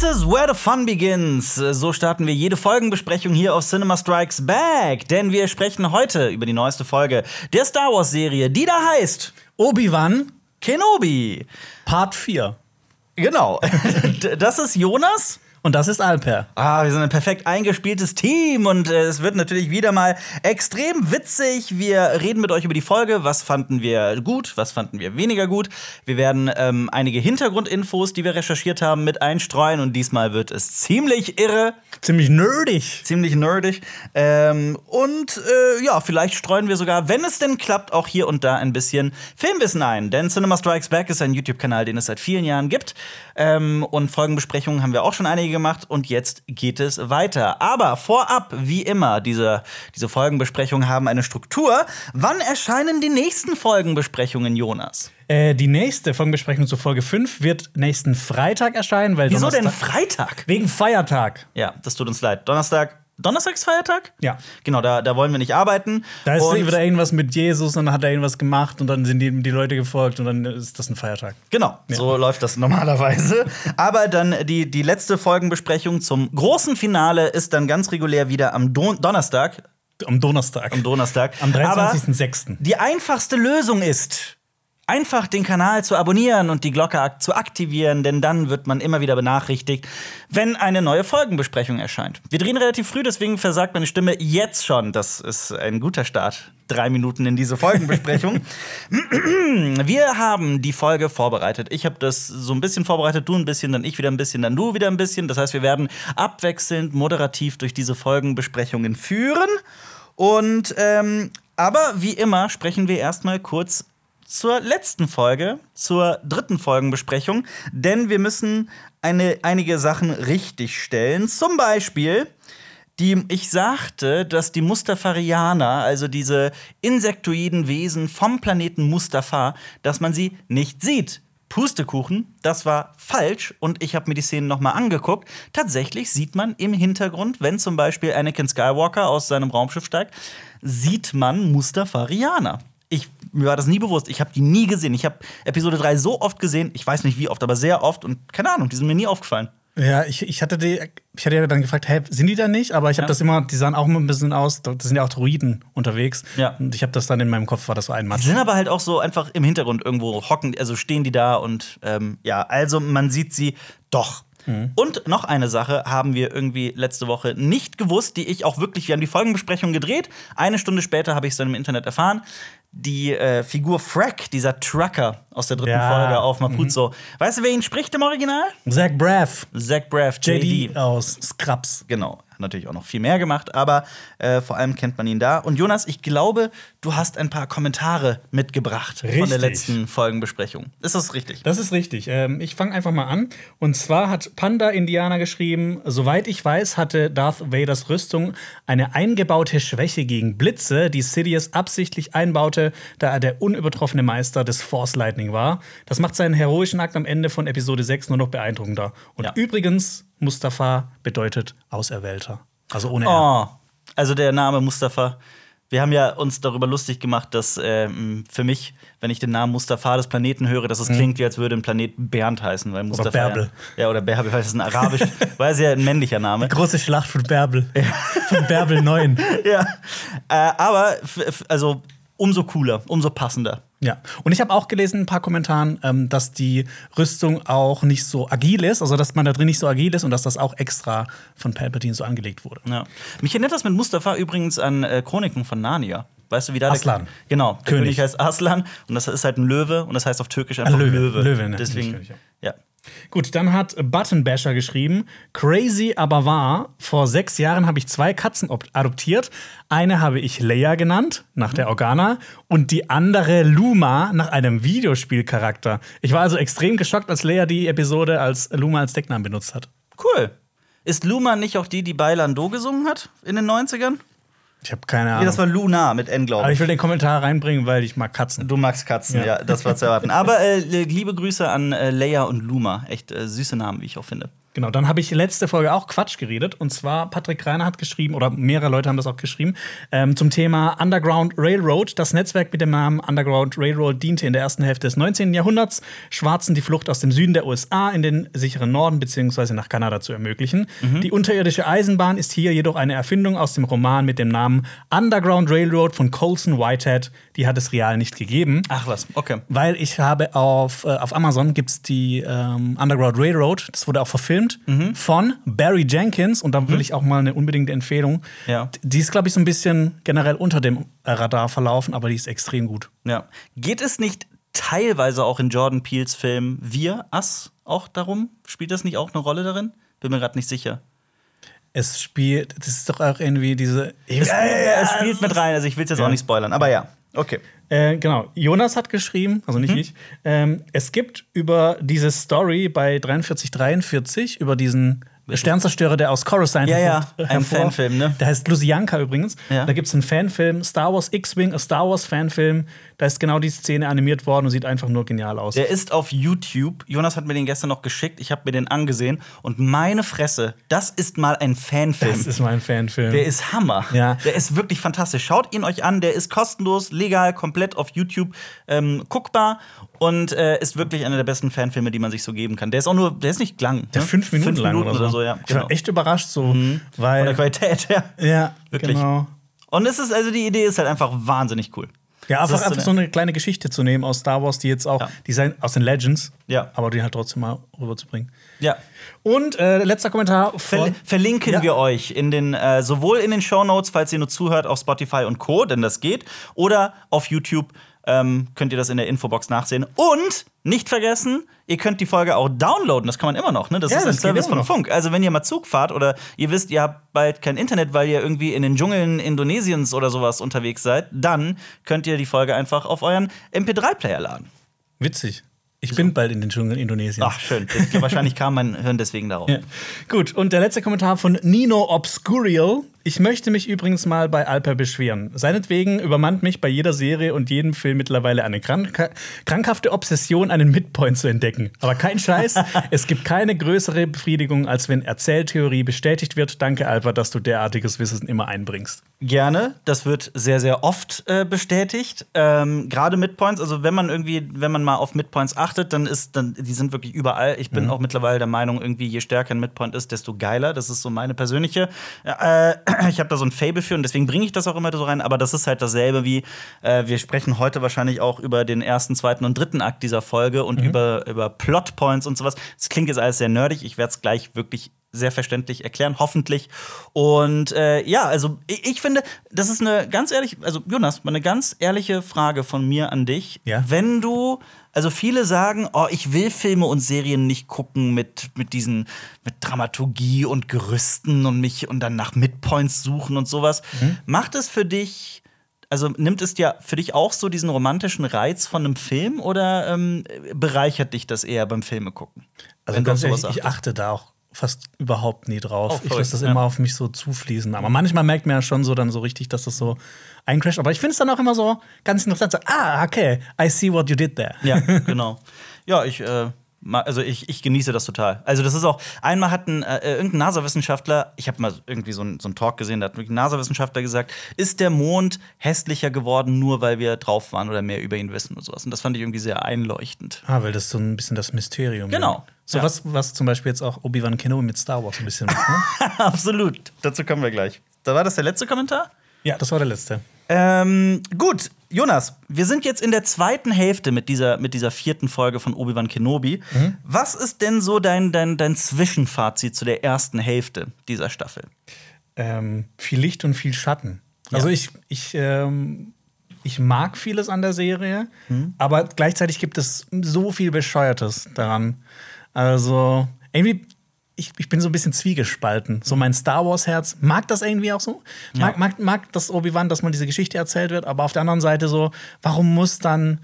This is where the fun begins. So starten wir jede Folgenbesprechung hier auf Cinema Strikes Back. Denn wir sprechen heute über die neueste Folge der Star Wars-Serie, die da heißt Obi-Wan Kenobi. Part 4. Genau. Das ist Jonas. Und das ist Alper. Ah, wir sind ein perfekt eingespieltes Team und äh, es wird natürlich wieder mal extrem witzig. Wir reden mit euch über die Folge. Was fanden wir gut? Was fanden wir weniger gut? Wir werden ähm, einige Hintergrundinfos, die wir recherchiert haben, mit einstreuen und diesmal wird es ziemlich irre. Ziemlich nerdig. Ziemlich nerdig. Ähm, und äh, ja, vielleicht streuen wir sogar, wenn es denn klappt, auch hier und da ein bisschen Filmwissen ein. Denn Cinema Strikes Back ist ein YouTube-Kanal, den es seit vielen Jahren gibt. Ähm, und Folgenbesprechungen haben wir auch schon einige gemacht und jetzt geht es weiter. Aber vorab, wie immer, diese, diese Folgenbesprechungen haben eine Struktur. Wann erscheinen die nächsten Folgenbesprechungen, Jonas? Äh, die nächste Folgenbesprechung zur Folge 5 wird nächsten Freitag erscheinen, weil Wieso Donnerstag- denn Freitag? Wegen Feiertag. Ja, das tut uns leid. Donnerstag. Donnerstag ist Feiertag? Ja. Genau, da, da wollen wir nicht arbeiten. Da ist Und- wieder irgendwas mit Jesus und dann hat er irgendwas gemacht und dann sind die, die Leute gefolgt und dann ist das ein Feiertag. Genau, so läuft das normalerweise. Aber dann die, die letzte Folgenbesprechung zum großen Finale ist dann ganz regulär wieder am Don Donnerstag. Am Donnerstag. Am Donnerstag. Am Aber 23.06. die einfachste Lösung ist, einfach den Kanal zu abonnieren und die Glocke zu aktivieren, denn dann wird man immer wieder benachrichtigt, wenn eine neue Folgenbesprechung erscheint. Wir drehen relativ früh, deswegen versagt meine Stimme jetzt schon. Das ist ein guter Start. Drei Minuten in diese Folgenbesprechung. Wir haben die Folge vorbereitet. Ich habe das so ein bisschen vorbereitet, du ein bisschen, dann ich wieder ein bisschen, dann du wieder ein bisschen. Das heißt, wir werden abwechselnd moderativ durch diese Folgenbesprechungen führen. Und ähm, aber wie immer sprechen wir erstmal kurz zur letzten Folge, zur dritten Folgenbesprechung, denn wir müssen eine, einige Sachen richtig stellen. Zum Beispiel die, ich sagte, dass die Mustafarianer, also diese insektoiden Wesen vom Planeten Mustafar, dass man sie nicht sieht. Pustekuchen, das war falsch und ich habe mir die Szenen nochmal angeguckt. Tatsächlich sieht man im Hintergrund, wenn zum Beispiel Anakin Skywalker aus seinem Raumschiff steigt, sieht man Mustafarianer. Mir war das nie bewusst. Ich habe die nie gesehen. Ich habe Episode 3 so oft gesehen, ich weiß nicht wie oft, aber sehr oft und keine Ahnung, die sind mir nie aufgefallen. Ja, ich, ich hatte die, ich hatte ja dann gefragt, hey, sind die da nicht? Aber ich habe Ja. das immer, die sahen auch immer ein bisschen aus, da sind ja auch Droiden unterwegs. Ja. Und ich habe das dann in meinem Kopf, war das so ein Die Matsch. sind aber halt auch so einfach im Hintergrund irgendwo hocken, also stehen die da und ähm, ja, also man sieht sie doch. Und noch eine Sache haben wir irgendwie letzte Woche nicht gewusst, die ich auch wirklich, wir haben die Folgenbesprechung gedreht. Eine Stunde später habe ich es dann im Internet erfahren. Die äh, Figur Frack, dieser Trucker aus der dritten Ja. Folge auf Mapuzo. Weißt du, wer ihn spricht im Original? Zach Braff, Zach Braff, JD aus Scrubs. Genau, hat natürlich auch noch viel mehr gemacht, aber äh, vor allem kennt man ihn da. Und Jonas, ich glaube, du hast ein paar Kommentare mitgebracht von der Richtig. letzten Folgenbesprechung. Ist das richtig? Das ist richtig. Ähm, ich fange einfach mal an. Und zwar hat Panda Indianer geschrieben: Soweit ich weiß, hatte Darth Vaders Rüstung eine eingebaute Schwäche gegen Blitze, die Sidious absichtlich einbaute, da er der unübertroffene Meister des Force Lightning war. Das macht seinen heroischen Akt am Ende von Episode 6 nur noch beeindruckender. Und Ja. übrigens, Mustafa bedeutet Auserwählter. Also ohne R. Oh, also der Name Mustafa. Wir haben ja uns darüber lustig gemacht, dass ähm, für mich, wenn ich den Namen Mustafa des Planeten höre, dass es klingt, wie als würde ein Planet Bernd heißen, weil Mustafa Bärbel. Ja, oder Bärbel, weil es ist ein arabisch, weil es ja ein männlicher Name. Große Schlacht von Bärbel. von Bärbel 9. ja. Äh, aber also umso cooler, umso passender. Ja, und ich habe auch gelesen in ein paar Kommentaren, ähm, dass die Rüstung auch nicht so agil ist, also dass man da drin nicht so agil ist und dass das auch extra von Palpatine so angelegt wurde. Ja. Mich erinnert das mit Mustafa übrigens an äh, Chroniken von Narnia. Weißt du, wie da Aslan. Der, genau, der König. König. heißt Aslan und das ist halt ein Löwe und das heißt auf Türkisch einfach Löwe. Löwe. Löwe, ne? Deswegen, König, ja. Gut, dann hat Button Basher geschrieben: Crazy, aber wahr. Vor sechs Jahren habe ich zwei Katzen op- adoptiert. Eine habe ich Leia genannt, nach der Organa, und die andere Luma, nach einem Videospielcharakter. Ich war also extrem geschockt, als Leia die Episode als Luma als Decknamen benutzt hat. Cool. Ist Luma nicht auch die, die bei Lando gesungen hat in den 90ern? Ich habe keine Ahnung. Nee, das war Luna mit N, glaube aber ich. ich will den Kommentar reinbringen, weil ich mag Katzen. Du magst Katzen, ja. Ja. das war zu erwarten. Aber äh, liebe Grüße an äh, Leia und Luma. Echt äh, süße Namen, wie ich auch finde. Genau, dann habe ich letzte Folge auch Quatsch geredet. Und zwar, Patrick Reiner hat geschrieben, oder mehrere Leute haben das auch geschrieben, ähm, zum Thema Underground Railroad. Das Netzwerk mit dem Namen Underground Railroad diente in der ersten Hälfte des 19. Jahrhunderts, Schwarzen die Flucht aus dem Süden der USA in den sicheren Norden bzw. nach Kanada zu ermöglichen. Die unterirdische Eisenbahn ist hier jedoch eine Erfindung aus dem Roman mit dem Namen Underground Railroad von Colson Whitehead. Die hat es real nicht gegeben. Ach was, okay. Weil ich habe auf, äh, auf Amazon gibt es die ähm, Underground Railroad, das wurde auch verfilmt, von Barry Jenkins. Und da will ich auch mal eine unbedingte Empfehlung. Ja. Die ist, glaube ich, so ein bisschen generell unter dem Radar verlaufen, aber die ist extrem gut. Ja. Geht es nicht teilweise auch in Jordan Peels Film Wir, Us auch darum? Spielt das nicht auch eine Rolle darin? Bin mir gerade nicht sicher. Es spielt, das ist doch auch irgendwie diese. Es, es spielt mit rein, also ich will es jetzt Ja. auch nicht spoilern, aber ja. Okay. Äh, genau, Jonas hat geschrieben, also Mhm. nicht ich. Ähm, es gibt über diese Story bei 4343, über diesen Sternzerstörer, der aus Coruscant Ja, ja, ein hervor- Fanfilm, ne? Der heißt Lucianka übrigens. Ja. Da gibt es einen Fanfilm, Star Wars X-Wing, a Star Wars Fanfilm. Da ist genau die Szene animiert worden und sieht einfach nur genial aus. Der ist auf YouTube. Jonas hat mir den gestern noch geschickt. Ich habe mir den angesehen. Und meine Fresse, das ist mal ein Fanfilm. das ist mein Fanfilm. Der ist Hammer. Ja. Der ist wirklich fantastisch. Schaut ihn euch an. Der ist kostenlos, legal, komplett auf YouTube ähm, guckbar und äh, ist wirklich einer der besten Fanfilme, die man sich so geben kann. Der ist auch nur, der ist nicht lang. der ne? fünf Minuten lang oder so. ja. Ich war Genau. echt überrascht so, Von der weil Qualität her. ja, Wirklich. Genau. Und es ist, also die Idee ist halt einfach wahnsinnig cool. Ja, einfach, einfach so eine kleine Geschichte zu nehmen aus Star Wars, die jetzt auch, Ja. die sind aus den Legends, Ja. aber die halt trotzdem mal rüberzubringen. Ja. Und äh, letzter Kommentar Ver verlinken Ja. wir euch in den, äh, sowohl in den Shownotes, falls ihr nur zuhört, auf Spotify und Co., denn das geht, oder auf YouTube ähm, könnt ihr das in der Infobox nachsehen. Und nicht vergessen, ihr könnt die Folge auch downloaden. Das kann man immer noch, ne? Das Ja, ist ein das geht Service von. Funk. Also, wenn ihr mal Zug fahrt oder ihr wisst, ihr habt bald kein Internet, weil ihr irgendwie in den Dschungeln Indonesiens oder sowas unterwegs seid, dann könnt ihr die Folge einfach auf euren MP3-Player laden. Witzig. Ich bin bald in den Dschungel Indonesiens. Ach, schön. Wahrscheinlich kam mein Hirn deswegen darauf. Ja. Gut, und der letzte Kommentar von Nino Obscurial. Ich möchte mich übrigens mal bei Alper beschweren. Seinetwegen übermannt mich bei jeder Serie und jedem Film mittlerweile eine krank krankhafte Obsession, einen Midpoint zu entdecken. Aber kein Scheiß, es gibt keine größere Befriedigung, als wenn Erzähltheorie bestätigt wird. Danke, Alper, dass du derartiges Wissen immer einbringst. Gerne, das wird sehr, sehr oft äh, bestätigt. Ähm, Gerade Midpoints, also wenn man irgendwie, wenn man mal auf Midpoints achtet, dann ist, dann, die sind wirklich überall. Ich bin auch mittlerweile der Meinung, irgendwie, je stärker ein Midpoint ist, desto geiler. Das ist so meine persönliche. Äh, ich habe da so ein Fable für und deswegen bringe ich das auch immer so rein. Aber das ist halt dasselbe wie, äh, wir sprechen heute wahrscheinlich auch über den ersten, zweiten und dritten Akt dieser Folge und über, über Plotpoints und sowas. Das klingt jetzt alles sehr nerdig. Ich werde es gleich wirklich sehr verständlich erklären, hoffentlich. Und äh, ja, also ich, ich finde, das ist eine ganz ehrlich, also Jonas, mal eine ganz ehrliche Frage von mir an dich. Ja. Wenn du, also viele sagen, oh, ich will Filme und Serien nicht gucken mit, mit diesen, mit Dramaturgie und Gerüsten und mich und dann nach Midpoints suchen und sowas. Macht es für dich also nimmt es dir für dich auch so diesen romantischen Reiz von einem Film oder ähm, bereichert dich das eher beim Filme gucken? Also ganz ehrlich, ich achte da auch fast überhaupt nie drauf. Oh, ich lasse das ja. immer auf mich so zufließen. Aber manchmal merkt man ja schon so dann so richtig, dass das so eincrasht. Aber ich finde es dann auch immer so ganz interessant. So, ah, okay, I see what you did there. Ja, genau. Ja, ich, äh, also ich, ich genieße das total. Also das ist auch, einmal hat ein, äh, irgendein NASA-Wissenschaftler, ich habe mal irgendwie so einen so Talk gesehen, da hat ein NASA-Wissenschaftler gesagt, ist der Mond hässlicher geworden, nur weil wir drauf waren oder mehr über ihn wissen und sowas. Und das fand ich irgendwie sehr einleuchtend. Ah, weil das so ein bisschen das Mysterium Genau. So Ja. was, was zum Beispiel jetzt auch Obi-Wan Kenobi mit Star Wars ein bisschen macht. Ne? Absolut. Dazu kommen wir gleich. Da war das der letzte Kommentar? ja, das war der letzte. Ähm, gut, Jonas, wir sind jetzt in der zweiten Hälfte mit dieser, mit dieser vierten Folge von Obi-Wan Kenobi. Was ist denn so dein, dein, dein Zwischenfazit zu der ersten Hälfte dieser Staffel? Ähm, viel Licht und viel Schatten. Also ich, ich, ähm, ich mag vieles an der Serie, aber gleichzeitig gibt es so viel Bescheuertes daran. Also irgendwie, ich, ich bin so ein bisschen zwiegespalten. So mein Star Wars-Herz mag das irgendwie auch so. Mag, mag, mag das Obi-Wan, dass man diese Geschichte erzählt wird, aber auf der anderen Seite so, warum muss dann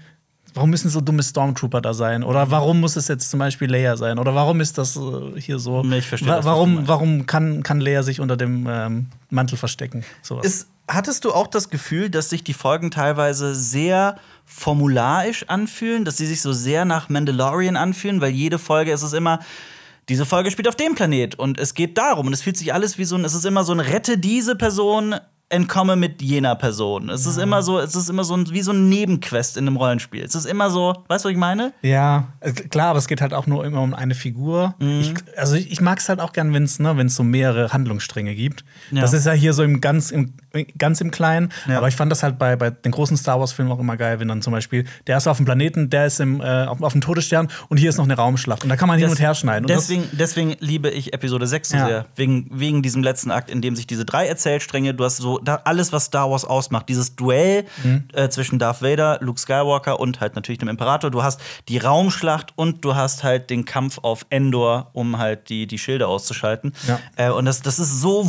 Warum müssen so dumme Stormtrooper da sein? Oder warum muss es jetzt zum Beispiel Leia sein? Oder warum ist das äh, hier so? Nee, ich verstehe Wa- warum, warum kann, kann Leia sich unter dem ähm, Mantel verstecken? Sowas. Ist, hattest du auch das Gefühl, dass sich die Folgen teilweise sehr formularisch anfühlen, dass sie sich so sehr nach Mandalorian anfühlen, weil jede Folge ist es immer diese Folge spielt auf dem Planet und es geht darum und es fühlt sich alles wie so ein, es ist immer so ein rette diese Person, entkomme mit jener Person. Es ist immer so, es ist immer so ein, wie so ein Nebenquest in einem Rollenspiel. Es ist immer so, weißt du, was ich meine? Ja, äh, klar, aber es geht halt auch nur immer um eine Figur. Mhm. Ich, also ich, ich mag es halt auch gern, wenn es ne, wenn's so mehrere Handlungsstränge gibt. Ja. Das ist ja hier so im ganz im, ganz im Kleinen. Ja. Aber ich fand das halt bei, bei den großen Star Wars-Filmen auch immer geil, wenn dann zum Beispiel der ist auf dem Planeten, der ist im, äh, auf, auf dem Todesstern und hier ist noch eine Raumschlacht. Und da kann man hin Des- und her schneiden. Und das- Deswegen, deswegen liebe ich Episode 6 so Ja. sehr. Wegen, wegen diesem letzten Akt, in dem sich diese drei Erzählstränge, du hast so da, alles, was Star Wars ausmacht. Dieses Duell Mhm. äh, zwischen Darth Vader, Luke Skywalker und halt natürlich dem Imperator. Du hast die Raumschlacht und du hast halt den Kampf auf Endor, um halt die, die Schilde auszuschalten. Ja. Äh, und das, das ist so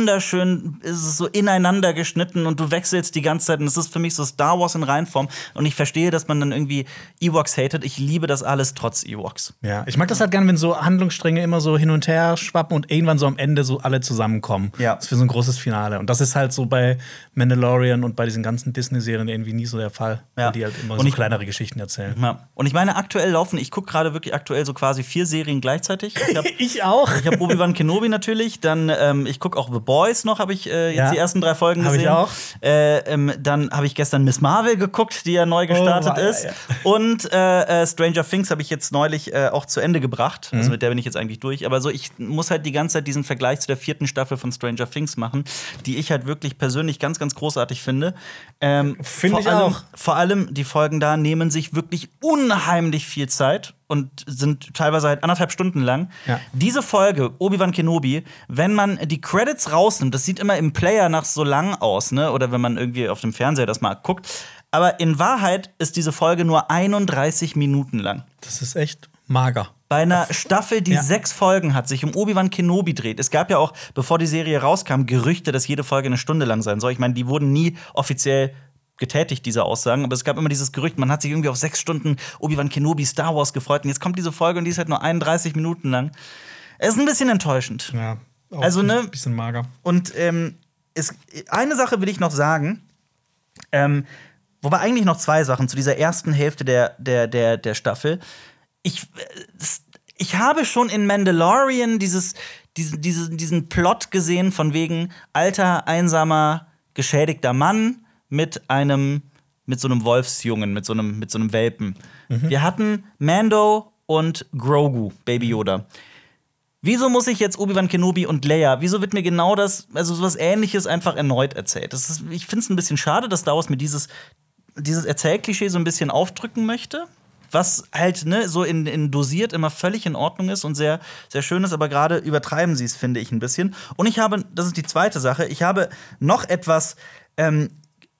wunderschön, es ist so ineinander geschnitten und du wechselst die ganze Zeit. Und es ist für mich so Star Wars in Reinform. Und ich verstehe, dass man dann irgendwie Ewoks hatet. Ich liebe das alles trotz Ewoks. Ja, ich mag das halt gern, wenn so Handlungsstränge immer so hin und her schwappen und irgendwann so am Ende so alle zusammenkommen. Ja. Das ist für so ein großes Finale. Und das ist halt so bei Mandalorian und bei diesen ganzen Disney-Serien irgendwie nie so der Fall. Ja. Weil die halt immer Und so ich- kleinere Geschichten erzählen. Ja. Und ich meine, aktuell laufen, ich gucke gerade wirklich aktuell so quasi vier Serien gleichzeitig. Ich habe Ich auch. ich hab Obi-Wan Kenobi natürlich, dann ähm, ich gucke auch The Boys noch, habe ich äh, jetzt Ja. die ersten drei Folgen Hab gesehen. ich auch. Äh, ähm, dann habe ich gestern Miss Marvel geguckt, die ja neu gestartet Oh, ist. Und äh, äh, Stranger Things habe ich jetzt neulich äh, auch zu Ende gebracht. Mhm. Also mit der bin ich jetzt eigentlich durch. Aber so, ich muss halt die ganze Zeit diesen Vergleich zu der vierten Staffel von Stranger Things machen, die ich halt wirklich persönlich ganz, ganz großartig finde. Ähm, Finde ich allem, auch. Vor allem die Folgen da nehmen sich wirklich unheimlich viel Zeit und sind teilweise halt anderthalb Stunden lang. Ja. Diese Folge, Obi-Wan Kenobi, wenn man die Credits rausnimmt, das sieht immer im Player nach so lang aus, ne? Oder wenn man irgendwie auf dem Fernseher das mal guckt. Aber in Wahrheit ist diese Folge nur 31 Minuten lang. Das ist echt mager. Bei einer Staffel, die Ja. sechs Folgen hat, sich um Obi-Wan Kenobi dreht. Es gab ja auch, bevor die Serie rauskam, Gerüchte, dass jede Folge eine Stunde lang sein soll. Ich meine, die wurden nie offiziell getätigt, diese Aussagen, aber es gab immer dieses Gerücht, man hat sich irgendwie auf sechs Stunden Obi-Wan Kenobi Star Wars gefreut und jetzt kommt diese Folge und die ist halt nur 31 Minuten lang. Es ist ein bisschen enttäuschend. Ja. auch Also, ne- Ein bisschen mager. Und ähm, es, eine Sache will ich noch sagen. Ähm, wobei eigentlich noch zwei Sachen zu dieser ersten Hälfte der, der, der, der Staffel. Ich, ich habe schon in Mandalorian dieses, diesen, diesen, diesen Plot gesehen von wegen alter, einsamer, geschädigter Mann mit einem, mit so einem Wolfsjungen, mit so einem, mit so einem Welpen. Wir hatten Mando und Grogu, Baby Yoda. Wieso muss ich jetzt Obi-Wan Kenobi und Leia, wieso wird mir genau das, also sowas ähnliches einfach erneut erzählt? Ist, ich finde es ein bisschen schade, dass Star Wars mir dieses, dieses Erzählklischee so ein bisschen aufdrücken möchte. Was halt ne, so in, in dosiert immer völlig in Ordnung ist und sehr, sehr schön ist, aber gerade übertreiben sie es, finde ich, ein bisschen. Und ich habe, das ist die zweite Sache, ich habe noch etwas ähm,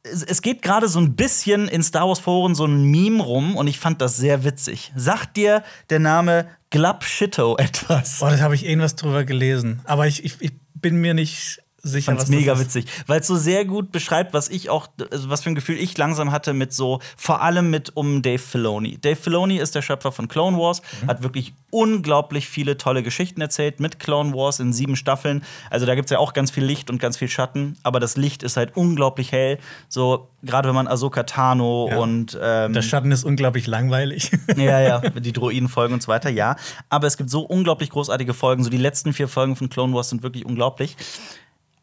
es geht gerade so ein bisschen in Star Wars Foren so ein Meme rum und ich fand das sehr witzig. Sagt dir der Name Glub Shitto etwas? Boah, das habe ich irgendwas drüber gelesen. Aber ich, ich, ich bin mir nicht sicher, fand's mega witzig, weil es so sehr gut beschreibt, was ich auch, also was für ein Gefühl ich langsam hatte mit so, vor allem mit um Dave Filoni. Dave Filoni ist der Schöpfer von Clone Wars, Mhm. hat wirklich unglaublich viele tolle Geschichten erzählt mit Clone Wars in sieben Staffeln. Also da gibt's ja auch ganz viel Licht und ganz viel Schatten, aber das Licht ist halt unglaublich hell. So, gerade wenn man Ahsoka Tano Ja. und ähm, Der Schatten ist unglaublich langweilig. ja, ja, die Droidenfolgen und so weiter, ja. Aber es gibt so unglaublich großartige Folgen. So die letzten vier Folgen von Clone Wars sind wirklich unglaublich.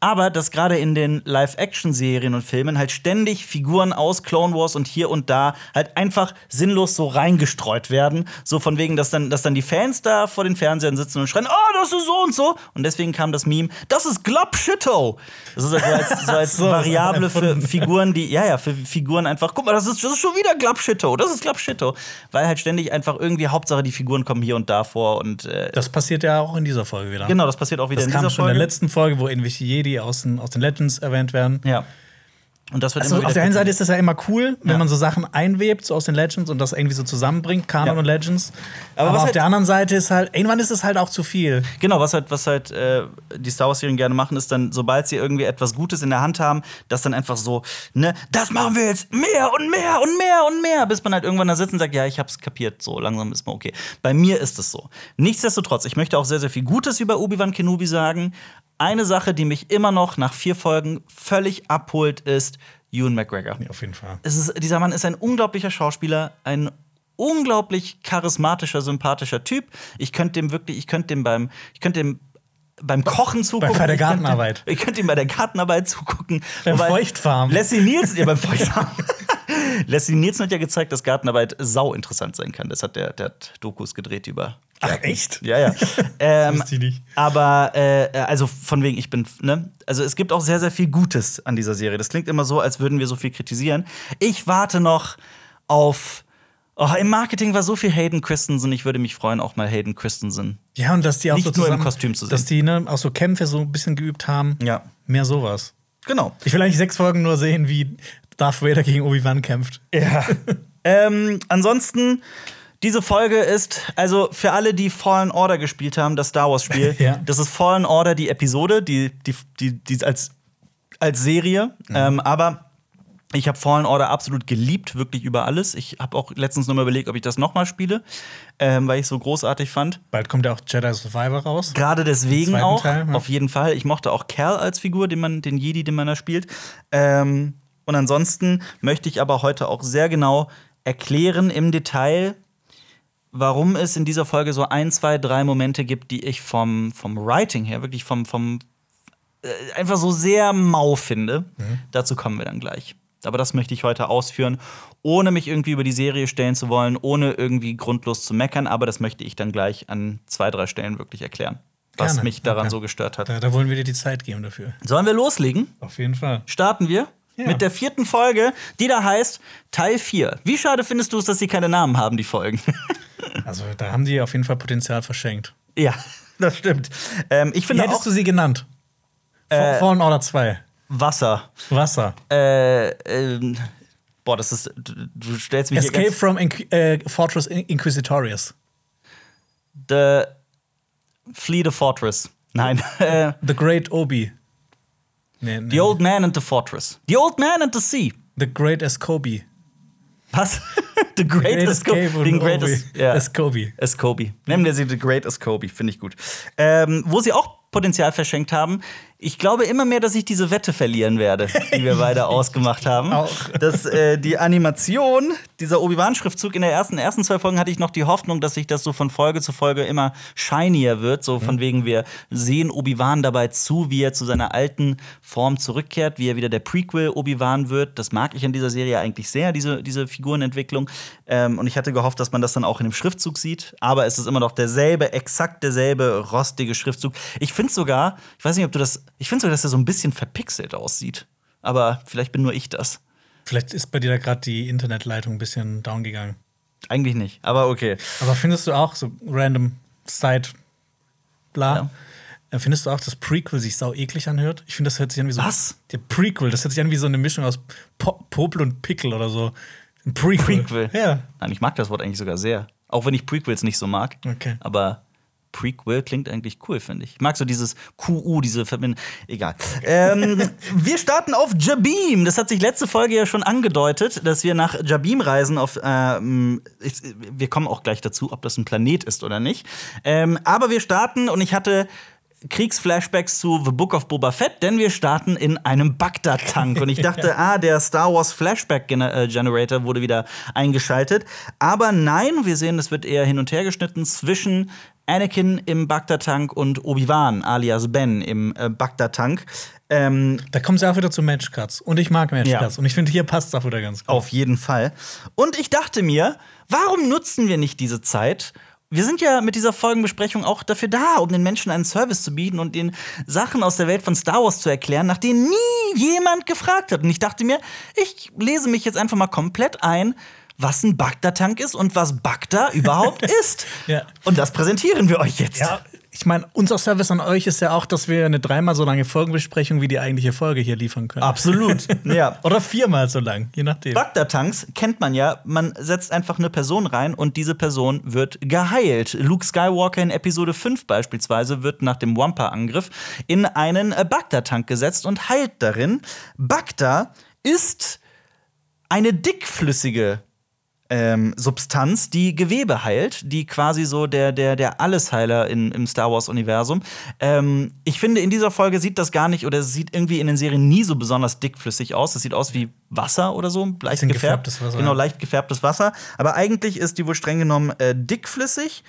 Aber dass gerade in den Live-Action-Serien und Filmen halt ständig Figuren aus Clone Wars und hier und da halt einfach sinnlos so reingestreut werden. So von wegen, dass dann, dass dann die Fans da vor den Fernsehern sitzen und schreien, oh, das ist so und so. Und deswegen kam das Meme, das ist Glob Shitto. Das ist also als, so als So, das Variable für. Figuren, die, ja, ja, für Figuren einfach, guck mal, das ist, das ist schon wieder Glubshitto, das ist Glubshitto. Weil halt ständig einfach irgendwie, Hauptsache die Figuren kommen hier und da vor und äh, Das passiert ja auch in dieser Folge wieder. genau, das passiert auch wieder Das in kam dieser schon in Folge. der letzten Folge, wo irgendwelche Jedi aus den, aus den Legends erwähnt werden. ja. Und das wird Also auf der einen Seite ist das ja immer cool, wenn Ja. man so Sachen einwebt, so aus den Legends und das irgendwie so zusammenbringt, Kanon Ja. und Legends. Aber Aber, auf halt- der anderen Seite ist halt, irgendwann ist es halt auch zu viel. Genau, was halt, was halt äh, die Star Wars-Serien gerne machen, ist dann, sobald sie irgendwie etwas Gutes in der Hand haben, das dann einfach so, ne, das machen wir jetzt mehr und mehr und mehr und mehr, bis man halt irgendwann da sitzt und sagt, ja, ich hab's kapiert, so langsam ist mal okay. Bei mir ist es so. Nichtsdestotrotz, ich möchte auch sehr, sehr viel Gutes über Obi-Wan Kenobi sagen. Eine Sache, die mich immer noch nach vier Folgen völlig abholt, ist Ewan McGregor. Ja, auf jeden Fall. Ist, dieser Mann ist ein unglaublicher Schauspieler, ein unglaublich charismatischer, sympathischer Typ. Ich könnte dem wirklich, ich könnte dem beim, ich könnte dem beim Kochen zugucken. bei der Gartenarbeit. Ich könnte ihm bei der Gartenarbeit zugucken. Beim Wobei- Feuchtfarmen. Leslie Nielsen, ja, beim Feuchtfarmen. Leslie Nielsen hat ja gezeigt, dass Gartenarbeit sau interessant sein kann. Das hat der, der hat Dokus gedreht über. Ach, Gärten. echt? Ja, ja. ähm, ich nicht. aber äh, also von wegen, ich bin, ne? Also es gibt auch sehr, sehr viel Gutes an dieser Serie. Das klingt immer so, als würden wir so viel kritisieren. Ich warte noch auf. Oh, im Marketing war so viel Hayden Christensen. Ich würde mich freuen, auch mal Hayden Christensen. Ja, und dass die auch Nicht so nur im zusammen, Kostüm zu sehen. Dass die ne, auch so Kämpfe so ein bisschen geübt haben. Ja. Mehr sowas. Genau. Ich will eigentlich sechs Folgen nur sehen, wie Darth Vader gegen Obi-Wan kämpft. Ja. ähm, ansonsten, diese Folge ist, also für alle, die Fallen Order gespielt haben, das Star Wars-Spiel, Ja. das ist Fallen Order, die Episode, die, die, die, die als, als Serie. Ähm, aber ich habe Fallen Order absolut geliebt, wirklich über alles. Ich habe auch letztens noch mal überlegt, ob ich das noch mal spiele, ähm, weil ich es so großartig fand. Bald kommt ja auch Jedi Survivor raus. Gerade deswegen auch, Teil, ja. auf jeden Fall. Ich mochte auch Cal als Figur, den, man, den Jedi, den man da spielt. Ähm, und ansonsten möchte ich aber heute auch sehr genau erklären im Detail, warum es in dieser Folge so ein, zwei, drei Momente gibt, die ich vom, vom Writing her, wirklich vom, vom äh, einfach so sehr mau finde. Dazu kommen wir dann gleich. Aber das möchte ich heute ausführen, ohne mich irgendwie über die Serie stellen zu wollen, ohne irgendwie grundlos zu meckern. Aber das möchte ich dann gleich an zwei, drei Stellen wirklich erklären, was Gerne. mich daran Okay. so gestört hat. Da, da wollen wir dir die Zeit geben dafür. Sollen wir loslegen? Auf jeden Fall. Starten wir Ja. mit der vierten Folge, die da heißt Teil 4. Wie schade findest du es, dass sie keine Namen haben, die Folgen? Also da haben die auf jeden Fall Potenzial verschenkt. ja, das stimmt. Ähm, ich Wie finde hättest auch du sie genannt? Äh, Fallen Order 2. Wasser. Wasser. Äh, ähm, boah, das ist. Du, du stellst mich hier Escape ganz, from Inqu äh, Fortress In Inquisitorius. The Flee the Fortress. Nein. The Great Obi. Nee, nee. the Old Man and the Fortress. The Old Man and the Sea. The Great Escobi. Was? the Great Escobi. und Den Great. Es ja. Escobi. Escobi. Nennen wir sie The Great Escobi, finde ich gut. Ähm, wo sie auch Potenzial verschenkt haben. Ich glaube immer mehr, dass ich diese Wette verlieren werde, die wir beide ausgemacht haben. Auch. Dass äh, die Animation, dieser Obi-Wan-Schriftzug in der ersten, ersten zwei Folgen hatte ich noch die Hoffnung, dass sich das so von Folge zu Folge immer shinier wird. So von wegen, wir sehen Obi-Wan dabei zu, wie er zu seiner alten Form zurückkehrt, wie er wieder der Prequel-Obi-Wan wird. Das mag ich an dieser Serie eigentlich sehr, diese, diese Figurenentwicklung. Ähm, und ich hatte gehofft, dass man das dann auch in dem Schriftzug sieht. Aber es ist immer noch derselbe, exakt derselbe rostige Schriftzug. Ich finde sogar, ich weiß nicht, ob du das, ich finde sogar, dass er so ein bisschen verpixelt aussieht. Aber vielleicht bin nur ich das. Vielleicht ist bei dir da gerade die Internetleitung ein bisschen down gegangen. Eigentlich nicht, aber okay. Aber findest du auch so random Side bla? Ja. Äh, Findest du auch, dass Prequel sich sau eklig anhört? Ich finde, das hört sich an wie so. Was? Der Prequel, das hört sich an wie so eine Mischung aus Po- Popel und Pickel oder so. Ein Prequel. Prequel. Ja. Nein, ich mag das Wort eigentlich sogar sehr. Auch wenn ich Prequels nicht so mag. Okay. Aber Prequel klingt eigentlich cool, finde ich. Ich mag so dieses QU, diese Verbindung. Egal. ähm, wir starten auf Jabim. Das hat sich letzte Folge ja schon angedeutet, dass wir nach Jabim reisen. Auf, ähm, ich, wir kommen auch gleich dazu, ob das ein Planet ist oder nicht. Ähm, aber wir starten und ich hatte Kriegsflashbacks zu The Book of Boba Fett, denn wir starten in einem Bagdad-Tank. Und ich dachte, ah, der Star Wars Flashback-Generator wurde wieder eingeschaltet. Aber nein, wir sehen, es wird eher hin und her geschnitten zwischen Anakin im Bagdad-Tank und Obi-Wan, alias Ben, im äh, Bagdad-Tank. Ähm, Da kommt es ja auch wieder zu Matchcuts. Und ich mag Matchcuts. Ja. Und ich finde, hier passt es auch wieder ganz gut. Auf jeden Fall. Und ich dachte mir, warum nutzen wir nicht diese Zeit? Wir sind ja mit dieser Folgenbesprechung auch dafür da, um den Menschen einen Service zu bieten und ihnen Sachen aus der Welt von Star Wars zu erklären, nach denen nie jemand gefragt hat. Und ich dachte mir, ich lese mich jetzt einfach mal komplett ein, was ein Bagdad-Tank ist und was Bagdad überhaupt ist. Ja. Und das präsentieren wir euch jetzt. Ja, ich meine, unser Service an euch ist ja auch, dass wir eine dreimal so lange Folgenbesprechung wie die eigentliche Folge hier liefern können. Absolut. ja. Oder viermal so lang, je nachdem. Bagdad-Tanks kennt man ja. Man setzt einfach eine Person rein und diese Person wird geheilt. Luke Skywalker in Episode 5 beispielsweise wird nach dem Wampa-Angriff in einen äh, Bagdad-Tank gesetzt und heilt darin. Bagdad ist eine dickflüssige ähm, Substanz, die Gewebe heilt, die quasi so der, der, der Allesheiler in, im Star Wars-Universum. Ähm, ich finde, in dieser Folge sieht das gar nicht oder es sieht irgendwie in den Serien nie so besonders dickflüssig aus. Es sieht aus wie Wasser oder so, leicht gefärbt. gefärbtes Wasser, Genau, leicht gefärbtes Wasser. Aber eigentlich ist die wohl streng genommen äh, dickflüssig.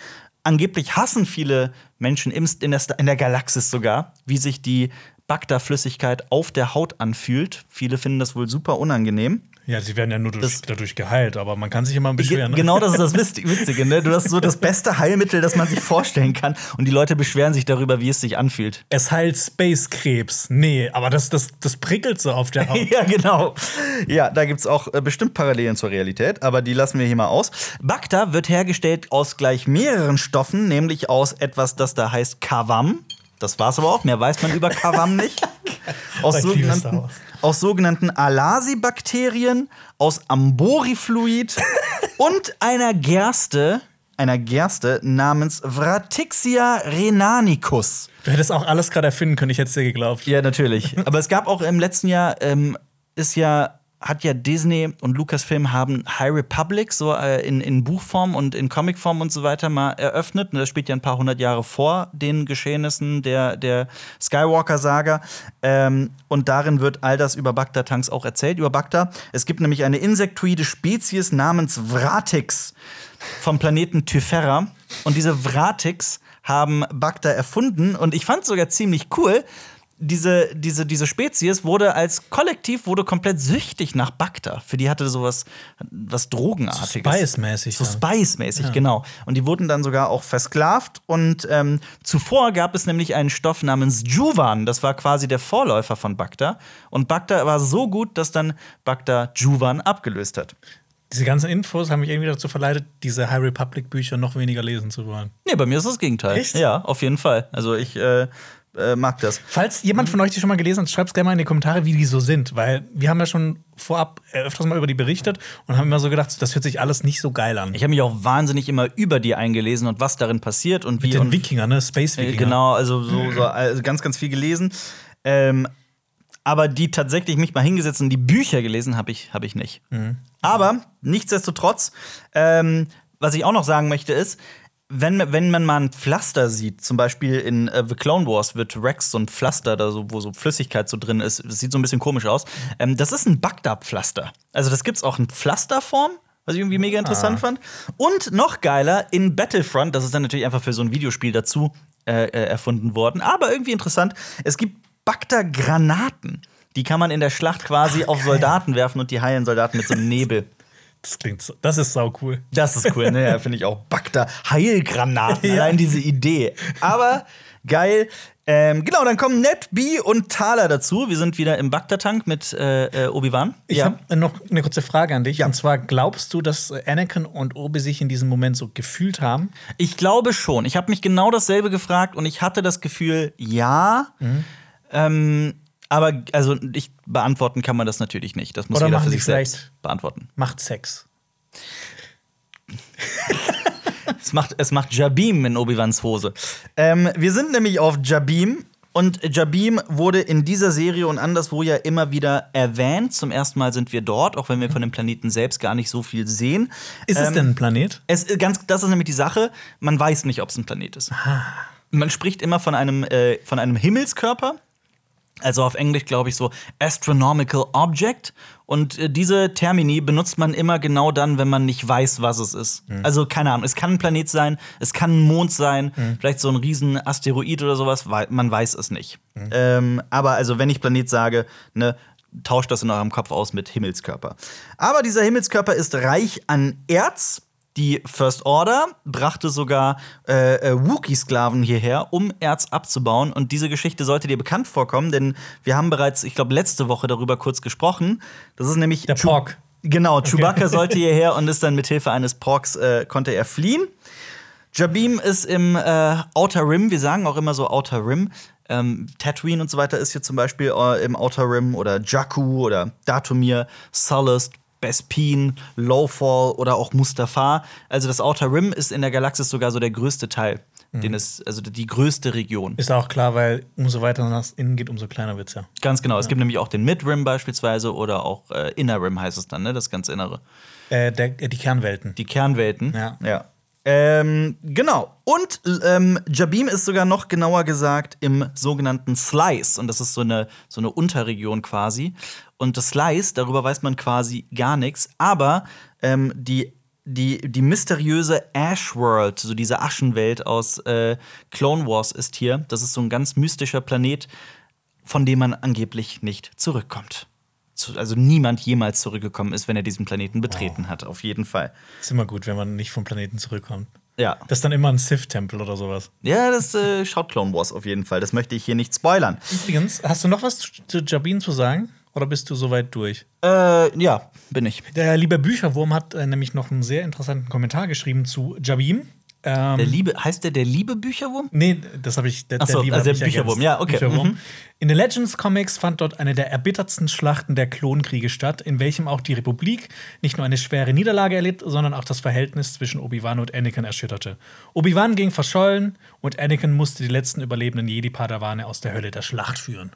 Angeblich hassen viele Menschen im, in, der, in der Galaxis sogar, wie sich die Bacta-Flüssigkeit auf der Haut anfühlt. Viele finden das wohl super unangenehm. Ja, sie werden ja nur durch, Das- dadurch geheilt, aber man kann sich immer beschweren. ne? Genau das ist das Witz- Witzige, ne? Du hast so das beste Heilmittel, das man sich vorstellen kann. Und die Leute beschweren sich darüber, wie es sich anfühlt. Es heilt Space-Krebs. Nee, aber das, das, das prickelt so auf der Haut. Ja, genau. Ja, da gibt's auch äh, bestimmt Parallelen zur Realität, aber die lassen wir hier mal aus. Bacta wird hergestellt aus gleich mehreren Stoffen, nämlich aus etwas, das da heißt Kavam. Das war's aber auch, mehr weiß man über Kavam nicht. Aus sogenannten. Aus sogenannten Alasi-Bakterien, aus Amborifluid und einer Gerste, einer Gerste namens Vratixia renanicus. Du hättest auch alles gerade erfinden können, ich hätte es dir geglaubt. Ja, natürlich. Aber es gab auch im letzten Jahr, ähm, ist ja, hat ja Disney und Lucasfilm haben High Republic so äh, in, in Buchform und in Comicform und so weiter mal eröffnet. Und das spielt ja ein paar hundert Jahre vor den Geschehnissen der, der Skywalker-Saga. Ähm, und darin wird all das über Bacta-Tanks auch erzählt, über Bacta. Es gibt nämlich eine insektoide Spezies namens Vratix vom Planeten Typhera. Und diese Vratix haben Bacta erfunden. Und ich fand sogar ziemlich cool. Diese, diese, diese Spezies wurde als Kollektiv wurde komplett süchtig nach Bacta. Für die hatte sowas was Drogenartiges. Spice-mäßig So. Spice-mäßig, genau. Und die wurden dann sogar auch versklavt. Und ähm, zuvor gab es nämlich einen Stoff namens Juvan. Das war quasi der Vorläufer von Bacta. Und Bacta war so gut, dass dann Bacta Juvan abgelöst hat. Diese ganzen Infos haben mich irgendwie dazu verleitet, diese High Republic-Bücher noch weniger lesen zu wollen. Nee, bei mir ist das Gegenteil. Echt? Ja, auf jeden Fall. Also ich äh, äh, mag das. Falls jemand von euch die schon mal gelesen hat, schreibt es gerne mal in die Kommentare, wie die so sind. Weil wir haben ja schon vorab äh, öfters mal über die berichtet und haben immer so gedacht, das hört sich alles nicht so geil an. Ich habe mich auch wahnsinnig immer über die eingelesen und was darin passiert und wie Mit den und Wikinger, ne? Äh, Space-Wikinger. Genau, also so, so also ganz, ganz viel gelesen. Ähm, aber die tatsächlich mich mal hingesetzt und die Bücher gelesen habe ich, hab ich nicht. Aber nichtsdestotrotz, ähm, was ich auch noch sagen möchte, ist, wenn, wenn man mal ein Pflaster sieht, zum Beispiel in äh, The Clone Wars wird Rex so ein Pflaster, da so, wo so Flüssigkeit so drin ist, das sieht so ein bisschen komisch aus. Ähm, das ist ein Bagdad-Pflaster. Also das gibt's auch in Pflasterform. Was ich irgendwie mega interessant fand. Und noch geiler, in Battlefront, das ist dann natürlich einfach für so ein Videospiel dazu äh, äh, erfunden worden, aber irgendwie interessant, es gibt Bagda-Granaten. Die kann man in der Schlacht quasi auf Soldaten werfen und die heilen Soldaten mit so einem Nebel. Das klingt so, das ist sau cool. Das ist cool, ne? Ja, finde ich auch. Bagda, Heilgranaten, Ja. allein diese Idee. Aber geil. Ähm, genau, dann kommen Ned, B und Thaler dazu. Wir sind wieder im Bagda-Tank mit äh, äh, Obi-Wan. Ich habe noch eine kurze Frage an dich. Ja. Und zwar, glaubst du, dass Anakin und Obi sich in diesem Moment so gefühlt haben? Ich glaube schon. Ich habe mich genau dasselbe gefragt und ich hatte das Gefühl, ja. Mhm. Ähm, aber also ich beantworten kann man das natürlich nicht. Das muss Oder jeder für sich selbst beantworten. Macht Sex. Es macht, es macht Jabim in Obi-Wans Hose. Ähm, wir sind nämlich auf Jabim. Und Jabim wurde in dieser Serie und anderswo ja immer wieder erwähnt. Zum ersten Mal sind wir dort, auch wenn wir von dem Planeten selbst gar nicht so viel sehen. Ist es Ähm, denn ein Planet? Es, äh, ganz, das ist nämlich die Sache. Man weiß nicht, ob es ein Planet ist. Man spricht immer von einem, äh, von einem Himmelskörper. Also auf Englisch glaube ich so Astronomical Object. Und äh, diese Termini benutzt man immer genau dann, wenn man nicht weiß, was es ist. Also keine Ahnung, es kann ein Planet sein, es kann ein Mond sein, vielleicht so ein riesen Asteroid oder sowas, man weiß es nicht. Ähm, aber also wenn ich Planet sage, ne, tauscht das in eurem Kopf aus mit Himmelskörper. Aber dieser Himmelskörper ist reich an Erz. Die First Order brachte sogar äh, äh, Wookie-Sklaven hierher, um Erz abzubauen. Und diese Geschichte sollte dir bekannt vorkommen, denn wir haben bereits, ich glaube, letzte Woche darüber kurz gesprochen. Das ist nämlich Der Pork. Genau, Chewbacca sollte hierher und ist dann mit Hilfe eines Porks äh, konnte er fliehen. Jabim ist im äh, Outer Rim, wir sagen auch immer so Outer Rim. Ähm, Tatooine und so weiter ist hier zum Beispiel äh, im Outer Rim oder Jakku oder Datumir, Sullust, Bespin, Lowfall oder auch Mustafar. Also das Outer Rim ist in der Galaxis sogar so der größte Teil den es, also die größte Region. Ist auch klar, weil umso weiter nach innen geht, umso kleiner wird's ja. Ganz genau. Es gibt nämlich auch den Mid-Rim beispielsweise oder auch äh, Inner Rim heißt es dann, ne? Das ganz Innere. Äh, der, äh, die Kernwelten. Die Kernwelten. Ja. ja. Ähm, genau. Und ähm, Jabim ist sogar noch genauer gesagt im sogenannten Slice. Und das ist so eine, so eine Unterregion quasi. Und das Slice, darüber weiß man quasi gar nichts. Aber ähm, die, die, die mysteriöse Ash World, so diese Aschenwelt aus äh, Clone Wars ist hier. Das ist so ein ganz mystischer Planet, von dem man angeblich nicht zurückkommt. Zu- Also niemand jemals zurückgekommen ist, wenn er diesen Planeten betreten hat, auf jeden Fall. Ist immer gut, wenn man nicht vom Planeten zurückkommt. Ja. Das ist dann immer ein Sith-Tempel oder sowas. Ja, das äh, schaut Clone Wars auf jeden Fall. Das möchte ich hier nicht spoilern. Übrigens, hast du noch was zu- zu Jabin zu sagen? Oder bist du soweit durch? Äh, ja, bin ich. Der liebe Bücherwurm hat äh, nämlich noch einen sehr interessanten Kommentar geschrieben zu Jabim. Ähm, Der Liebe, heißt der der liebe Bücherwurm? Nee, das habe ich. Der, so, Liebe also der ich Bücherwurm, ergänzt. ja, okay, Bücherwurm. mhm. In den Legends Comics fand dort eine der erbittertsten Schlachten der Klonkriege statt, in welchem auch die Republik nicht nur eine schwere Niederlage erlitt, sondern auch das Verhältnis zwischen Obi-Wan und Anakin erschütterte. Obi-Wan ging verschollen und Anakin musste die letzten überlebenden Jedi-Padawane aus der Hölle der Schlacht führen.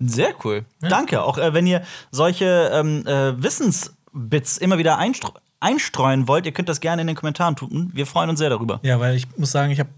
Sehr cool. Danke. Auch äh, wenn ihr solche ähm, äh, Wissensbits immer wieder einstr einstreuen wollt, ihr könnt das gerne in den Kommentaren tun. Wir freuen uns sehr darüber. Ja, weil ich muss sagen, ich habe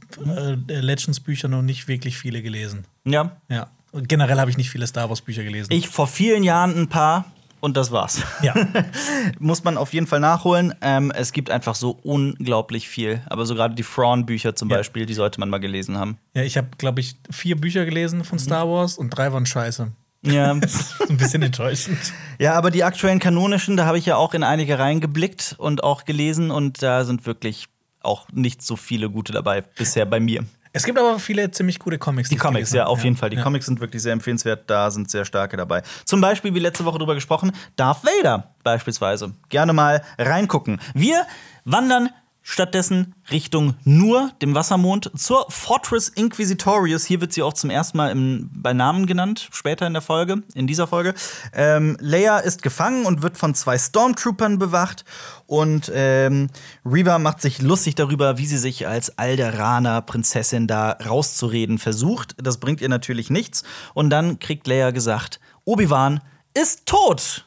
äh, Legends-Bücher noch nicht wirklich viele gelesen. Ja. Ja. Und generell habe ich nicht viele Star Wars-Bücher gelesen. Ich vor vielen Jahren ein paar und das war's. Ja. Muss man auf jeden Fall nachholen. Ähm, es gibt einfach so unglaublich viel. Aber so gerade die Thrawn-Bücher zum Ja. Beispiel, die sollte man mal gelesen haben. ja, ich habe, glaube ich, vier Bücher gelesen von Star Wars und drei waren scheiße. Ja. ein bisschen enttäuschend. Ja, aber die aktuellen kanonischen, da habe ich ja auch in einige reingeblickt und auch gelesen und da sind wirklich auch nicht so viele gute dabei bisher bei mir. Es gibt aber viele ziemlich gute Comics. Die ich Comics, ja, auf jeden Fall. Die Ja. Comics sind wirklich sehr empfehlenswert, da sind sehr starke dabei. Zum Beispiel, wie letzte Woche drüber gesprochen, Darth Vader beispielsweise. Gerne mal reingucken. Wir wandern stattdessen Richtung nur dem Wassermond zur Fortress Inquisitorius. Hier wird sie auch zum ersten Mal im, bei Namen genannt, später in der Folge, in dieser Folge. Ähm, Leia ist gefangen und wird von zwei Stormtroopern bewacht. Und ähm, Reva macht sich lustig darüber, wie sie sich als Alderaner Prinzessin da rauszureden versucht. Das bringt ihr natürlich nichts. Und dann kriegt Leia gesagt, Obi-Wan ist tot.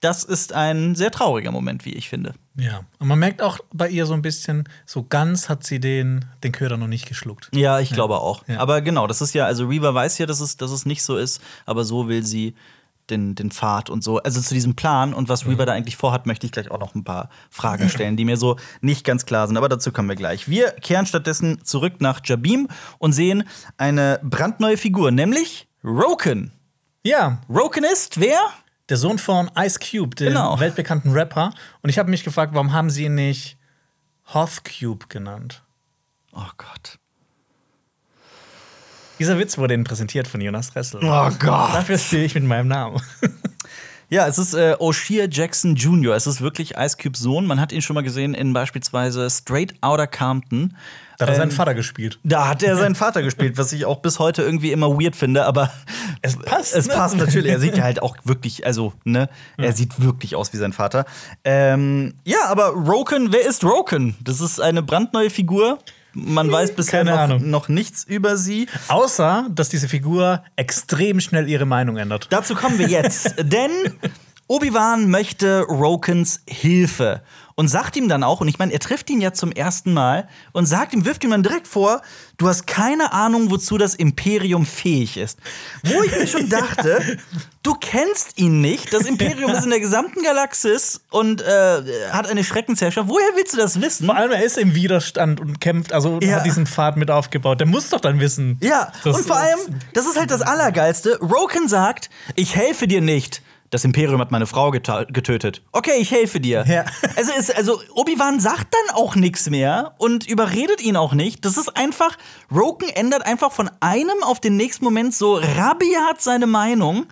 Das ist ein sehr trauriger Moment, wie ich finde. Ja. Und man merkt auch bei ihr so ein bisschen, so ganz hat sie den, den Köder noch nicht geschluckt. Ja, ich glaube auch. Ja. Aber genau, das ist ja, also Reva weiß ja, dass es, dass es nicht so ist, aber so will sie den, den Pfad und so. Also zu diesem Plan und was Reva da eigentlich vorhat, möchte ich gleich auch noch ein paar Fragen stellen, die mir so nicht ganz klar sind. Aber dazu kommen wir gleich. Wir kehren stattdessen zurück nach Jabim und sehen eine brandneue Figur, nämlich Roken. Ja, Roken ist wer? Der Sohn von Ice Cube, dem Genau. weltbekannten Rapper. Und ich habe mich gefragt, warum haben sie ihn nicht Hoth Cube genannt? Oh Gott. Dieser Witz wurde Ihnen präsentiert von Jonas Dressel. Oh Gott. Dafür stehe ich mit meinem Namen. Ja, es ist äh, O'Shea Jackson Jr. Es ist wirklich Ice Cubes Sohn. Man hat ihn schon mal gesehen in beispielsweise Straight Outta Compton. Da hat er seinen Ähm, Vater gespielt. Da hat er seinen Vater gespielt, was ich auch bis heute irgendwie immer weird finde, aber Es passt, Es ne? passt natürlich. Er sieht ja halt auch wirklich, also, ne, er sieht wirklich aus wie sein Vater. Ähm, ja, aber Roken, wer ist Roken? Das ist eine brandneue Figur. Man weiß bisher keine noch, noch nichts über sie. Außer, dass diese Figur extrem schnell ihre Meinung ändert. Dazu kommen wir jetzt, denn Obi-Wan möchte Rokens Hilfe und sagt ihm dann auch, und ich meine, er trifft ihn ja zum ersten Mal und sagt ihm, wirft ihm dann direkt vor, du hast keine Ahnung, wozu das Imperium fähig ist. Wo ich mir schon dachte, du kennst ihn nicht. Das Imperium ist in der gesamten Galaxis und äh, hat eine Schreckensherrschaft. Woher willst du das wissen? Vor allem, er ist im Widerstand und kämpft, also Ja. hat diesen Pfad mit aufgebaut. Der muss doch dann wissen. Ja, und vor allem, das ist halt das Allergeilste. Roken sagt, ich helfe dir nicht. Das Imperium hat meine Frau getötet. Okay, ich helfe dir. Ja. Also, ist, also Obi-Wan sagt dann auch nichts mehr und überredet ihn auch nicht. Das ist einfach, Roken ändert einfach von einem auf den nächsten Moment so rabiat seine Meinung.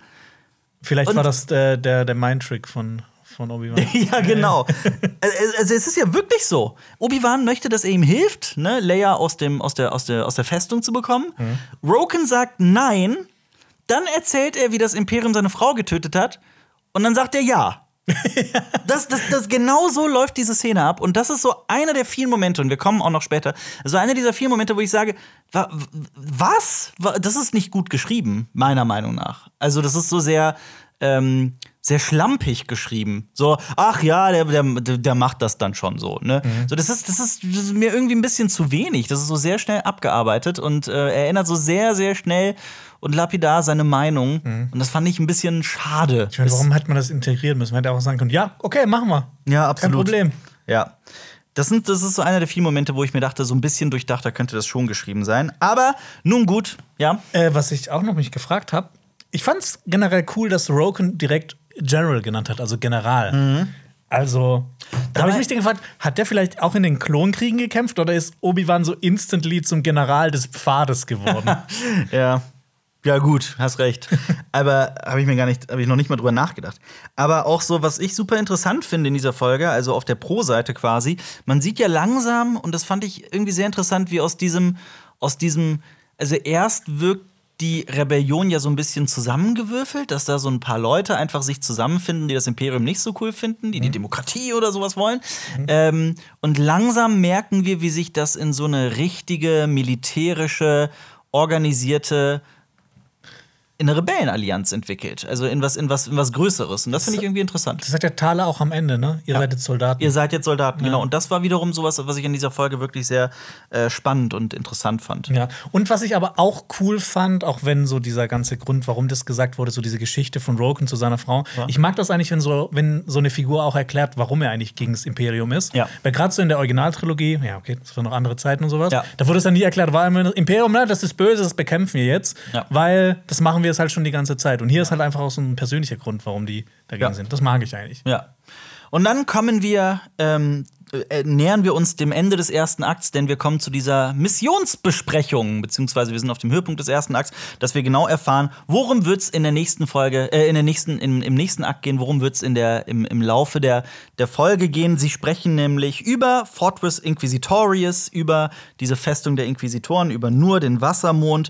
Vielleicht Und- war das der, der, der Mind-Trick von, von Obi-Wan. Ja, genau. Also, also es ist ja wirklich so. Obi-Wan möchte, dass er ihm hilft, ne, Leia aus, dem, aus, der, aus, der, aus der Festung zu bekommen. Roken sagt nein. Dann erzählt er, wie das Imperium seine Frau getötet hat. Und dann sagt er ja. das, das, das, genau so läuft diese Szene ab. Und das ist so einer der vielen Momente, und wir kommen auch noch später, so einer dieser vielen Momente, wo ich sage, wa was? Das ist nicht gut geschrieben, meiner Meinung nach. Also, das ist so sehr, ähm, sehr schlampig geschrieben. So, ach ja, der, der, der macht das dann schon so. Ne? Mhm. So, das ist, das, ist, das ist mir irgendwie ein bisschen zu wenig. Das ist so sehr schnell abgearbeitet und äh, erinnert so sehr, sehr schnell und lapidar seine Meinung. Mhm. Und das fand ich ein bisschen schade. Ich meine, warum hat man das integrieren müssen? Man hätte auch sagen können, ja, okay, machen wir. Ja, absolut. Kein Problem. Ja. Das, sind, das ist so einer der vielen Momente, wo ich mir dachte, so ein bisschen durchdachter könnte das schon geschrieben sein. Aber nun gut, ja. Äh, was ich auch noch mich gefragt habe, ich fand es generell cool, dass Roken direkt General genannt hat, also General. Mhm. Also, da habe ich mich gefragt, hat der vielleicht auch in den Klonkriegen gekämpft oder ist Obi-Wan so instantly zum General des Pfades geworden? ja. Ja, gut, hast recht. Aber habe ich mir gar nicht, habe ich noch nicht mal drüber nachgedacht. Aber auch so, was ich super interessant finde in dieser Folge, also auf der Pro-Seite quasi, man sieht ja langsam, und das fand ich irgendwie sehr interessant, wie aus diesem, aus diesem, also erst wirkt die Rebellion ja so ein bisschen zusammengewürfelt, dass da so ein paar Leute einfach sich zusammenfinden, die das Imperium nicht so cool finden, die mhm. die Demokratie oder sowas wollen. Mhm. Ähm, und langsam merken wir, wie sich das in so eine richtige militärische, organisierte in eine Rebellenallianz entwickelt. Also in was, in was, in was Größeres. Und das finde ich irgendwie interessant. Das sagt der Thaler auch am Ende, ne? Ihr ja. seid jetzt Soldaten. Ihr seid jetzt Soldaten, ja. genau. Und das war wiederum sowas, was ich in dieser Folge wirklich sehr äh, spannend und interessant fand. Ja. Und was ich aber auch cool fand, auch wenn so dieser ganze Grund, warum das gesagt wurde, so diese Geschichte von Roken zu seiner Frau. Ja. Ich mag das eigentlich, wenn so, wenn so eine Figur auch erklärt, warum er eigentlich gegen das Imperium ist. Ja. Weil gerade so in der Originaltrilogie, ja, okay, das waren noch andere Zeiten und sowas, ja. da wurde es dann nie erklärt, war immer Imperium, ne, das ist böse, das bekämpfen wir jetzt. Weil das machen wir jetzt halt schon die ganze Zeit. Zeit. Und hier ist halt einfach auch so ein persönlicher Grund, warum die dagegen ja. sind. Das mag ich eigentlich. Ja. Und dann kommen wir, ähm, äh, nähern wir uns dem Ende des ersten Akts, denn wir kommen zu dieser Missionsbesprechung, beziehungsweise wir sind auf dem Höhepunkt des ersten Akts, dass wir genau erfahren, worum wird es in der nächsten Folge, äh, in der nächsten, im, im nächsten Akt gehen, worum wird es im, im Laufe der, der Folge gehen. Sie sprechen nämlich über Fortress Inquisitorius, über diese Festung der Inquisitoren, über nur den Wassermond.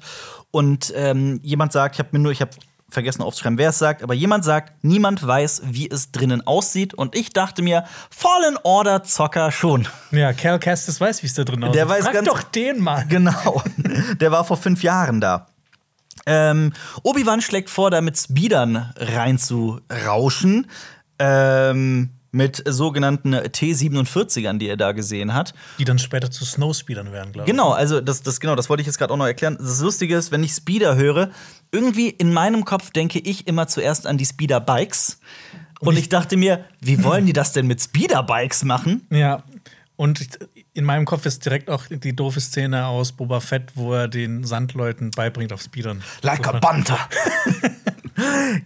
Und ähm, jemand sagt, ich habe mir nur, ich habe vergessen aufzuschreiben, wer es sagt, aber jemand sagt, niemand weiß, wie es drinnen aussieht. Und ich dachte mir, Fallen Order Zocker schon. Ja, Cal Kestis weiß, wie es da drin aussieht. Der weiß Frag ganz doch den mal. Genau. Der war vor fünf Jahren da. Ähm, Obi-Wan schlägt vor, da mit Speedern reinzurauschen. Ähm, mit sogenannten T-47ern, die er da gesehen hat. Die dann später zu Snowspeedern werden, glaube ich. Genau, also das, das, genau, das wollte ich jetzt gerade auch noch erklären. Das Lustige ist, wenn ich Speeder höre, irgendwie in meinem Kopf denke ich immer zuerst an die Speeder-Bikes. Und, Und ich, ich dachte mir, wie wollen die das denn mit Speeder-Bikes machen? Ja, und in meinem Kopf ist direkt auch die doofe Szene aus Boba Fett, wo er den Sandleuten beibringt auf Speedern. Like a Banter.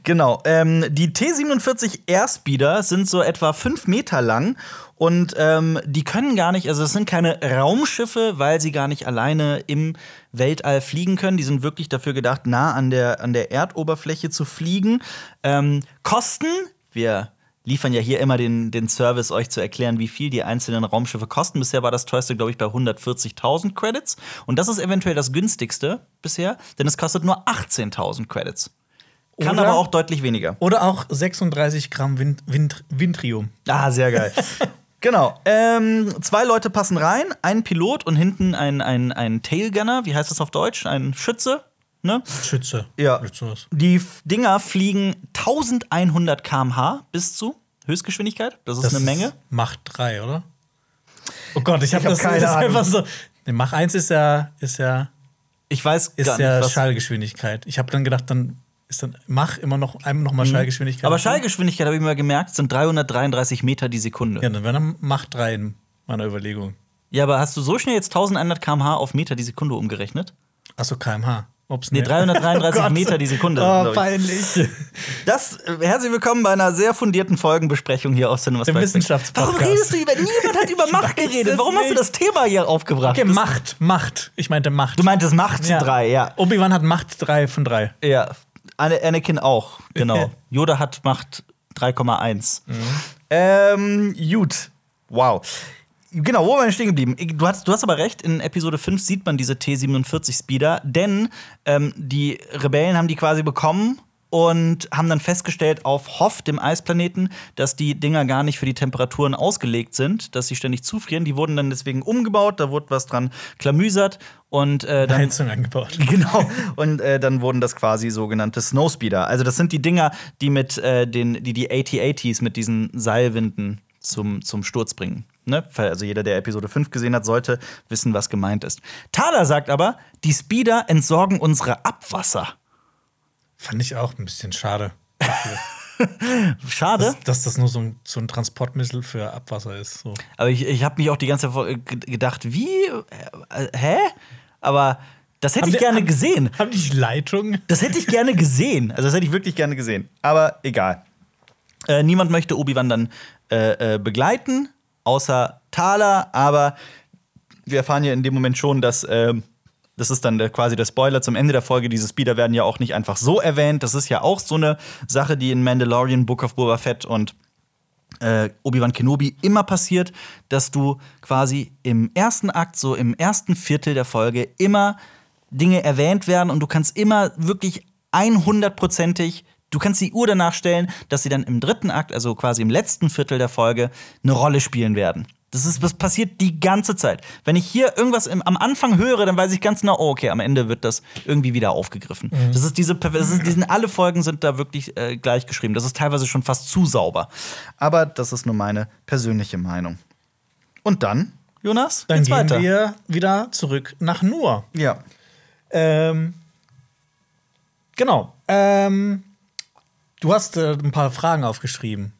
genau. Ähm, die T-47 Airspeeder sind so etwa fünf Meter lang und ähm, die können gar nicht, also es sind keine Raumschiffe, weil sie gar nicht alleine im Weltall fliegen können. Die sind wirklich dafür gedacht, nah an der, an der Erdoberfläche zu fliegen. Ähm, Kosten, wir liefern ja hier immer den, den Service, euch zu erklären, wie viel die einzelnen Raumschiffe kosten. Bisher war das teuerste, glaube ich, bei 140.000 Credits. Und das ist eventuell das günstigste bisher, denn es kostet nur 18.000 Credits. Kann oder, aber auch deutlich weniger. Oder auch 36 Gramm Vin Vin Vintrium. Ah, sehr geil. genau. Ähm, zwei Leute passen rein, ein Pilot und hinten ein, ein, ein Tailgunner. Wie heißt das auf Deutsch? Ein Schütze. Ne? Schütze. Ja. Die Dinger fliegen 1100 km/h bis zu Höchstgeschwindigkeit. Das ist das eine Menge. Macht 3, oder? Oh Gott, ich habe hab das, keine das Ahnung. einfach so. Nee, Mach 1 ist ja, ist ja. Ich weiß ist ja nicht, Schallgeschwindigkeit. Ich habe dann gedacht, dann ist dann Mach immer noch einmal noch mal mhm. Schallgeschwindigkeit. Aber Schallgeschwindigkeit habe ich mal gemerkt, sind 333 Meter die Sekunde. Ja, dann wäre dann Mach 3 in meiner Überlegung. Ja, aber hast du so schnell jetzt 1100 km/h auf Meter die Sekunde umgerechnet? Achso, kmh. Ups, nee, 333 oh Meter die Sekunde. Oh, peinlich. Das, herzlich willkommen bei einer sehr fundierten Folgenbesprechung hier auf Cinema Dem Wissenschaftspodcast. Warum redest du über, niemand hat über Macht geredet. Warum hast du das Thema hier aufgebracht? Okay, Macht, Macht. Ich meinte Macht. Du meintest Macht ja. 3, ja. Obi-Wan hat Macht 3 von 3. Ja, Anakin auch, genau. Yoda hat Macht 3,1. Mhm. Ähm, gut. Wow. Genau, wo waren wir stehen geblieben? Du hast, du hast aber recht, in Episode 5 sieht man diese T-47 Speeder, denn ähm, die Rebellen haben die quasi bekommen und haben dann festgestellt auf Hoff, dem Eisplaneten, dass die Dinger gar nicht für die Temperaturen ausgelegt sind, dass sie ständig zufrieren. Die wurden dann deswegen umgebaut, da wurde was dran klamüsert und äh, dann Heizung angebaut. Genau. Und äh, dann wurden das quasi sogenannte Snowspeeder. Also das sind die Dinger, die mit äh, den, die die AT-ATs mit diesen Seilwinden zum, zum Sturz bringen. Ne? Also jeder, der Episode 5 gesehen hat, sollte wissen, was gemeint ist. Thaler sagt aber, die Speeder entsorgen unsere Abwasser. Fand ich auch ein bisschen schade. Schade. Dass, dass das nur so ein, so ein Transportmittel für Abwasser ist. So. Aber ich, ich habe mich auch die ganze Zeit ge- gedacht, wie? Äh, hä? Aber das hätte Haben ich die- gerne haben- gesehen. Haben die Leitung? Das hätte ich gerne gesehen. Also, das hätte ich wirklich gerne gesehen. Aber egal. Äh, niemand möchte Obi-Wan dann äh, äh, begleiten, außer Thaler. Aber wir erfahren ja in dem Moment schon, dass. ähm, das ist dann der, quasi der Spoiler zum Ende der Folge. Diese Speeder werden ja auch nicht einfach so erwähnt. Das ist ja auch so eine Sache, die in Mandalorian, Book of Boba Fett und äh, Obi-Wan Kenobi immer passiert, dass du quasi im ersten Akt, so im ersten Viertel der Folge, immer Dinge erwähnt werden und du kannst immer wirklich 100%ig, du kannst die Uhr danach stellen, dass sie dann im dritten Akt, also quasi im letzten Viertel der Folge, eine Rolle spielen werden. Das, ist, das passiert die ganze Zeit. Wenn ich hier irgendwas im, am Anfang höre, dann weiß ich ganz genau, oh, okay, am Ende wird das irgendwie wieder aufgegriffen. Das ist diese, das ist, die sind, alle Folgen sind da wirklich äh, gleich geschrieben. Das ist teilweise schon fast zu sauber. Aber das ist nur meine persönliche Meinung. Und dann, Jonas, Dann geht's gehen weiter. wir wieder zurück nach Nur. Ja. Ähm, genau. Ähm, du hast äh, ein paar Fragen aufgeschrieben.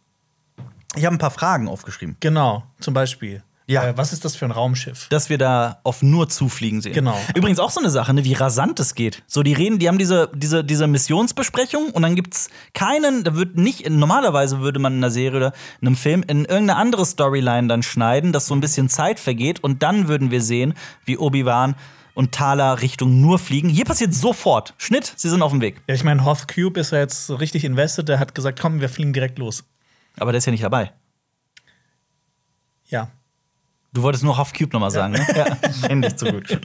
Ich habe ein paar Fragen aufgeschrieben, Genau, zum Beispiel. Ja. Äh, was ist das für ein Raumschiff? dass wir da auf nur zufliegen sehen. Genau. Übrigens auch so eine Sache, ne, wie rasant es geht. So, die reden, die haben diese, diese, diese Missionsbesprechung und dann gibt's keinen, da wird nicht, normalerweise würde man in einer Serie oder in einem Film in irgendeine andere Storyline dann schneiden, dass so ein bisschen Zeit vergeht und dann würden wir sehen, wie Obi-Wan und Thala Richtung nur fliegen. Hier passiert sofort. Schnitt, sie sind auf dem Weg. Ja, ich meine, Hoth Cube ist ja jetzt so richtig invested. Der hat gesagt, komm, wir fliegen direkt los. Aber der ist ja nicht dabei. Ja. Du wolltest nur Half Cube nochmal sagen, ne? Ja, kenn dich zu gut.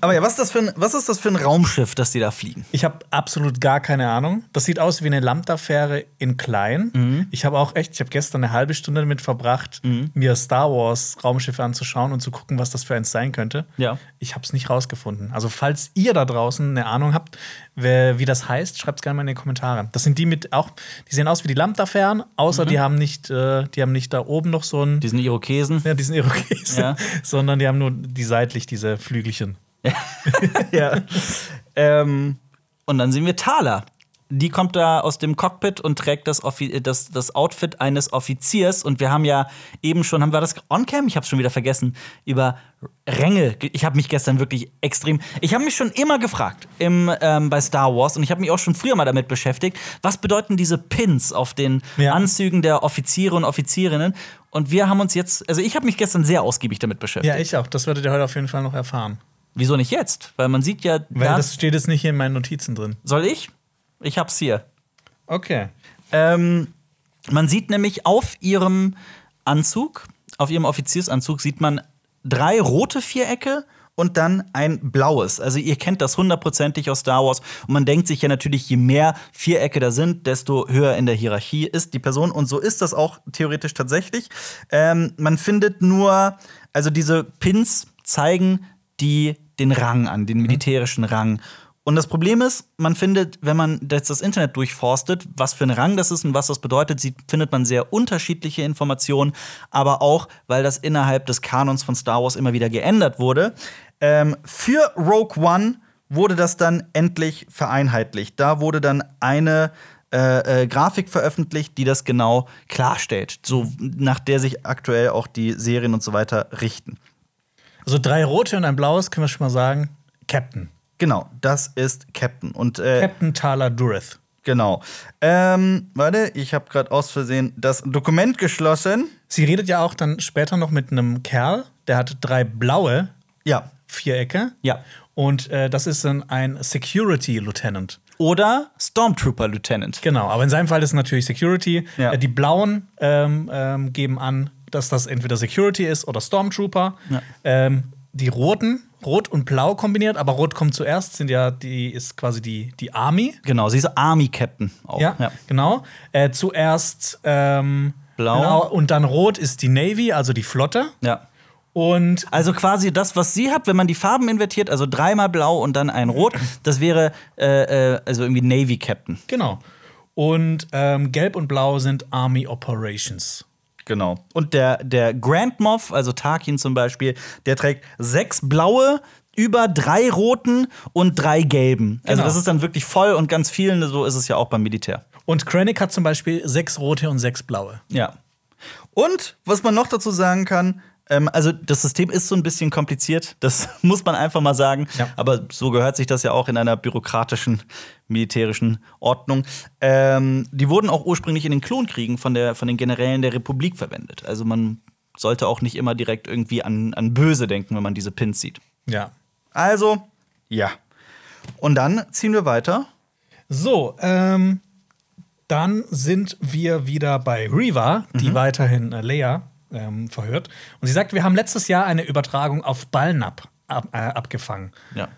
Aber ja, was ist, das für ein, was ist das für ein Raumschiff, das die da fliegen? Ich habe absolut gar keine Ahnung. Das sieht aus wie eine Lambda-Fähre in klein. Mhm. Ich habe auch echt, ich habe gestern eine halbe Stunde damit verbracht, mir Star Wars Raumschiffe anzuschauen und zu gucken, was das für eins sein könnte. Ja. Ich habe es nicht rausgefunden. Also falls ihr da draußen eine Ahnung habt, wer, wie das heißt, schreibt es gerne mal in die Kommentare. Das sind die mit auch, die sehen aus wie die Lambda-Fähren, außer die haben nicht, äh, die haben nicht da oben noch so ein, Diesen Irokesen. ja, diesen Irokesen, Ja. sondern die haben nur die seitlich diese Flügelchen. ja. ähm, und dann sehen wir Thala. Die kommt da aus dem Cockpit und trägt das, Offi das, das Outfit eines Offiziers. Und wir haben ja eben schon, haben wir das on-cam? Ich habe schon wieder vergessen, über Ränge. Ich habe mich gestern wirklich extrem. Ich habe mich schon immer gefragt im, ähm, bei Star Wars und ich habe mich auch schon früher mal damit beschäftigt, was bedeuten diese Pins auf den Ja. Anzügen der Offiziere und Offizierinnen. Und wir haben uns jetzt, also ich habe mich gestern sehr ausgiebig damit beschäftigt. Ja, ich auch. Das werdet ihr heute auf jeden Fall noch erfahren. Wieso nicht jetzt? Weil man sieht ja, Weil da- das steht jetzt nicht hier in meinen Notizen drin. soll ich? Ich hab's hier. Okay. Ähm, man sieht nämlich auf ihrem Anzug, auf ihrem Offiziersanzug, sieht man drei rote Vierecke und dann ein blaues. Also ihr kennt das hundertprozentig aus Star Wars. Und man denkt sich ja natürlich, je mehr Vierecke da sind, desto höher in der Hierarchie ist die Person. Und so ist das auch theoretisch tatsächlich. Ähm, man findet nur, also diese Pins zeigen die den Rang an, den militärischen Rang. Und das Problem ist, man findet, wenn man jetzt das Internet durchforstet, was für ein Rang das ist und was das bedeutet, findet man sehr unterschiedliche Informationen, aber auch, weil das innerhalb des Kanons von Star Wars immer wieder geändert wurde. Ähm, für Rogue One wurde das dann endlich vereinheitlicht. Da wurde dann eine äh, äh, Grafik veröffentlicht, die das genau klarstellt, so nach der sich aktuell auch die Serien und so weiter richten. Also drei rote und ein blaues, können wir schon mal sagen. Captain. Genau, das ist Captain. Und äh, Captain Tala Dureth. Genau. Ähm, warte, ich habe gerade aus Versehen das Dokument geschlossen. Sie redet ja auch dann später noch mit einem Kerl, der hat drei blaue Ja. Vierecke. Ja. Und äh, das ist dann ein Security Lieutenant. Oder Stormtrooper Lieutenant. Genau, aber in seinem Fall ist es natürlich Security. Ja. Äh, die blauen ähm, ähm, geben an, dass das entweder Security ist oder Stormtrooper. Ja. Ähm, die roten, rot und blau kombiniert, aber rot kommt zuerst, sind ja die ist quasi die, die Army. Genau, sie ist Army-Captain auch. Ja, genau. Äh, zuerst ähm, Blau. Genau, und dann rot ist die Navy, also die Flotte. ja. Und Also quasi das, was sie hat, wenn man die Farben invertiert, also dreimal blau und dann ein Rot, das wäre äh, äh, also irgendwie Navy Captain. genau. Und ähm, gelb und blau sind Army Operations. Genau. Und der, der Grand Moff, also Tarkin zum Beispiel, der trägt sechs blaue, über drei roten und drei gelben. Also Genau. das ist dann wirklich voll und ganz vielen, so ist es ja auch beim Militär. Und Krennic hat zum Beispiel sechs rote und sechs blaue. Ja. Und was man noch dazu sagen kann, ähm, also das System ist so ein bisschen kompliziert, das muss man einfach mal sagen. Ja. Aber so gehört sich das ja auch in einer bürokratischen, militärischen Ordnung. Ähm, die wurden auch ursprünglich in den Klonkriegen von, der, von den Generälen der Republik verwendet. Also man sollte auch nicht immer direkt irgendwie an, an Böse denken, wenn man diese Pins sieht. Ja. Also, ja. Und dann ziehen wir weiter. So, ähm, dann sind wir wieder bei Reva, die weiterhin äh, Leia ähm, verhört. Und sie sagt, wir haben letztes Jahr eine Übertragung auf Balnab ab, äh, abgefangen. Ja.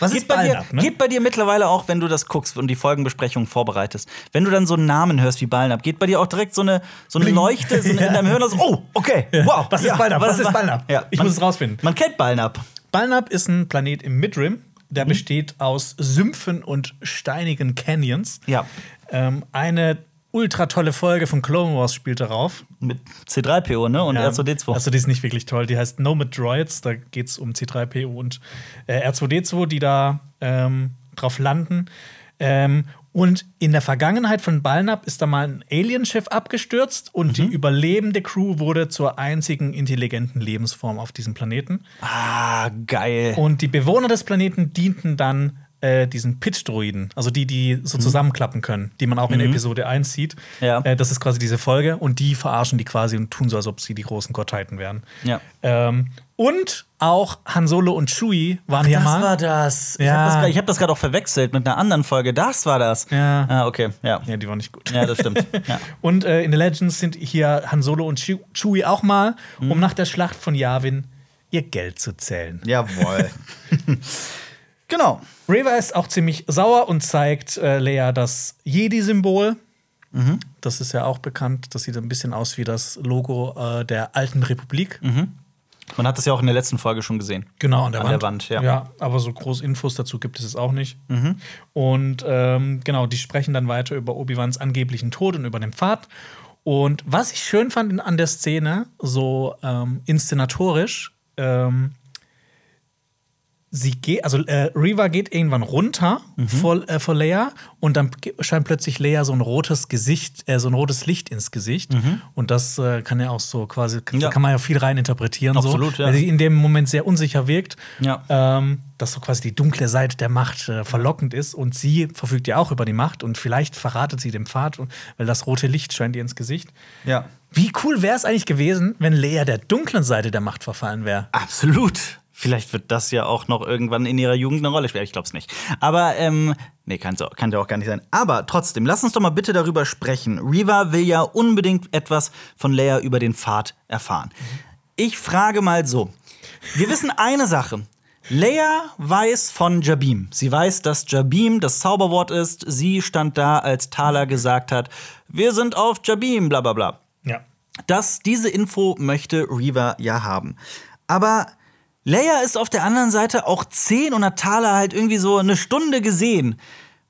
Was Geht bei, dir, geht bei dir mittlerweile auch, wenn du das guckst und die Folgenbesprechung vorbereitest, wenn du dann so einen Namen hörst wie Balnab, geht bei dir auch direkt so eine, so eine Leuchte so eine, in deinem Hirn, so, oh, okay, wow. Was ist ja, Balnab? Was ist Balnab? Ja, Ich man, muss es rausfinden. Man kennt Balnab. Balnab ist ein Planet im Midrim. Der besteht aus Sümpfen und steinigen Canyons. Ja. Ähm, eine ultra tolle Folge von Clone Wars spielt darauf. Mit C3PO, ne? Und R2D2. Also die ist nicht wirklich toll. Die heißt Nomad Droids. Da geht es um C3PO und äh, R2D2, die da ähm, drauf landen. Ähm, und in der Vergangenheit von Balnab ist da mal ein Alienschiff abgestürzt und Mhm. die überlebende Crew wurde zur einzigen intelligenten Lebensform auf diesem Planeten. ah, geil. Und die Bewohner des Planeten dienten dann äh, diesen Pitch-Droiden, also die, die so zusammenklappen können, die man auch in Episode 1 sieht. Mhm. Ja. Äh, das ist quasi diese Folge und die verarschen die quasi und tun so, als ob sie die großen Gottheiten wären. Ja. Ähm, und auch Han Solo und Chewie waren hier das mal. war das. Ich Ja. habe das, grad- ich hab das gerade auch verwechselt mit einer anderen Folge. Das war das. Ja. Ah, okay, ja. ja, die waren nicht gut. Ja, das stimmt. Ja. Und äh, in The Legends sind hier Han Solo und Chew- Chewie auch mal, Mhm. um nach der Schlacht von Yavin ihr Geld zu zählen. Jawohl. genau. Reva ist auch ziemlich sauer und zeigt äh, Leia das Jedi-Symbol. Mhm. Das ist ja auch bekannt. Das sieht ein bisschen aus wie das Logo äh, der alten Republik. Man hat das ja auch in der letzten Folge schon gesehen. Genau, an der An Wand. der Wand, ja. ja. aber so groß Infos dazu gibt es jetzt auch nicht. Mhm. Und ähm, genau, die sprechen dann weiter über Obi-Wans angeblichen Tod und über den Pfad. Und was ich schön fand an der Szene, so ähm, inszenatorisch, ähm, sie geht, also äh, Reva geht irgendwann runter Mhm. vor, äh, vor Leia und dann scheint plötzlich Leia so ein rotes Gesicht, äh, so ein rotes Licht ins Gesicht. Und das äh, kann ja auch so quasi, Mhm. Ja. da kann man ja viel rein interpretieren. Absolut, so, ja. Weil sie in dem Moment sehr unsicher wirkt. Ja. Ähm, dass so quasi die dunkle Seite der Macht äh, verlockend ist und sie verfügt ja auch über die Macht und vielleicht verratet sie den Pfad, weil das rote Licht scheint ihr ins Gesicht. Ja. Wie cool wäre es eigentlich gewesen, wenn Leia der dunklen Seite der Macht verfallen wäre? Absolut. Vielleicht wird das ja auch noch irgendwann in ihrer Jugend eine Rolle spielen. Ich glaube es nicht. Aber, ähm, nee, kann kann ja auch gar nicht sein. Aber trotzdem, lass uns doch mal bitte darüber sprechen. Reva will ja unbedingt etwas von Leia über den Pfad erfahren. Ich frage mal so: Wir wissen eine Sache. Leia weiß von Jabim. Sie weiß, dass Jabim das Zauberwort ist. Sie stand da, als Thala gesagt hat: Wir sind auf Jabim, bla bla bla. Ja. Das, diese Info möchte Reva ja haben. Aber Leia ist auf der anderen Seite auch 10 und hat Thala halt irgendwie so eine Stunde gesehen.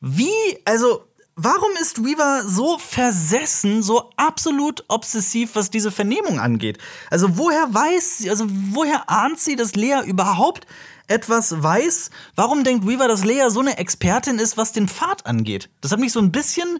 Wie, also, warum ist Reva so versessen, so absolut obsessiv, was diese Vernehmung angeht? Also, woher weiß sie, also, woher ahnt sie, dass Lea überhaupt etwas weiß? Warum denkt Reva, dass Lea so eine Expertin ist, was den Pfad angeht? Das hat mich so ein bisschen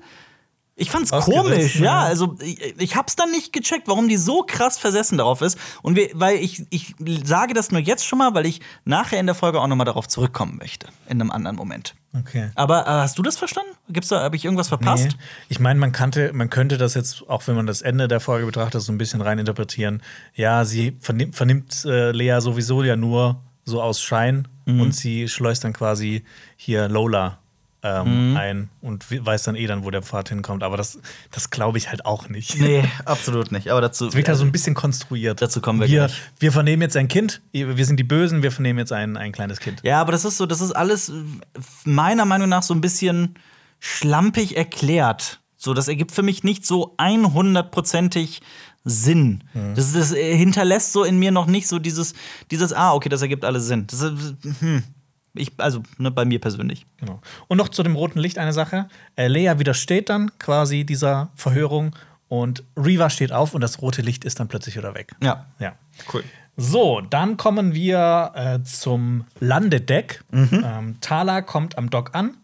ich fand's komisch, ja. Also ich, ich hab's dann nicht gecheckt, warum die so krass versessen darauf ist. Und wir, weil ich, ich sage das nur jetzt schon mal, weil ich nachher in der Folge auch noch mal darauf zurückkommen möchte. In einem anderen Moment. Okay. Aber äh, hast du das verstanden? Gibt's da, habe ich irgendwas verpasst? Nee. Ich meine, man kannte, man könnte das jetzt, auch wenn man das Ende der Folge betrachtet, so ein bisschen reininterpretieren. Ja, sie vernimmt, vernimmt äh, Lea sowieso ja nur so aus Schein Mhm. und sie schleust dann quasi hier Lola ähm, Mhm. ein und we- weiß dann eh dann, wo der Pfad hinkommt. Aber das, das glaube ich halt auch nicht. Nee, absolut nicht. Aber dazu. Es wirkt halt so ein bisschen konstruiert. Dazu kommen wir wir gleich. Wir vernehmen jetzt ein Kind, wir sind die Bösen, wir vernehmen jetzt ein, ein kleines Kind. Ja, aber das ist so, das ist alles äh, meiner Meinung nach so ein bisschen schlampig erklärt. So, das ergibt für mich nicht so 100%ig Sinn. Das, das äh, hinterlässt so in mir noch nicht so dieses, dieses ah, okay, das ergibt alles Sinn. Das, ist, hm. Ich, also, ne, bei mir persönlich. Genau. Und noch zu dem roten Licht eine Sache. Äh, Leia widersteht dann quasi dieser Verhörung und Reva steht auf und das rote Licht ist dann plötzlich wieder weg. Ja. Ja. Cool. So, dann kommen wir äh, zum Landedeck. Mhm. Ähm, Tala kommt am Dock an.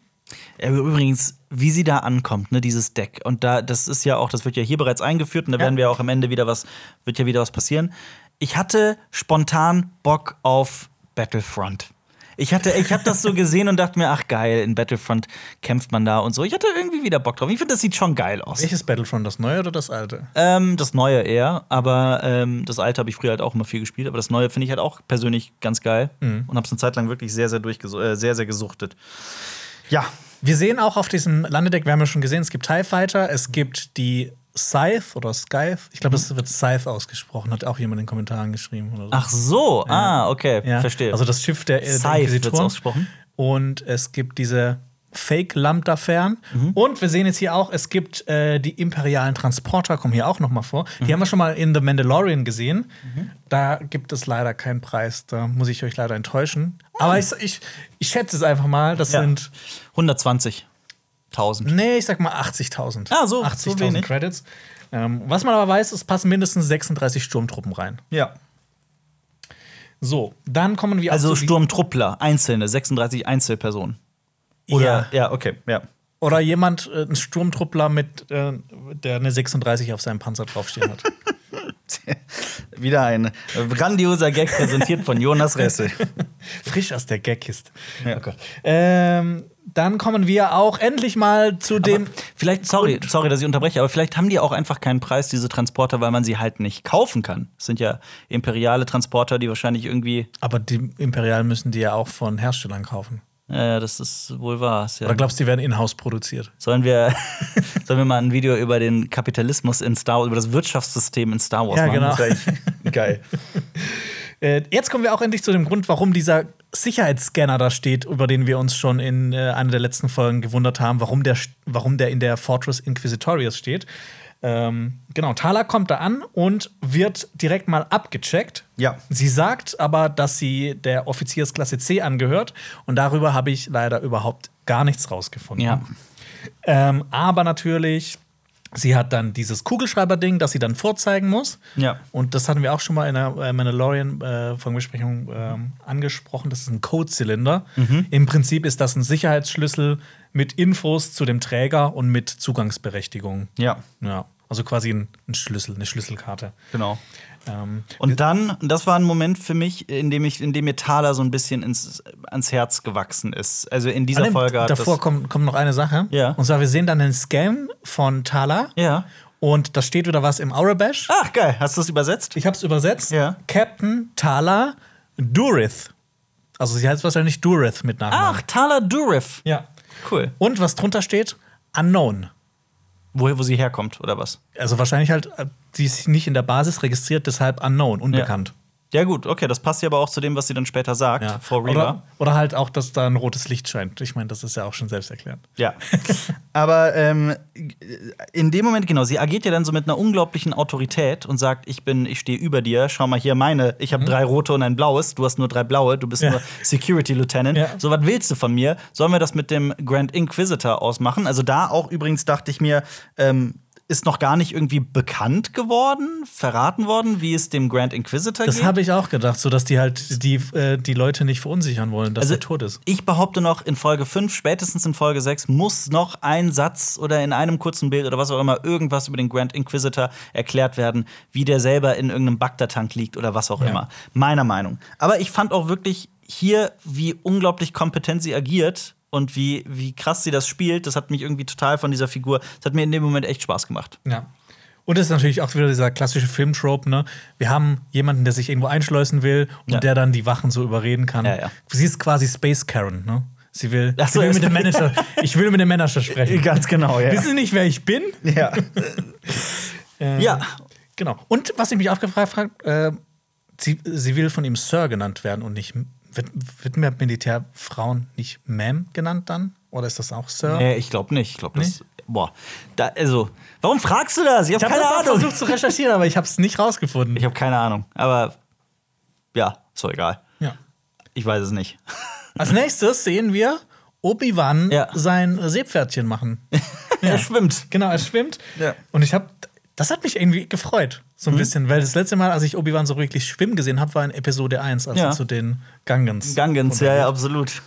Übrigens, wie sie da ankommt, ne, dieses Deck. Und da, das ist ja auch, das wird ja hier bereits eingeführt und da Ja. werden wir auch am Ende wieder was, wird ja wieder was passieren. Ich hatte spontan Bock auf Battlefront. Ich hatte, ich habe das so gesehen und dachte mir, ach geil, in Battlefront kämpft man da und so. Ich hatte irgendwie wieder Bock drauf. Ich finde, das sieht schon geil aus. Welches Battlefront, das neue oder das alte? Ähm, das Neue eher, aber ähm, das Alte habe ich früher halt auch immer viel gespielt. Aber das Neue finde ich halt auch persönlich ganz geil und habe es eine Zeit lang wirklich sehr, sehr äh, sehr, sehr gesuchtet. Ja, Wir sehen auch auf diesem Landedeck, wir haben ja schon gesehen, es gibt TIE Fighter, es gibt die Scythe oder Scythe. Ich glaube, es wird Scythe ausgesprochen, hat auch jemand in den Kommentaren geschrieben. So. ach so, ah, okay, Ja, verstehe. Also das Schiff der, äh, der Scythe Inquisitoren. ausgesprochen. Und es gibt diese Fake Lambda Fern. Und wir sehen jetzt hier auch, es gibt äh, die imperialen Transporter, kommen hier auch noch mal vor. Die haben wir schon mal in The Mandalorian gesehen. Da gibt es leider keinen Preis. Da muss ich euch leider enttäuschen. Aber ich, ich, ich schätze es einfach mal. Das Ja. sind, 120.000. nee, ich sag mal 80.000. Ah, so, so 80.000 wenig. Credits. Ähm, was man aber weiß, es passen mindestens 36 Sturmtruppen rein. Ja. So, dann kommen wir Also Sturmtruppler, einzelne, 36 Einzelpersonen. Oder, ja, okay, ja. Oder jemand, äh, ein Sturmtruppler mit, äh, der eine 36 auf seinem Panzer draufstehen hat. Wieder ein äh, grandioser Gag präsentiert von Jonas Ressel. Frisch aus der Gagkiste. Ja. Oh. Ähm, dann kommen wir auch endlich mal zu dem. Vielleicht, sorry, sorry, dass ich unterbreche, aber vielleicht haben die auch einfach keinen Preis, diese Transporter, weil man sie halt nicht kaufen kann. Das sind ja imperiale Transporter, die wahrscheinlich irgendwie. Aber die Imperial müssen die ja auch von Herstellern kaufen. Ja, das ist wohl wahr. ist Ja. Oder glaubst du, die werden in-house produziert? Sollen wir, sollen wir mal ein Video über den Kapitalismus in Star Wars, über das Wirtschaftssystem in Star Wars Ja, machen? genau. Das ist geil. Äh, jetzt kommen wir auch endlich zu dem Grund, warum dieser Sicherheitsscanner da steht, über den wir uns schon in äh, einer der letzten Folgen gewundert haben, warum der, warum der in der Fortress Inquisitorius steht. Ähm, genau, Tala kommt da an und wird direkt mal abgecheckt. Ja. Sie sagt aber, dass sie der Offiziersklasse C angehört und darüber habe ich leider überhaupt gar nichts rausgefunden. Ja. Ähm, aber natürlich, sie hat dann dieses Kugelschreiber-Ding, das sie dann vorzeigen muss. Ja. Und das hatten wir auch schon mal in der äh, Mandalorian-Folgenbesprechung ähm, angesprochen. Das ist ein Codezylinder. Mhm. Im Prinzip ist das ein Sicherheitsschlüssel mit Infos zu dem Träger und mit Zugangsberechtigung. Ja, Ja. Also quasi ein, ein Schlüssel, eine Schlüsselkarte. genau. Ähm, Und dann, das war ein Moment für mich, in dem, ich, in dem mir Thaler so ein bisschen ins, ans Herz gewachsen ist. Also in dieser Ah, Folge hat davor kommt, kommt noch eine Sache. Ja. Und zwar, wir sehen dann einen Scam von Tala. Ja. Und da steht wieder was im Aurabash. Ach, geil. Hast du es übersetzt? Ich habe es übersetzt. Ja. Captain Tala Durith. Also sie heißt wahrscheinlich Durith mit Nachnamen. Ach, Thaler Durif. Ja. Cool. Und was drunter steht? Unknown. Woher, wo sie herkommt, oder was? Also wahrscheinlich halt, äh, sie ist nicht in der Basis registriert, deshalb unknown, unbekannt. Ja, gut, okay, das passt ja aber auch zu dem, was sie dann später sagt, Ja. vor Reba. Oder, oder halt auch, dass da ein rotes Licht scheint. Ich meine, das ist ja auch schon selbsterklärend. Ja. Aber ähm, in dem Moment, genau, sie agiert ja dann so mit einer unglaublichen Autorität und sagt, ich bin, ich stehe über dir, schau mal hier meine, ich habe drei rote und ein blaues, du hast nur drei blaue, du bist Mhm. Ja. nur Security Lieutenant. Ja. So, was willst du von mir? Sollen wir das mit dem Grand Inquisitor ausmachen? Also da auch übrigens dachte ich mir, ähm, ist noch gar nicht irgendwie bekannt geworden, verraten worden, wie es dem Grand Inquisitor Das geht. habe ich auch gedacht, so dass die halt die, äh, die Leute nicht verunsichern wollen, dass Also, er tot ist. Ich behaupte noch, in Folge 5, spätestens in Folge 6, muss noch ein Satz oder in einem kurzen Bild oder was auch immer irgendwas über den Grand Inquisitor erklärt werden, wie der selber in irgendeinem Bagdad-Tank liegt oder was auch Ja. immer. Meiner Meinung. Aber ich fand auch wirklich hier, wie unglaublich kompetent sie agiert und wie, wie krass sie das spielt. Das hat mich irgendwie total von dieser Figur, das hat mir in dem Moment echt Spaß gemacht. Ja. Und es ist natürlich auch wieder dieser klassische Filmtrope, ne? Wir haben jemanden, der sich irgendwo einschleusen will und Ja. der dann die Wachen so überreden kann. Ja, ja. Sie ist quasi Space Karen, ne? Sie will, Ach sie so, will mit dem Manager. Ich will mit dem Manager sprechen. Ganz genau, ja. Wissen Sie nicht, wer ich bin? Ja. ja. Genau. Und was ich mich auch gefragt habe, äh, sie, sie will von ihm Sir genannt werden und nicht. Wird, wird mehr Militärfrauen nicht Ma'am genannt dann? Oder ist das auch Sir? Nee, ich glaube nicht. Ich glaube, das. Boah. Da, also, warum fragst du das? Ich habe Ich habe keine das auch Ahnung. versucht zu recherchieren, aber ich habe es nicht rausgefunden. Ich habe keine Ahnung. Aber ja, ist doch egal. ja. Ich weiß es nicht. Als nächstes sehen wir Obi-Wan Ja. sein Seepferdchen machen. Er schwimmt. Genau, er schwimmt. Ja. Und ich habe, das hat mich irgendwie gefreut, Mhm. so ein bisschen, weil das letzte Mal, als ich Obi-Wan so wirklich schwimmen gesehen habe, war in Episode 1, als Ja. zu den Gangens. Gangens, ja, ja, absolut.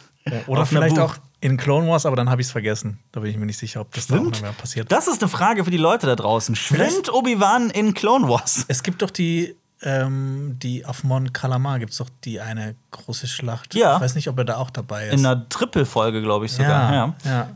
Oder Auf vielleicht auch in Clone Wars, aber dann habe ich es vergessen. Da bin ich mir nicht sicher, ob das da Schwimmt? noch mehr passiert. Das ist eine Frage für die Leute da draußen. Schwimmt Obi-Wan in Clone Wars? Es gibt doch die, ähm, die auf Mon Calamar gibt es doch die eine große Schlacht. Ja. Ich weiß nicht, ob er da auch dabei ist. In einer Triple-Folge, glaube ich sogar. Ja, ja. ja.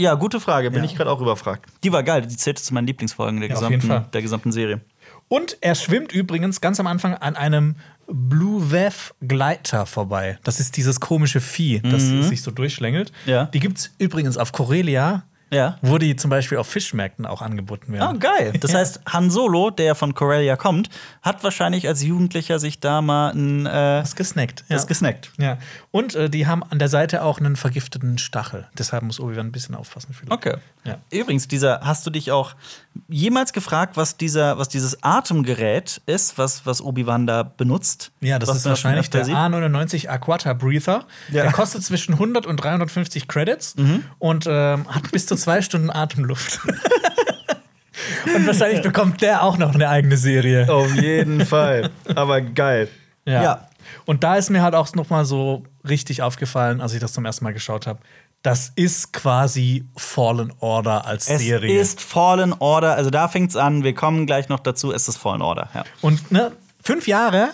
Ja. gute Frage. Bin Ja. ich gerade auch überfragt. Die war geil. Die zählte zu meinen Lieblingsfolgen der, Ja, gesamten, der gesamten Serie. Und er schwimmt übrigens ganz am Anfang an einem Blue Wave Gleiter vorbei. Das ist dieses komische Vieh, das sich so durchschlängelt. Mhm. Ja. Die gibt es übrigens auf Corellia, Ja. wo die zum Beispiel auf Fischmärkten auch angeboten Oh, werden. geil. Das heißt, Han Solo, der von Corellia kommt, hat wahrscheinlich als Jugendlicher sich da mal ein, äh, Das gesnackt. Ja. das gesnackt. ja. Und äh, die haben an der Seite auch einen vergifteten Stachel. Deshalb muss Obi-Wan ein bisschen aufpassen. Vielleicht. Okay. Ja. Übrigens, dieser, hast du dich auch jemals gefragt, was dieser, was dieses Atemgerät ist, was, was Obi-Wan da benutzt? Ja, das was ist wahrscheinlich der öfter sieht? A99 Aquata Breather. Ja. Der kostet zwischen 100 und 350 Credits und ähm, hat bis zu zwei Stunden Atemluft. und wahrscheinlich bekommt der auch noch eine eigene Serie. Auf jeden Fall. Aber geil. Ja. Ja. Und da ist mir halt auch noch mal so richtig aufgefallen, als ich das zum ersten Mal geschaut habe. Das ist quasi Fallen Order als Es Serie. ist Fallen Order, also da fängt's an. Wir kommen gleich noch dazu. Es ist Fallen Order. Ja. Und ne, fünf Jahre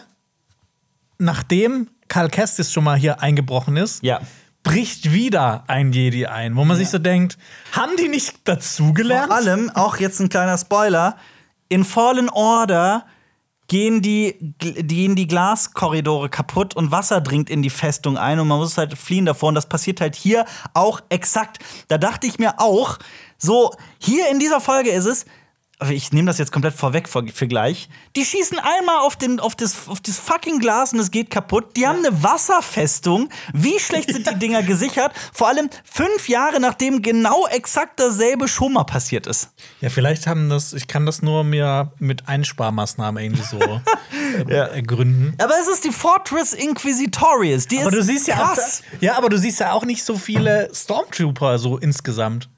nachdem Karl Kestis schon mal hier eingebrochen ist, Ja. bricht wieder ein Jedi ein, wo man sich so denkt, haben die nicht dazugelernt? Vor allem, auch jetzt ein kleiner Spoiler, in Fallen Order gehen die, gehen die Glaskorridore kaputt und Wasser dringt in die Festung ein und man muss halt fliehen davor. Und das passiert halt hier auch exakt. Da dachte ich mir auch, so, hier in dieser Folge ist es, ich nehme das jetzt komplett vorweg für, gleich. Die schießen einmal auf, den, auf, das, auf das fucking Glas und es geht kaputt. Die haben eine Wasserfestung. Wie schlecht sind die Dinger gesichert? Vor allem fünf Jahre nachdem genau exakt dasselbe schon mal passiert ist. Ja, vielleicht haben das, ich kann das nur mir mit Einsparmaßnahmen irgendwie so äh, Ja. ergründen. Aber es ist die Fortress Inquisitorius. Die Aber ist du siehst ja auch, krass. ja, aber du siehst ja auch nicht so viele Stormtrooper so insgesamt.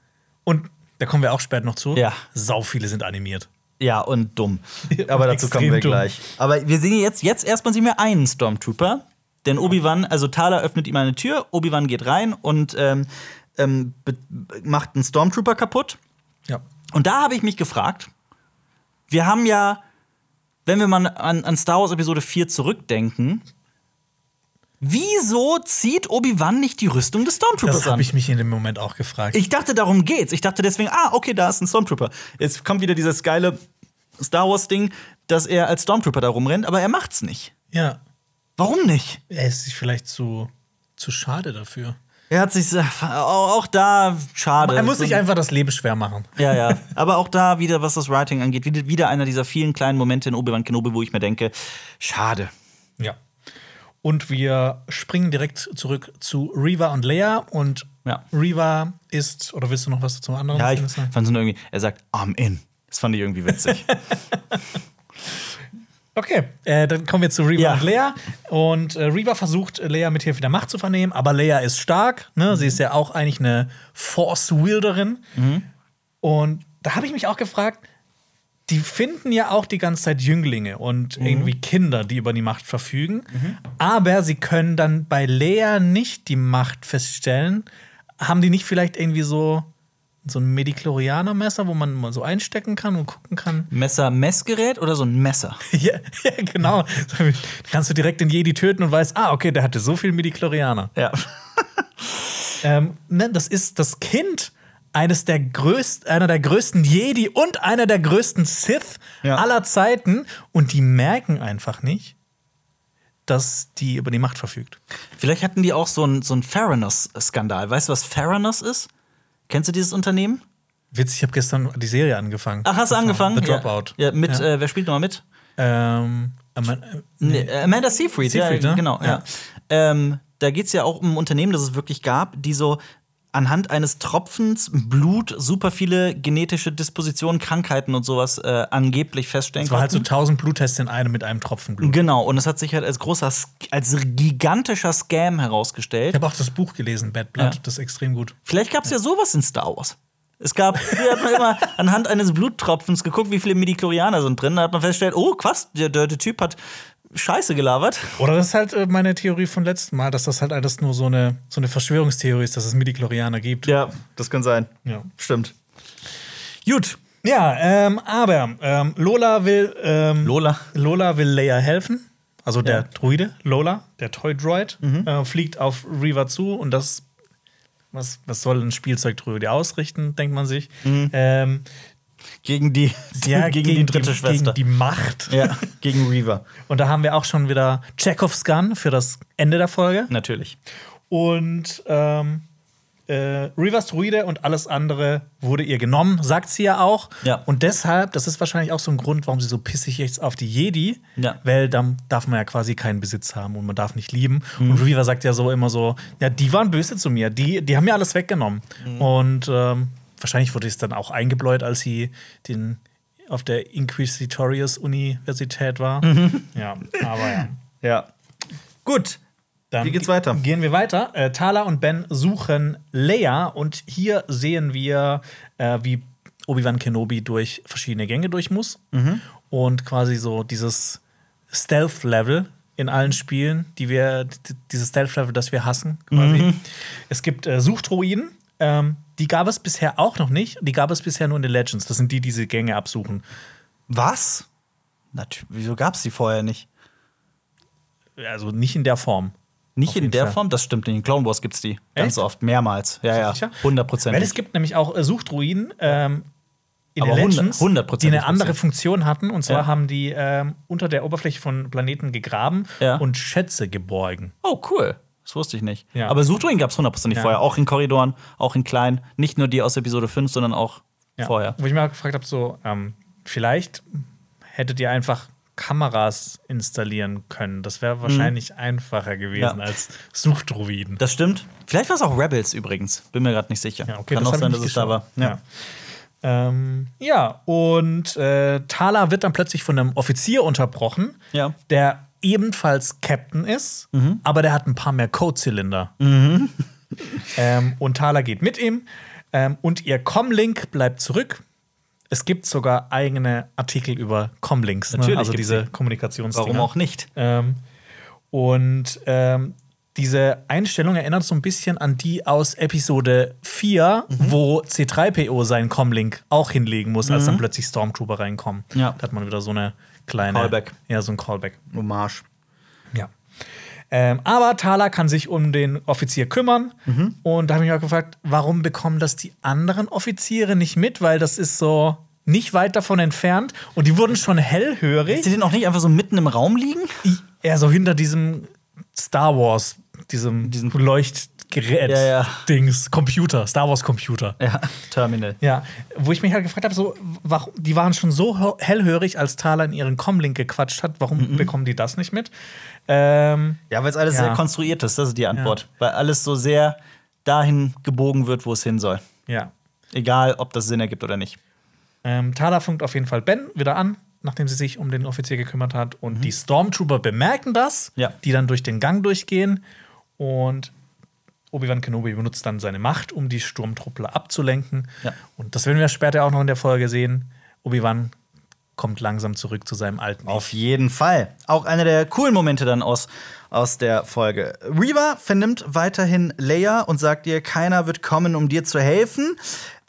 Und da kommen wir auch später noch zu. Ja. Sau viele sind animiert. Ja, und dumm. Aber dazu kommen wir dumm. gleich. Aber wir sehen jetzt, jetzt erstmal sehen wir einen Stormtrooper. Denn Obi-Wan, also Thala öffnet ihm eine Tür, Obi-Wan geht rein und ähm, ähm, macht einen Stormtrooper kaputt. Ja. Und da habe ich mich gefragt, wir haben ja, wenn wir mal an, an Star Wars Episode 4 zurückdenken, wieso zieht Obi-Wan nicht die Rüstung des Stormtroopers Das an? habe ich mich in dem Moment auch gefragt. Ich dachte, darum geht's. Ich dachte deswegen, ah, okay, da ist ein Stormtrooper. Jetzt kommt wieder dieses geile Star Wars-Ding, dass er als Stormtrooper da rumrennt, aber er macht's nicht. ja. Warum nicht? Er ist sich vielleicht zu, zu schade dafür. Er hat sich auch, auch da schade. Er muss sich einfach das Leben schwer machen. Ja, ja. Aber auch da wieder, was das Writing angeht, wieder, wieder einer dieser vielen kleinen Momente in Obi-Wan Kenobi, wo ich mir denke, schade. Ja. Und wir springen direkt zurück zu Reva und Leia. Und Ja. Reva ist, oder willst du noch was zum anderen Ja, ich fand es nur irgendwie, er sagt, I'm in. Das fand ich irgendwie witzig. Okay, äh, dann kommen wir zu Reva Ja. und Leia. Und äh, Reva versucht, Leia mit Hilfe der Macht zu vernehmen, aber Leia ist stark. Ne? Sie ist ja auch eigentlich eine Force-Wielderin. Und da habe ich mich auch gefragt, die finden ja auch die ganze Zeit Jünglinge und irgendwie Kinder, die über die Macht verfügen. Aber sie können dann bei Leia nicht die Macht feststellen. Haben die nicht vielleicht irgendwie so, so ein Medichlorianer-Messer, wo man mal so einstecken kann und gucken kann? Messer-Messgerät oder so ein Messer? Ja, ja genau. Kannst du direkt den Jedi töten und weißt, ah, okay, der hatte so viel Midichlorianer. Ja. Ähm, ne, das ist das Kind eines der größten, einer der größten Jedi und einer der größten Sith Ja. aller Zeiten. Und die merken einfach nicht, dass die über die Macht verfügt. Vielleicht hatten die auch so einen so einen Theranos-Skandal. Weißt du, was Theranos ist? Kennst du dieses Unternehmen? Witzig, ich habe gestern die Serie angefangen. Ach, hast du angefangen? The Dropout. Ja, ja mit, Ja. Äh, wer spielt nochmal mit? Ähm, Aman- äh, Nee, Amanda Seyfried, Seyfried, ja, ne? genau. Ja. Ähm, da geht es ja auch um ein Unternehmen, das es wirklich gab, die so anhand eines Tropfens Blut super viele genetische Dispositionen, Krankheiten und sowas äh, angeblich feststellen es war halt so konnten. 1000 Bluttests in einem mit einem Tropfen Blut. Genau, und es hat sich halt als großer, als gigantischer Scam Ich herausgestellt. habe auch das Buch gelesen, Bad Blood, Ja. das ist extrem gut. Vielleicht gab es ja sowas in Star Wars. Es gab, früher hat man immer anhand eines Bluttropfens geguckt, wie viele Midichlorianer sind drin. Da hat man festgestellt, oh, krass, der, der, der Typ hat Scheiße gelabert. Oder das ist halt äh, meine Theorie von letztem Mal, dass das halt alles nur so eine, so eine Verschwörungstheorie ist, dass es Midichlorianer gibt. Ja, das kann sein. Ja. Stimmt. Gut. Ja, ähm, aber ähm, Lola will ähm, Lola. Lola will Leia helfen. Also der Ja. Druide, Lola, der Toy-Droid, äh, fliegt auf Reaver zu und das, was, was soll ein Spielzeugdruide ausrichten, denkt man sich. Ähm, Gegen die, ja, gegen, die dritte Schwester. Gegen die Macht. ja, gegen Reaver. Und da haben wir auch schon wieder Chekhovs Gun für das Ende der Folge. Natürlich. Und ähm, äh, Reavers Druide und alles andere wurde ihr genommen, sagt sie ja auch. Ja. Und deshalb, das ist wahrscheinlich auch so ein Grund, warum sie so pissig ist auf die Jedi, Ja. weil dann darf man ja quasi keinen Besitz haben und man darf nicht lieben. Mhm. Und Reaver sagt ja so immer so, ja, die waren böse zu mir, die, die haben mir alles weggenommen. Mhm. Und ähm, wahrscheinlich wurde es dann auch eingebläut, als sie den auf der Inquisitorius Universität war. Mhm. Ja, aber ja. Ja. Gut. Dann Wie geht's weiter? Gehen wir weiter. Äh, Tala und Ben suchen Leia und hier sehen wir, äh, wie Obi-Wan Kenobi durch verschiedene Gänge durch muss Mhm. und quasi so dieses Stealth-Level in allen Spielen, die wir, dieses Stealth-Level, das wir hassen, quasi. Mhm. Es gibt äh, Suchdruiden, ähm, die gab es bisher auch noch nicht. Die gab es bisher nur in den Legends. Das sind die, die diese Gänge absuchen. Was? Natür Wieso gab es die vorher nicht? Also nicht in der Form. Nicht in der Fall. Form? Das stimmt nicht. In Clone Wars gibt's die. Ganz Echt? oft. Mehrmals. Ja, ja. Sicher? 100 Prozent. Weil es gibt nämlich auch äh, Suchdruiden ähm, in Aber den 100 Legends, 100% die eine andere. Funktion hatten. Und zwar Ja. haben die ähm, unter der Oberfläche von Planeten gegraben Ja. und Schätze geborgen. Oh, cool. Das wusste ich nicht. Ja. Aber Suchdruiden gab es hundertprozentig Ja. vorher. Auch in Korridoren, auch in kleinen. Nicht nur die aus Episode 5, sondern auch Ja. vorher. Wo ich mir auch gefragt habe, so, ähm, vielleicht hättet ihr einfach Kameras installieren können. Das wäre wahrscheinlich einfacher gewesen Mhm. Ja. als Suchdruiden. Das stimmt. Vielleicht war es auch Rebels übrigens. Bin mir gerade nicht sicher. Ja, okay, Kann auch sein, dass es da war. Ja. Ähm, ja, und äh, Tala wird dann plötzlich von einem Offizier unterbrochen, Ja. der ebenfalls Captain ist, aber der hat ein paar mehr Codezylinder. Ähm, und Tala geht mit ihm ähm, und ihr Comlink bleibt zurück. Es gibt sogar eigene Artikel über Comlinks, ne? Also diese die. Kommunikationsdinger. Warum auch nicht? Ähm, und ähm, diese Einstellung erinnert so ein bisschen an die aus Episode 4, Mhm. wo C3PO seinen Comlink auch hinlegen muss, als dann plötzlich Stormtrooper reinkommen. Mhm. Ja. Da hat man wieder so eine kleine. Callback. Ja, so ein Callback. Hommage. Ja. Ähm, aber Tala kann sich um den Offizier kümmern. Mhm. Und da habe ich mich auch gefragt, warum bekommen das die anderen Offiziere nicht mit? Weil das ist so nicht weit davon entfernt. Und die wurden schon hellhörig. Sie den auch nicht einfach so mitten im Raum liegen? eher so hinter diesem Star Wars, diesem, Diesem- Leuchtgerät, Ja, ja. Dings, Computer, Star Wars Computer. Ja, Terminal. Ja, wo ich mich halt gefragt habe, so, warum, die waren schon so hö- hellhörig, als Thala in ihren Comlink gequatscht hat. Warum Mhm. bekommen die das nicht mit? Ähm, Ja, weil es alles Ja. sehr konstruiert ist, das ist die Antwort. Weil alles so sehr dahin gebogen wird, wo es hin soll. ja. Egal, ob das Sinn ergibt oder nicht. Ähm, Thala funkt auf jeden Fall Ben wieder an, nachdem sie sich um den Offizier gekümmert hat. Und die Stormtrooper bemerken das, Mhm. Die dann durch den Gang durchgehen. Und Obi-Wan Kenobi benutzt dann seine Macht, um die Sturmtruppler abzulenken. Ja. Und das werden wir später auch noch in der Folge sehen. Obi-Wan kommt langsam zurück zu seinem alten Ich. Auf jeden Fall. Auch einer der coolen Momente dann aus, aus der Folge. Reva vernimmt weiterhin Leia und sagt ihr, keiner wird kommen, um dir zu helfen.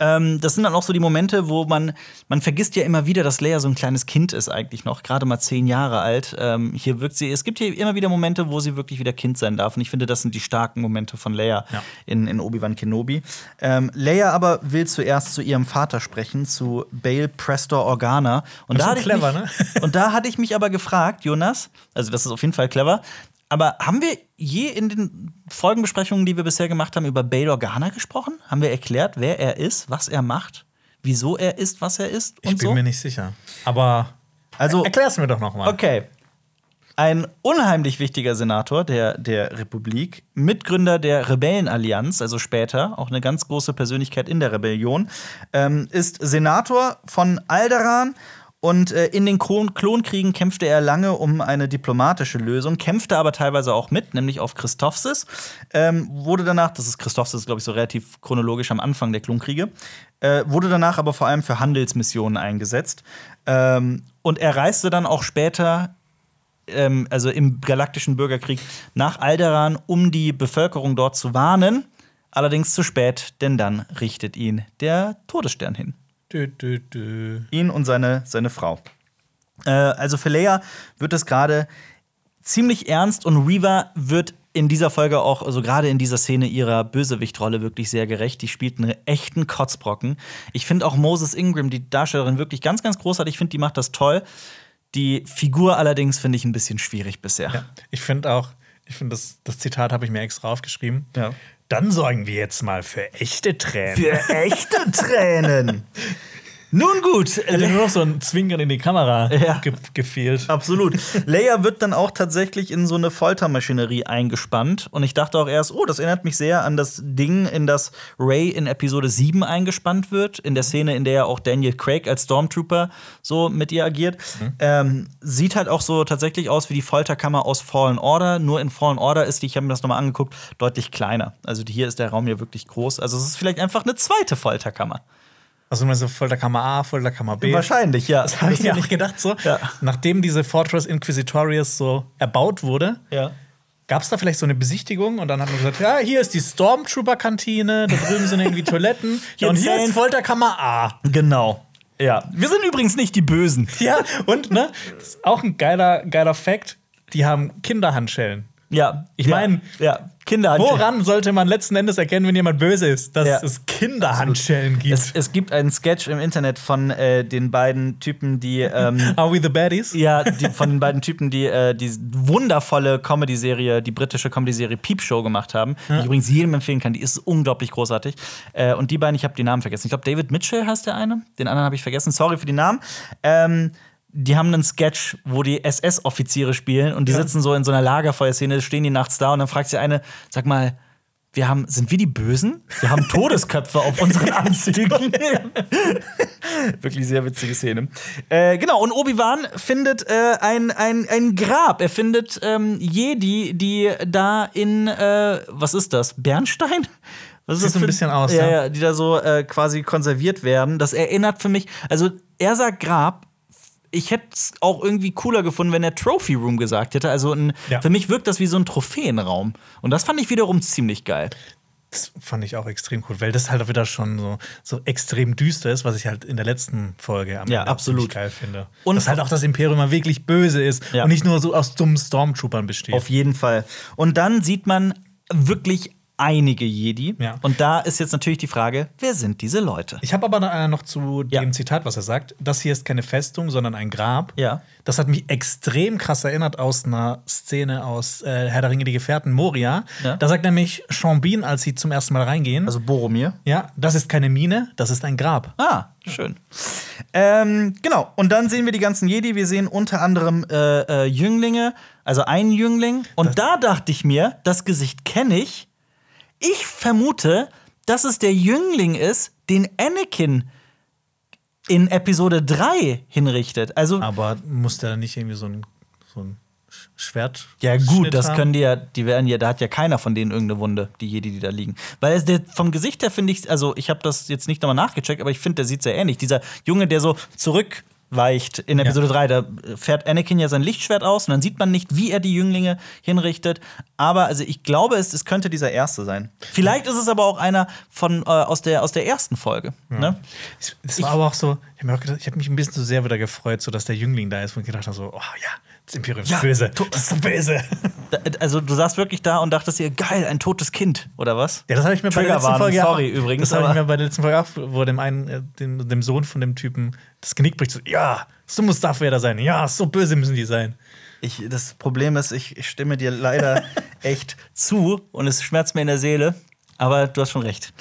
Ähm, das sind dann auch so die Momente, wo man, man vergisst ja immer wieder, dass Leia so ein kleines Kind ist eigentlich noch, gerade mal zehn Jahre alt. Ähm, hier wirkt sie, es gibt hier immer wieder Momente, wo sie wirklich wieder Kind sein darf. Und ich finde, das sind die starken Momente von Leia Ja. in, in Obi-Wan Kenobi. Ähm, Leia aber will zuerst zu ihrem Vater sprechen, zu Bail Prestor Organa. Und Das ist hatte ich clever, mich, ne? und da hatte ich mich aber gefragt, Jonas, also das ist auf jeden Fall clever, Aber haben wir je in den Folgenbesprechungen, die wir bisher gemacht haben, über Bail Organa gesprochen? Haben wir erklärt, wer er ist, was er macht, wieso er ist, was er ist Ich bin so? mir nicht sicher. Aber Also- erklär's mir doch noch mal. Okay. Ein unheimlich wichtiger Senator der, der Republik, Mitgründer der Rebellenallianz, also später auch eine ganz große Persönlichkeit in der Rebellion, ähm, ist Senator von Alderan und äh, in den Klon Klonkriegen kämpfte er lange um eine diplomatische Lösung, kämpfte aber teilweise auch mit, nämlich auf Christophsis. Ähm, wurde danach, das ist Christophsis, glaube ich, so relativ chronologisch am Anfang der Klonkriege, äh, wurde danach aber vor allem für Handelsmissionen eingesetzt. Ähm, und er reiste dann auch später ähm, also im galaktischen Bürgerkrieg nach Alderan, um die Bevölkerung dort zu warnen. Allerdings zu spät, denn dann richtet ihn der Todesstern hin. Dü, dü, dü. Ihn und seine, seine Frau. Äh, also für Leia wird es gerade ziemlich ernst und Reva wird in dieser Folge auch, also gerade in dieser Szene ihrer Bösewichtrolle wirklich sehr gerecht. Die spielt einen echten Kotzbrocken. Ich finde auch Moses Ingram, die Darstellerin, wirklich ganz, ganz großartig. Ich finde, die macht das toll. Die Figur allerdings finde ich ein bisschen schwierig bisher. Ja, ich finde auch, ich finde, das, das Zitat habe ich mir extra aufgeschrieben. Ja. Dann sorgen wir jetzt mal für echte Tränen. Für echte Tränen. Nun gut, Hätte nur noch so ein Zwinkern in die Kamera Ja. ge gefehlt. Absolut. Leia wird dann auch tatsächlich in so eine Foltermaschinerie eingespannt. Und ich dachte auch erst, oh, das erinnert mich sehr an das Ding, in das Ray in Episode 7 eingespannt wird. In der Szene, in der ja auch Daniel Craig als Stormtrooper so mit ihr agiert. Ähm, sieht halt auch so tatsächlich aus wie die Folterkammer aus Fallen Order. Nur in Fallen Order ist die, ich habe mir das nochmal angeguckt, deutlich kleiner. Also hier ist der Raum ja wirklich groß. Also es ist vielleicht einfach eine zweite Folterkammer. Also mal so Folterkammer A, Folterkammer B. Wahrscheinlich, ja. Das habe ich mir auch gedacht so. Ja. Nachdem diese Fortress Inquisitorius so erbaut wurde, Ja. gab es da vielleicht so eine Besichtigung und dann hat man gesagt, ja, hier ist die Stormtrooper-Kantine, da drüben sind irgendwie Toiletten Hier und hier ist Folterkammer A. Genau. Ja. Wir sind übrigens nicht die Bösen. Ja, und ne, das ist auch ein geiler, geiler Fact, die haben Kinderhandschellen. Ja, Ich ja, mein, ja, Kinder. Woran sollte man letzten Endes erkennen, wenn jemand böse ist? Dass Ja. es Kinderhandschellen gibt. Es, es gibt einen Sketch im Internet von äh, den beiden Typen, die ähm, Are we the baddies? ja, die, von den beiden Typen, die äh, die wundervolle Comedy-Serie, die britische Comedy-Serie Peep Show gemacht haben, die ich übrigens jedem empfehlen kann. Die ist unglaublich großartig. Äh, und die beiden, ich habe die Namen vergessen. Ich glaube, David Mitchell heißt der eine. Den anderen habe ich vergessen. Sorry für die Namen. Ähm, die haben einen Sketch, wo die SS-Offiziere spielen und die sitzen so in so einer Lagerfeuerszene, stehen die nachts da und dann fragt sie eine, sag mal, wir haben, sind wir die Bösen? Wir haben Todesköpfe auf unseren Anzügen. Wirklich sehr witzige Szene. Äh, genau, und Obi-Wan findet äh, ein, ein, ein Grab. Er findet ähm, Jedi, die da in, äh, was ist das? Bernstein? Was ist Sieht das so ein bisschen aus, ja, ja. ja, die da so äh, quasi konserviert werden. Das erinnert für mich, also er sagt Grab. Ich hätte es auch irgendwie cooler gefunden, wenn er Trophy Room gesagt hätte. Also ein, Ja. für mich wirkt das wie so ein Trophäenraum. Und das fand ich wiederum ziemlich geil. Das fand ich auch extrem cool, weil das halt auch wieder schon so, so extrem düster ist, was ich halt in der letzten Folge am Ja, Ende absolut. geil finde. Und- Und dass halt auch das Imperium mal wirklich böse ist Ja. und nicht nur so aus dummen Stormtroopern besteht. Auf jeden Fall. Und dann sieht man wirklich einige Jedi. Ja. Und da ist jetzt natürlich die Frage, wer sind diese Leute? Ich habe aber noch zu Ja. dem Zitat, was er sagt. Das hier ist keine Festung, sondern ein Grab. Ja. Das hat mich extrem krass erinnert aus einer Szene aus äh, Herr der Ringe, die Gefährten, Moria. Ja. Da sagt nämlich Sean Bean, als sie zum ersten Mal reingehen, Also Boromir. ja, das ist keine Mine, das ist ein Grab. Ah, schön. Ähm, genau. Und dann sehen wir die ganzen Jedi. Wir sehen unter anderem äh, äh, Jünglinge, also einen Jüngling. Und da dachte ich mir, das Gesicht kenne ich. Ich vermute, dass es der Jüngling ist, den Anakin in Episode 3 hinrichtet. Also Aber muss der nicht irgendwie so ein, so ein Sch- Schwert? Ja, gut, Schnitt das haben? können die ja, die werden ja, da hat ja keiner von denen irgendeine Wunde, die Jedi, die da liegen. Weil es, der, vom Gesicht her finde ich, also ich habe das jetzt nicht nochmal nachgecheckt, aber ich finde, der sieht sehr ähnlich. Dieser Junge, der so zurückweicht in Episode 3, da fährt Anakin ja sein Lichtschwert aus und dann sieht man nicht, wie er die Jünglinge hinrichtet. Aber also ich glaube, es, es könnte dieser erste sein. Vielleicht ist es aber auch einer von, äh, aus, der, aus der ersten Folge. Ne? Es- war aber auch so, ich habe hab hab mich ein bisschen zu sehr wieder gefreut, so dass der Jüngling da ist und gedacht habe, so, oh ja, das Imperium ist Ja, böse. Das ist so böse. Da- Also du saßt wirklich da und dachtest dir, geil, ein totes Kind, oder was? Ja, das habe ich mir bei der letzten Folge sorry auch, übrigens, Das habe ich mir bei der letzten Folge auch, wo dem einen, äh, dem, dem Sohn von dem Typen das Genick bricht. So, ja, so muss Darth Vader sein. Ja, so böse müssen die sein. Ich, das Problem ist, ich, ich stimme dir leider echt zu und es schmerzt mir in der Seele. Aber du hast schon recht.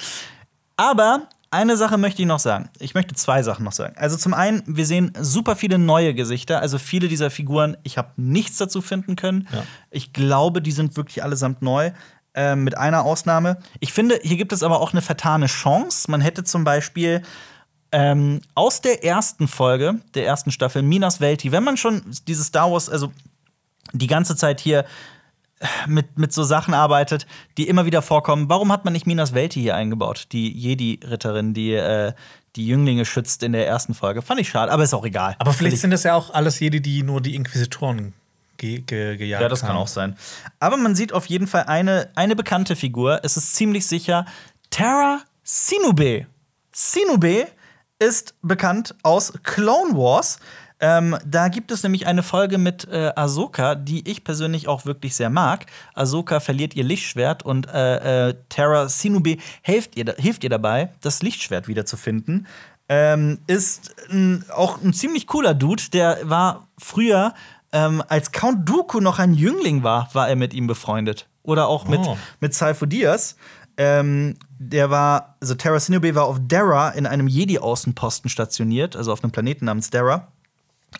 Aber eine Sache möchte ich noch sagen. Ich möchte zwei Sachen noch sagen. Also zum einen, wir sehen super viele neue Gesichter. Also viele dieser Figuren, ich habe nichts dazu finden können. Ja. Ich glaube, die sind wirklich allesamt neu. äh, mit einer Ausnahme. Ich finde, hier gibt es aber auch eine vertane Chance. Man hätte zum Beispiel ähm, aus der ersten Folge, der ersten Staffel, Minas Welti, wenn man schon dieses Star Wars, also die ganze Zeit hier mit, mit so Sachen arbeitet, die immer wieder vorkommen. Warum hat man nicht Minas Welti hier eingebaut? Die Jedi-Ritterin, die äh, die Jünglinge schützt in der ersten Folge. Fand ich schade, aber ist auch egal. Aber vielleicht sind das ja auch alles Jedi, die nur die Inquisitoren ge ge gejagt Ja, das kann haben. auch sein. Aber man sieht auf jeden Fall eine, eine bekannte Figur. Es ist ziemlich sicher Terra Sinube. Sinube ist bekannt aus Clone Wars. Ähm, da gibt es nämlich eine Folge mit äh, Ahsoka, die ich persönlich auch wirklich sehr mag. Ahsoka verliert ihr Lichtschwert und äh, äh, Terra Sinube hilft ihr, hilft ihr dabei, das Lichtschwert wiederzufinden. Ähm, ist ein, auch ein ziemlich cooler Dude. Der war früher, ähm, als Count Dooku noch ein Jüngling war, war er mit ihm befreundet. Oder auch mit, Oh. mit Sifo Dyas. Ähm, der war, also Terra Sinube war auf Dara in einem Jedi-Außenposten stationiert, also auf einem Planeten namens Dara.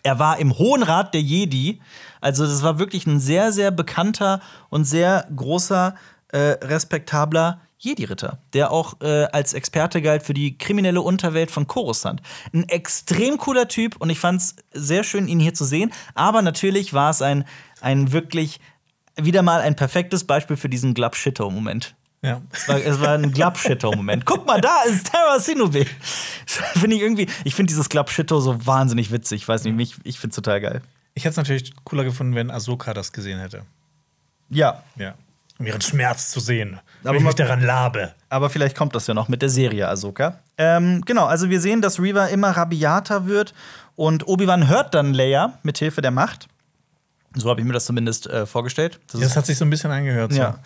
Er war im Hohen Rat der Jedi. Also, das war wirklich ein sehr, sehr bekannter und sehr großer, äh, respektabler Jedi-Ritter, der auch äh, als Experte galt für die kriminelle Unterwelt von Coruscant. Ein extrem cooler Typ und ich fand es sehr schön, ihn hier zu sehen. Aber natürlich war es ein, ein wirklich wieder mal ein perfektes Beispiel für diesen Glub-Shitto-Moment. Ja. Es war, es war ein Glub-Shitto-Moment. Guck mal, da ist Terra Sinube. Finde ich irgendwie, ich finde dieses Glub-Shitto so wahnsinnig witzig. Ich weiß nicht, mich, ich finde es total geil. Ich hätte es natürlich cooler gefunden, wenn Ahsoka das gesehen hätte. Ja, Ja. Um ihren Schmerz zu sehen. Aber Aber ich mich daran labe. aber vielleicht kommt das ja noch mit der Serie Ahsoka. Ähm, genau, also wir sehen, dass Reva immer rabiater wird und Obi-Wan hört dann Leia mit Hilfe der Macht. So habe ich mir das zumindest äh, vorgestellt. Das Das hat sich so ein bisschen angehört. So. Ja.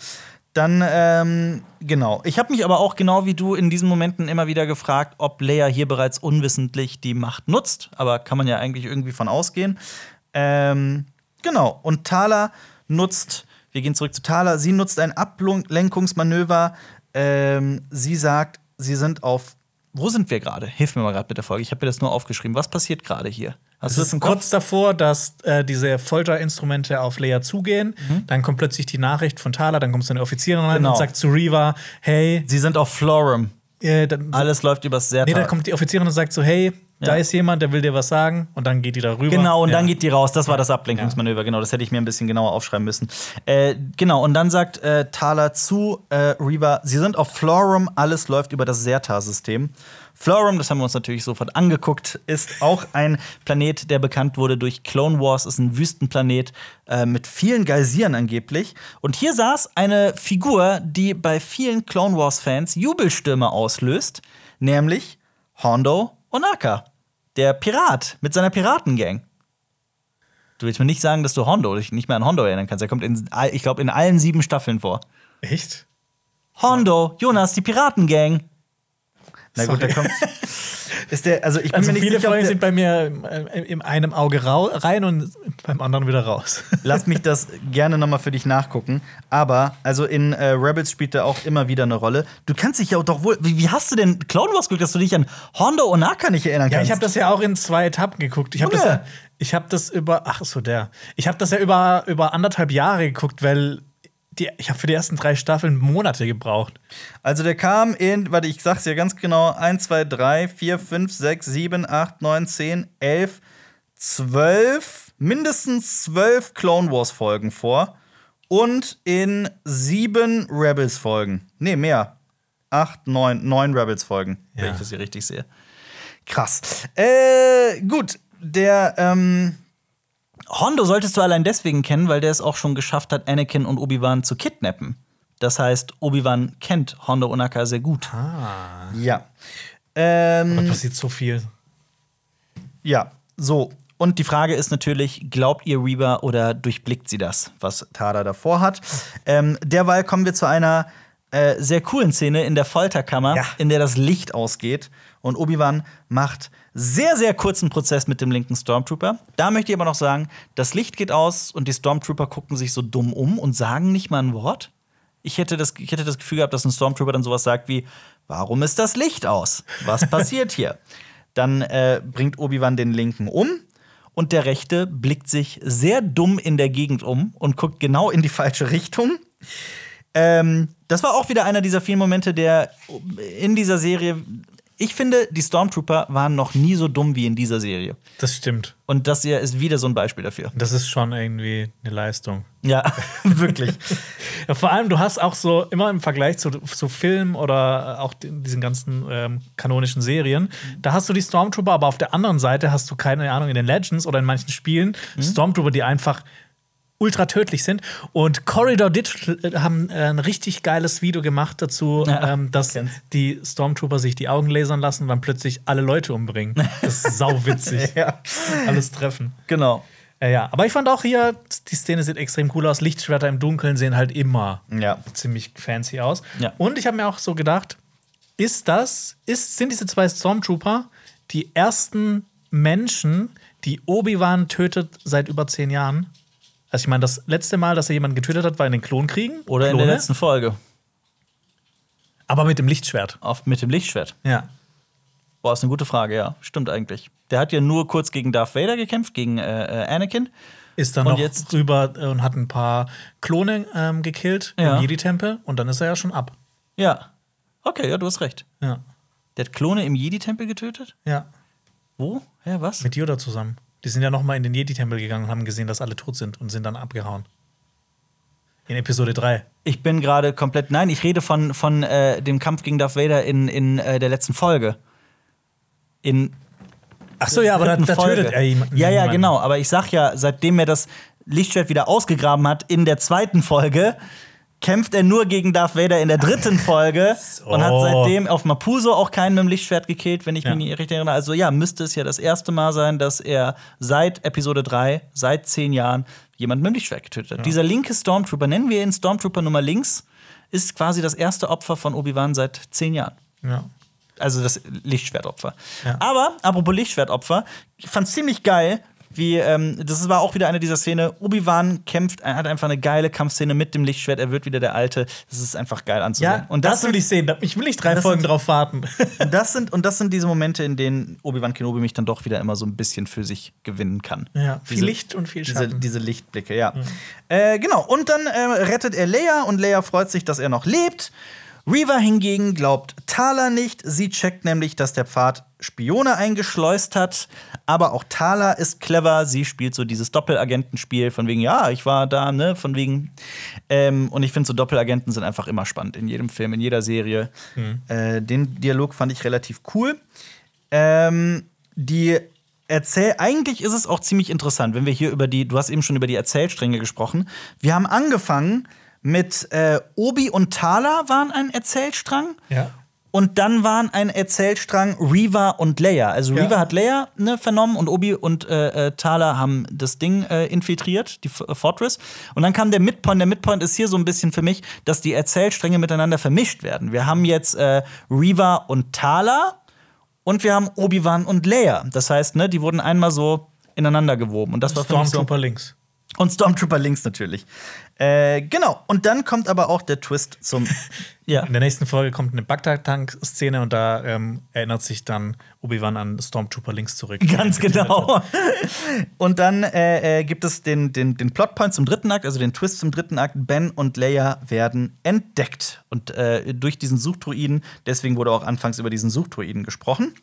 Dann, ähm, genau. Ich habe mich aber auch genau wie du in diesen Momenten immer wieder gefragt, ob Leia hier bereits unwissentlich die Macht nutzt. Aber kann man ja eigentlich irgendwie von ausgehen. Ähm, genau. Und Thala nutzt, wir gehen zurück zu Thala, sie nutzt ein Ablenkungsmanöver. Ähm, sie sagt, sie sind auf. Wo sind wir gerade? Hilf mir mal gerade mit der Folge. Ich habe mir das nur aufgeschrieben. Was passiert gerade hier? Hast Es ist Kopf? kurz davor, dass äh, diese Folterinstrumente auf Leia zugehen. Dann kommt plötzlich die Nachricht von Thala, dann kommt so eine Offizierin rein Mhm. Genau. und sagt zu Reva, hey, Sie sind auf Florum. äh, dann, Alles läuft übers nee, Serta. dann kommt die Offizierin und sagt so, hey, da Ja. ist jemand, der will dir was sagen. Und dann geht die da rüber. Genau, und ja. dann geht die raus. Das war das Ablenkungsmanöver, genau. Das hätte ich mir ein bisschen genauer aufschreiben müssen. Äh, genau, und dann sagt äh, Thala zu äh, Reva, sie sind auf Florum, alles läuft über das Serta-System. Florum, das haben wir uns natürlich sofort angeguckt, ist auch ein Planet, der bekannt wurde durch Clone Wars, ist ein Wüstenplanet äh, mit vielen Geysiren angeblich. Und hier saß eine Figur, die bei vielen Clone Wars-Fans Jubelstürme auslöst, nämlich Hondo Onaka, der Pirat mit seiner Piratengang. Du willst mir nicht sagen, dass du Hondo dich nicht mehr an Hondo erinnern kannst. Er kommt in, ich glaube, in allen sieben Staffeln vor. Echt? Hondo, Jonas, die Piratengang. Na gut, Sorry. da kommt. Ist der, also ich bin Also mir nicht viele sicher, Folgen sind bei mir äh, in einem Auge rein und beim anderen wieder raus. Lass mich das gerne noch mal für dich nachgucken. Aber, also in äh, Rebels spielt er auch immer wieder eine Rolle. Du kannst dich ja doch wohl. Wie, wie hast du denn Clone Wars geguckt, dass du dich an Hondo Onaka nicht erinnern Ja, kannst? ich habe das ja auch in zwei Etappen geguckt. Ich habe das, ja, ich das über, ach so, der. Ich habe das ja über, über anderthalb Jahre geguckt, weil die, ich habe für die ersten drei Staffeln Monate gebraucht. Also der kam in, warte, ich sag's ja ganz genau, 1, 2, 3, 4, 5, 6, 7, 8, 9, 10, 11, 12, mindestens 12 Clone Wars Folgen vor und in sieben Rebels Folgen. Nee, mehr. 8, 9, 9 Rebels Folgen, wenn Ja. ich das hier richtig sehe. Krass. Äh, gut, der, ähm, Hondo solltest du allein deswegen kennen, weil der es auch schon geschafft hat, Anakin und Obi-Wan zu kidnappen. Das heißt, Obi-Wan kennt Hondo Onaka sehr gut. Ah. Ja. Ähm, Da passiert so viel. ja, so. Und die Frage ist natürlich, glaubt ihr Reba oder durchblickt sie das, was Tada davor hat? Ähm, derweil kommen wir zu einer äh, sehr coolen Szene in der Folterkammer, Ja. in der das Licht ausgeht und Obi-Wan macht sehr, sehr kurzen Prozess mit dem linken Stormtrooper. Da möchte ich aber noch sagen, das Licht geht aus und die Stormtrooper gucken sich so dumm um und sagen nicht mal ein Wort. Ich hätte das, ich hätte das Gefühl gehabt, dass ein Stormtrooper dann sowas sagt wie: Warum ist das Licht aus? Was passiert hier? Dann äh, bringt Obi-Wan den Linken um und der Rechte blickt sich sehr dumm in der Gegend um und guckt genau in die falsche Richtung. Ähm, das war auch wieder einer dieser vielen Momente, der in dieser Serie. Ich finde, die Stormtrooper waren noch nie so dumm wie in dieser Serie. Das stimmt. Und das hier ist wieder so ein Beispiel dafür. Das ist schon irgendwie eine Leistung. Ja, wirklich. Ja, vor allem, du hast auch so immer im Vergleich zu, zu Film oder auch diesen ganzen ähm, kanonischen Serien, da hast du die Stormtrooper, aber auf der anderen Seite hast du keine Ahnung in den Legends oder in manchen Spielen Stormtrooper, die einfach ultra tödlich sind. Und Corridor Digital haben äh, ein richtig geiles Video gemacht dazu, Ja, ähm, dass kenn's. die Stormtrooper sich die Augen lasern lassen und dann plötzlich alle Leute umbringen. Das ist sauwitzig. ja, Alles treffen. genau. Äh, ja, aber ich fand auch hier, die Szene sieht extrem cool aus. Lichtschwerter im Dunkeln sehen halt immer Ja. ziemlich fancy aus. Ja. Und ich habe mir auch so gedacht, ist das, ist, sind diese zwei Stormtrooper die ersten Menschen, die Obi-Wan tötet seit über zehn Jahren? Also ich meine, das letzte Mal, dass er jemanden getötet hat, war in den Klonkriegen. Oder in Klone, der letzten Folge. Aber mit dem Lichtschwert. Auf, mit dem Lichtschwert. Ja. Boah, ist eine gute Frage, ja. Stimmt eigentlich. Der hat ja nur kurz gegen Darth Vader gekämpft, gegen äh, äh, Anakin. Ist dann Und noch jetzt- rüber äh, und hat ein paar Klone ähm, gekillt Ja. im Jedi-Tempel und dann ist er ja schon ab. Ja. Okay, ja, du hast recht. Ja. Der hat Klone im Jedi-Tempel getötet? Ja. Wo? Ja, was? Mit Yoda zusammen. Die sind ja noch mal in den Jedi-Tempel gegangen und haben gesehen, dass alle tot sind und sind dann abgehauen. In Episode 3. Ich bin gerade komplett. Nein, ich rede von, von äh, dem Kampf gegen Darth Vader in, in äh, der letzten Folge. In Ach so, ja, aber da, da tötet er jemanden. Ja, ja, genau. Aber ich sag ja, seitdem er das Lichtschwert wieder ausgegraben hat in der zweiten Folge, kämpft er nur gegen Darth Vader in der dritten Folge und hat seitdem auf Mapuso auch keinen mit dem Lichtschwert gekillt, wenn ich Ja. mich nicht richtig erinnere. Also ja, müsste es ja das erste Mal sein, dass er seit Episode 3, seit zehn Jahren, jemanden mit dem Lichtschwert getötet hat. Dieser linke Stormtrooper, nennen wir ihn Stormtrooper Nummer links, ist quasi das erste Opfer von Obi-Wan seit zehn Jahren. Ja. Also das Lichtschwertopfer. Ja. Aber, apropos Lichtschwertopfer, ich fand's ziemlich geil, wie, ähm, das war auch wieder eine dieser Szenen. Obi-Wan kämpft, er hat einfach eine geile Kampfszene mit dem Lichtschwert, er wird wieder der Alte. Das ist einfach geil anzusehen. Ja, und das das, will ich sehen. Ich will nicht drei Folgen sind- drauf warten. und das sind, und das sind diese Momente, in denen Obi-Wan Kenobi mich dann doch wieder immer so ein bisschen für sich gewinnen kann. Ja, viel Diese- Licht und viel Diese, Schatten. diese Lichtblicke, ja. Äh, genau, und dann äh, rettet er Leia und Leia freut sich, dass er noch lebt. Reaver hingegen glaubt Thala nicht. Sie checkt nämlich, dass der Pfad Spione eingeschleust hat. Aber auch Thala ist clever. Sie spielt so dieses Doppelagentenspiel von wegen, ja, ich war da, ne, von wegen. Ähm, und ich finde, so Doppelagenten sind einfach immer spannend in jedem Film, in jeder Serie. Äh, den Dialog fand ich relativ cool. Ähm, die Erzähl eigentlich ist es auch ziemlich interessant, wenn wir hier über die, du hast eben schon über die Erzählstränge gesprochen. Wir haben angefangen mit äh, Obi und Thala waren ein Erzählstrang. Ja. Und dann waren ein Erzählstrang Reva und Leia. Also Ja. Reva hat Leia ne, vernommen und Obi und äh, äh, Thala haben das Ding äh, infiltriert, die F äh, Fortress. Und dann kam der Midpoint. Der Midpoint ist hier so ein bisschen für mich, dass die Erzählstränge miteinander vermischt werden. Wir haben jetzt äh, Reva und Thala und wir haben Obi-Wan und Leia. Das heißt, ne, die wurden einmal so ineinander gewoben. Und das war für mich so Stormtrooper links. und Stormtrooper links natürlich. Äh, genau. Und dann kommt aber auch der Twist zum. ja. In der nächsten Folge kommt eine Bagdad-Tank-Szene und da ähm, erinnert sich dann Obi-Wan an Stormtrooper links zurück. Ganz genau. Und dann äh, äh, gibt es den, den, den Plotpoint zum dritten Akt, also den Twist zum dritten Akt. Ben und Leia werden entdeckt. Und äh, durch diesen Suchdruiden, deswegen wurde auch anfangs über diesen Suchdruiden gesprochen.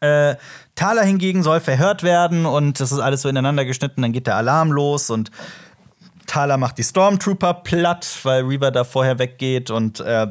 Äh, Thala hingegen soll verhört werden und das ist alles so ineinander geschnitten. Dann geht der Alarm los und Thala macht die Stormtrooper platt, weil Reaver da vorher weggeht und äh,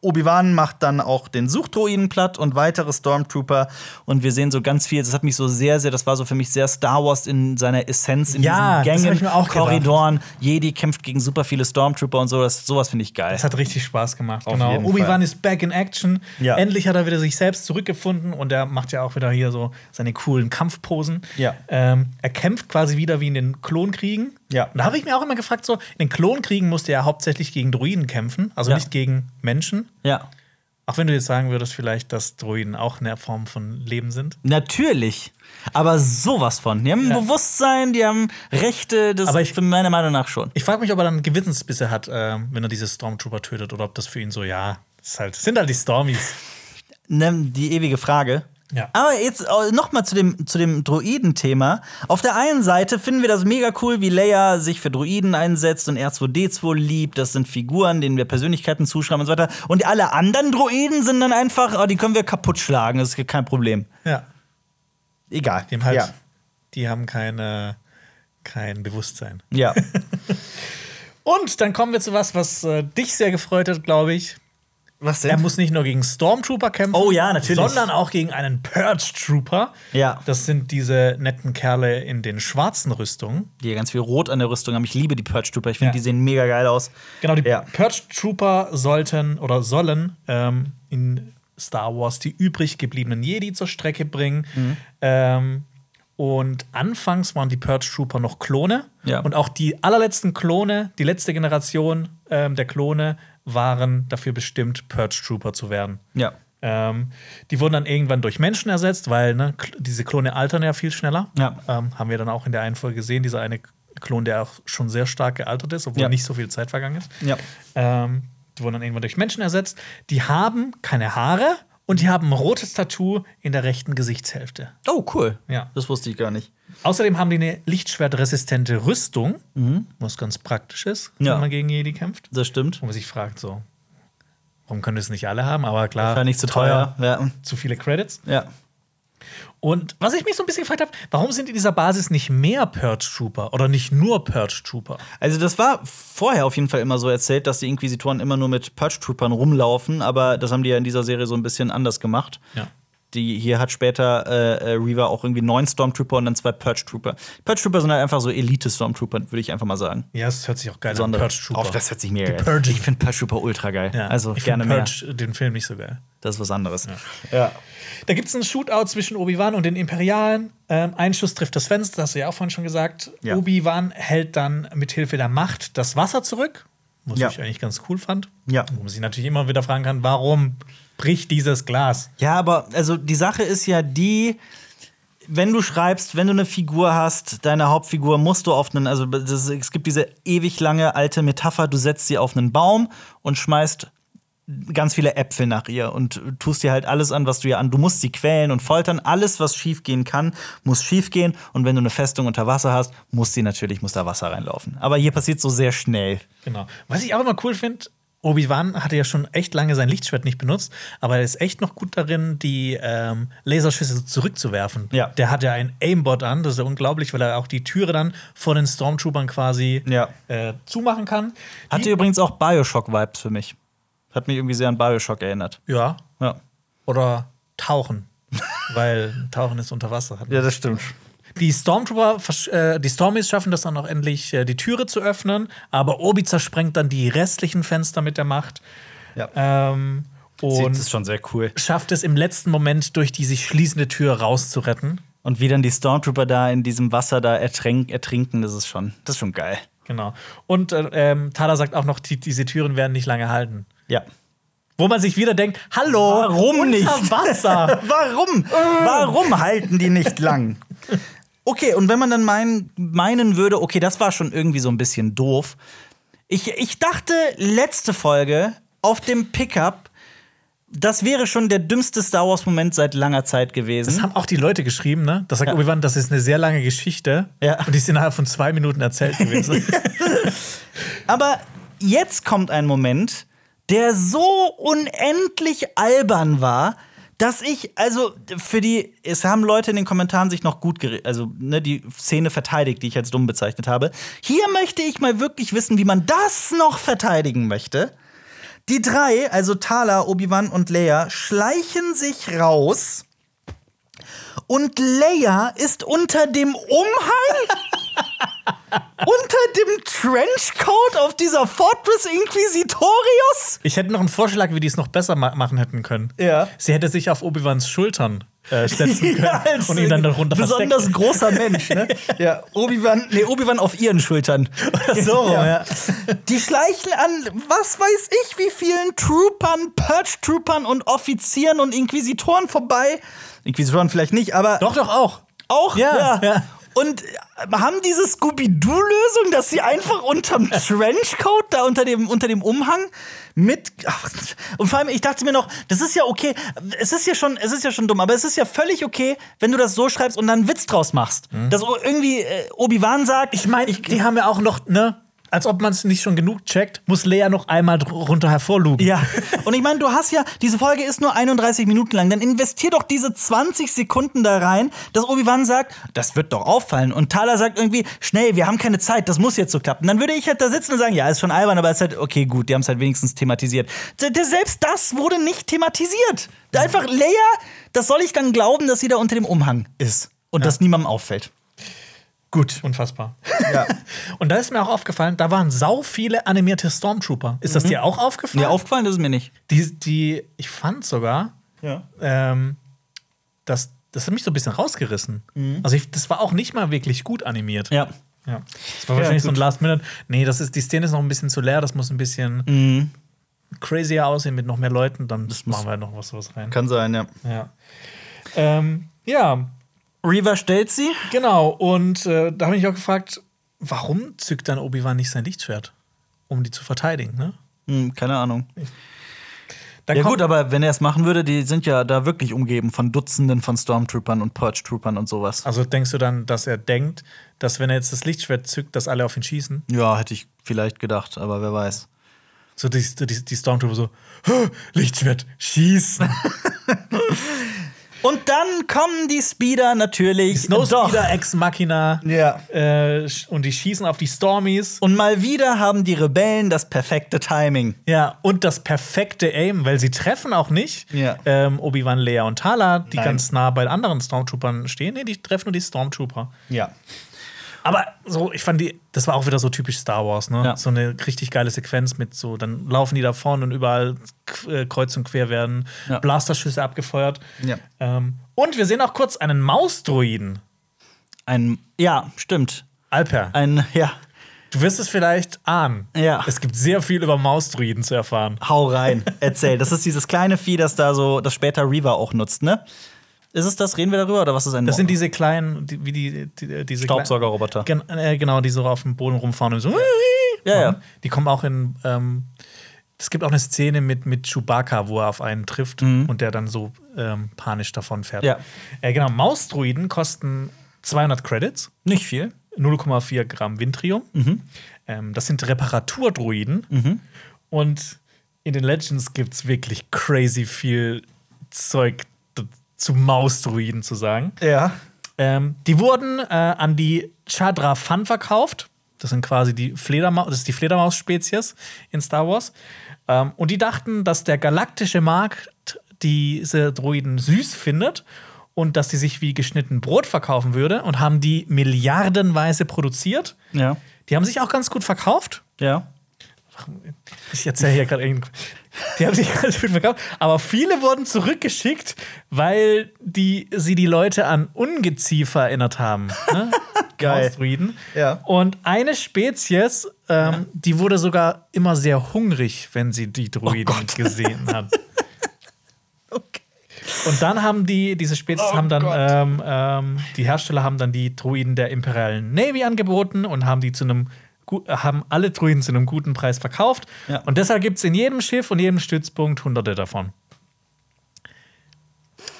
Obi-Wan macht dann auch den Suchdruiden platt und weitere Stormtrooper und wir sehen so ganz viel. Das hat mich so sehr, sehr, das war so für mich sehr Star Wars in seiner Essenz in Ja, diesen Gängen. Korridoren. Jedi kämpft gegen super viele Stormtrooper und so. Das, sowas finde ich geil. Das hat richtig Spaß gemacht. Auf genau. Obi-Wan ist back in action. Ja. Endlich hat er wieder sich selbst zurückgefunden und er macht ja auch wieder hier so seine coolen Kampfposen. Ja. Ähm, er kämpft quasi wieder wie in den Klonkriegen. Ja. Und da habe ich mir auch immer gefragt, so, in den Klonkriegen musste er hauptsächlich gegen Druiden kämpfen, also Ja. nicht gegen Menschen. ja. Auch wenn du jetzt sagen würdest, vielleicht, dass Droiden auch eine Form von Leben sind. Natürlich. Aber sowas von. Die haben ein Bewusstsein, die haben Rechte, das Aber ich- meiner Meinung nach schon. Ich frage mich, ob er dann Gewissensbisse hat, ähm, wenn er diese Stormtrooper tötet, oder ob das für ihn so, ja, das ist halt, sind halt die Stormies. Ne, die ewige Frage. Ja. Aber jetzt noch mal zu dem, zu dem Droiden-Thema. Auf der einen Seite finden wir das mega cool, wie Leia sich für Droiden einsetzt und R2D2 liebt. Das sind Figuren, denen wir Persönlichkeiten zuschreiben und so weiter. Und alle anderen Droiden sind dann einfach, oh, die können wir kaputt schlagen, das ist kein Problem. Ja. Egal. Die haben halt, ja. die haben keine, kein Bewusstsein. ja. Und dann kommen wir zu was, was äh, dich sehr gefreut hat, glaube ich. Was Er muss nicht nur gegen Stormtrooper kämpfen, Oh ja, natürlich. sondern auch gegen einen Purge Trooper. Ja. Das sind diese netten Kerle in den schwarzen Rüstungen. Die hier ganz viel Rot an der Rüstung haben. Ich liebe die Purge Trooper. Ich finde, Ja. die sehen mega geil aus. Genau, die Ja. Purge Trooper sollten oder sollen ähm, in Star Wars die übrig gebliebenen Jedi zur Strecke bringen. Mhm. Ähm, und anfangs waren die Purge Trooper noch Klone. Ja. Und auch die allerletzten Klone, die letzte Generation ähm, der Klone, waren dafür bestimmt, Purge Trooper zu werden. Ja. Ähm, die wurden dann irgendwann durch Menschen ersetzt, weil ne, diese Klone altern ja viel schneller. Ja. Ähm, haben wir dann auch in der einen Folge gesehen, dieser eine Klon, der auch schon sehr stark gealtert ist, obwohl Ja. nicht so viel Zeit vergangen ist. Ja. Ähm, die wurden dann irgendwann durch Menschen ersetzt. Die haben keine Haare und die haben ein rotes Tattoo in der rechten Gesichtshälfte. Oh, cool. Ja. Das wusste ich gar nicht. Außerdem haben die eine lichtschwertresistente Rüstung, was ganz praktisch ist, Mhm. Ja. wenn man gegen Jedi kämpft. Das stimmt. Wo man sich fragt, so, warum können das nicht alle haben? Aber klar, Wahrscheinlich zu teuer. Ja. zu viele Credits. ja. Und was ich mich so ein bisschen gefragt habe, warum sind in dieser Basis nicht mehr Purge Trooper oder nicht nur Purge Trooper? Also das war vorher auf jeden Fall immer so erzählt, dass die Inquisitoren immer nur mit Purge Troopern rumlaufen, aber das haben die ja in dieser Serie so ein bisschen anders gemacht. Ja. Die hier hat später äh, äh, Reaver auch irgendwie neun Stormtrooper und dann zwei Purge Trooper. Purge Trooper sind halt einfach so Elite Stormtrooper, würde ich einfach mal sagen. Ja, es hört sich auch geil Besondere. an. Purge Trooper. Auf, das hört sich Die geil. Ich finde Purge Trooper ultra geil. ja. Also ich gerne find mehr. Purge den Film nicht so geil. Das ist was anderes. Da gibt es einen Shootout zwischen Obi-Wan und den Imperialen. Ähm, ein Schuss trifft das Fenster, das hast du ja auch vorhin schon gesagt. Ja. Obi-Wan hält dann mit Hilfe der Macht das Wasser zurück, was Ja. ich eigentlich ganz cool fand. Ja. Wo man sich natürlich immer wieder fragen kann, warum bricht dieses Glas? Ja, aber also die Sache ist ja die, wenn du schreibst, wenn du eine Figur hast, deine Hauptfigur musst du auf einen, also das, es gibt diese ewig lange alte Metapher, du setzt sie auf einen Baum und schmeißt ganz viele Äpfel nach ihr und tust dir halt alles an, was du ihr an. Du musst sie quälen und foltern. Alles, was schief gehen kann, muss schief gehen. Und wenn du eine Festung unter Wasser hast, muss sie natürlich, muss da Wasser reinlaufen. Aber hier passiert so sehr schnell. Genau. Was ich auch immer cool finde, Obi-Wan hatte ja schon echt lange sein Lichtschwert nicht benutzt, aber er ist echt noch gut darin, die ähm, Laserschüsse zurückzuwerfen. Ja. Der hat ja ein Aimbot an, das ist ja unglaublich, weil er auch die Türe dann vor den Stormtroopern quasi Ja. äh, zumachen kann. Hatte Die- übrigens auch Bioshock-Vibes für mich. Hat mich irgendwie sehr an Bioshock erinnert. ja. Ja. Oder tauchen. weil Tauchen ist unter Wasser. Ja, das stimmt. Die Stormtrooper, äh, die Stormies schaffen das dann auch endlich, äh, die Türe zu öffnen, aber Obi zersprengt dann die restlichen Fenster mit der Macht. Ja. Ähm, und das ist schon sehr cool. schafft es im letzten Moment durch die sich schließende Tür rauszuretten. Und wie dann die Stormtrooper da in diesem Wasser da ertränk, ertrinken, das ist schon, das ist schon geil. Genau. Und äh, ähm, Tada sagt auch noch, die, diese Türen werden nicht lange halten. Ja. Wo man sich wieder denkt, hallo, Warum unter nicht? Wasser. Warum? Warum halten die nicht lang? Okay, und wenn man dann mein, meinen würde, okay, das war schon irgendwie so ein bisschen doof. Ich, ich dachte, letzte Folge auf dem Pickup, das wäre schon der dümmste Star Wars-Moment seit langer Zeit gewesen. Das haben auch die Leute geschrieben, ne? Das sagt Ja. Obi-Wan, das ist eine sehr lange Geschichte. Ja. Und die ist innerhalb von zwei Minuten erzählt gewesen. Aber jetzt kommt ein Moment, der so unendlich albern war, dass ich, also für die, es haben Leute in den Kommentaren sich noch gut, also ne, die Szene verteidigt, die ich als dumm bezeichnet habe. Hier möchte ich mal wirklich wissen, wie man das noch verteidigen möchte. Die drei, also Tala, Obi-Wan und Leia, schleichen sich raus. Und Leia ist unter dem Umhang unter dem Trenchcoat auf dieser Fortress Inquisitorius? Ich hätte noch einen Vorschlag, wie die es noch besser ma machen hätten können. Ja. Sie hätte sich auf Obi-Wans Schultern äh, setzen können als und ihn dann darunter besonders verstecken. großer Mensch, ne? ja, Obi-Wan, nee, Obi-Wan auf ihren Schultern. So rum, ja. Die schleichen an, was weiß ich, wie vielen Troopern, Purge-Troopern und Offizieren und Inquisitoren vorbei. Inquisitoren vielleicht nicht, aber Doch, doch auch. auch. Ja, ja. Und äh, haben diese Scooby-Doo-Lösung, dass sie einfach unterm Trenchcoat, da unter dem, unter dem Umhang mit. Und vor allem, ich dachte mir noch, das ist ja okay. Es ist ja schon, es ist ja schon dumm, aber es ist ja völlig okay, wenn du das so schreibst und dann einen Witz draus machst. Dass o- irgendwie äh, Obi-Wan sagt. Mhm. Ich meine, die haben ja auch noch, ne, als ob man es nicht schon genug checkt, muss Lea noch einmal runter hervorlugen. Ja, und ich meine, du hast ja, diese Folge ist nur 31 Minuten lang, dann investier doch diese 20 Sekunden da rein, dass Obi-Wan sagt, das wird doch auffallen. Und Thaler sagt irgendwie, schnell, wir haben keine Zeit, das muss jetzt so klappen. Dann würde ich halt da sitzen und sagen, ja, ist schon albern, aber ist halt, okay, gut, die haben es halt wenigstens thematisiert. Selbst das wurde nicht thematisiert. Einfach Leia, das soll ich dann glauben, dass sie da unter dem Umhang ist und das niemandem auffällt. Gut. Unfassbar. Ja. Und da ist mir auch aufgefallen, da waren sau viele animierte Stormtrooper. Ist das dir auch aufgefallen? Ja, aufgefallen ist es mir nicht. Die, die, ich fand sogar, Ja. ähm, das, das hat mich so ein bisschen rausgerissen. Also ich, das war auch nicht mal wirklich gut animiert. Ja. Ja. Das war wahrscheinlich so ein. Last Minute. Nee, das ist, die Szene ist noch ein bisschen zu leer, das muss ein bisschen crazier aussehen mit noch mehr Leuten, dann machen wir noch was, was rein. Kann sein, ja. Ja. Ähm, ja, Reaver stellt sie. genau. Und äh, da habe ich mich auch gefragt, warum zückt dann Obi-Wan nicht sein Lichtschwert, um die zu verteidigen? Ne? Hm, keine Ahnung. Dann Ja gut, aber wenn er es machen würde, die sind ja da wirklich umgeben von Dutzenden von Stormtroopern und Purge-Troopern und sowas. Also denkst du dann, dass er denkt, dass wenn er jetzt das Lichtschwert zückt, dass alle auf ihn schießen? Ja, hätte ich vielleicht gedacht, aber wer weiß. So die, die, die Stormtrooper so, "Hä, Lichtschwert, schießen. Und dann kommen die Speeder natürlich. Snowspeeder, Ex Machina. Ja. Äh, und die schießen auf die Stormies. Und mal wieder haben die Rebellen das perfekte Timing. Ja, und das perfekte Aim, weil sie treffen auch nicht Ja. ähm, Obi-Wan, Lea und Tala, die Nein. ganz nah bei anderen Stormtroopern stehen. Nee, die treffen nur die Stormtrooper. Ja. Aber so, ich fand die, das war auch wieder so typisch Star Wars, ne? Ja. So eine richtig geile Sequenz mit so, dann laufen die da vorne und überall äh, kreuz und quer werden Ja. Blasterschüsse abgefeuert. Ja. Ähm, und wir sehen auch kurz einen Mausdruiden. Ein, ja, stimmt. Alper, Ein, ja, du wirst es vielleicht ahnen. Ja. Es gibt sehr viel über Mausdruiden zu erfahren. hau rein. Erzähl. Das ist dieses kleine Vieh, das da so, das später Reaver auch nutzt, ne? Ist es das? Reden wir darüber? Oder was ist ein Das sind diese kleinen, die, wie die, die diese Staubsaugerroboter. Gen äh, genau, die so auf dem Boden rumfahren und so. Ja, ja. Die kommen auch in. Ähm, es gibt auch eine Szene mit, mit Chewbacca, wo er auf einen trifft und der dann so ähm, panisch davon fährt. Mhm. Ja. Äh, genau, Mausdruiden kosten 200 Credits, Nicht viel. 0,4 Gramm Vintrium. Mhm. Ähm, das sind Reparaturdruiden. Und in den Legends gibt es wirklich crazy viel Zeug zu Mausdruiden zu sagen. Ja. Ähm, die wurden äh, an die Chadra Fun verkauft. Das sind quasi die Fledermaus, das ist die Fledermaus-Spezies in Star Wars. Ähm, und die dachten, dass der galaktische Markt diese Droiden süß findet und dass die sich wie geschnitten Brot verkaufen würde und haben die milliardenweise produziert. Ja. Die haben sich auch ganz gut verkauft. Ja. Ich erzähle hier gerade irgend. Die haben sich ganz gut verkauft. Aber viele wurden zurückgeschickt, weil die, sie die Leute an Ungeziefer erinnert haben. Ne? Geil. Mausdruiden. Ja. Und eine Spezies, ähm, die wurde sogar immer sehr hungrig, wenn sie die Druiden gesehen hat. Okay. Und dann haben die, diese Spezies Oh haben dann, ähm, ähm, die Hersteller haben dann die Druiden der imperialen Navy angeboten und haben die zu einem haben alle Druiden zu einem guten Preis verkauft. Ja. Und deshalb gibt es in jedem Schiff und jedem Stützpunkt hunderte davon.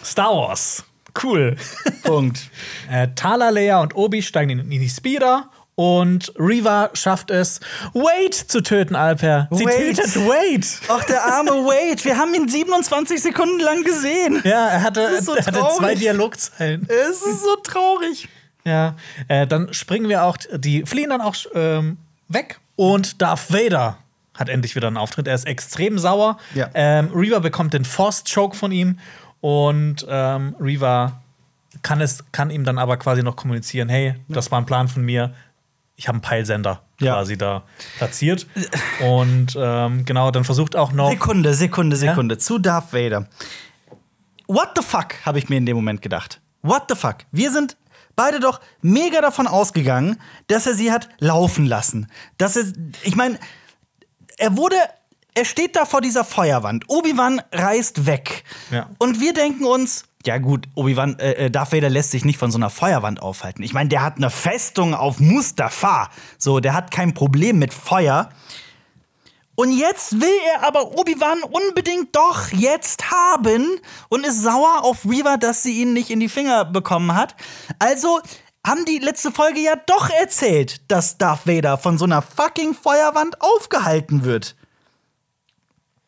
Star Wars. Cool. Punkt. äh, Tala, Leia und Obi steigen in, in die Speeder und Reva schafft es, Wade zu töten, Alper. Sie Wade. tötet Wade. Ach, der arme Wade. Wir haben ihn 27 Sekunden lang gesehen. Ja, er hatte, so er hatte zwei Dialogzeilen. Es ist so traurig. Ja, äh, dann springen wir auch, die fliehen dann auch ähm, weg und Darth Vader hat endlich wieder einen Auftritt. Er ist extrem sauer. Ja. Ähm, Reva bekommt den Force Choke von ihm und ähm, Reva kann, es, kann ihm dann aber quasi noch kommunizieren: Hey, das war ein Plan von mir. Ich habe einen Peilsender Ja. quasi da platziert. Und ähm, genau, dann versucht auch noch. Sekunde, Sekunde, Sekunde. Zu Darth Vader. what the fuck, habe ich mir in dem Moment gedacht. What the fuck? Wir sind beide doch mega davon ausgegangen, dass er sie hat laufen lassen. Dass er, ich meine, er wurde, er steht da vor dieser Feuerwand. Obi-Wan reist weg. Ja. Und wir denken uns, ja gut, Obi-Wan, äh, äh, Darth Vader lässt sich nicht von so einer Feuerwand aufhalten. Ich meine, der hat eine Festung auf Mustafa. So, der hat kein Problem mit Feuer. Und jetzt will er aber Obi-Wan unbedingt doch jetzt haben und ist sauer auf Reaver, dass sie ihn nicht in die Finger bekommen hat. Also haben die letzte Folge ja doch erzählt, dass Darth Vader von so einer fucking Feuerwand aufgehalten wird.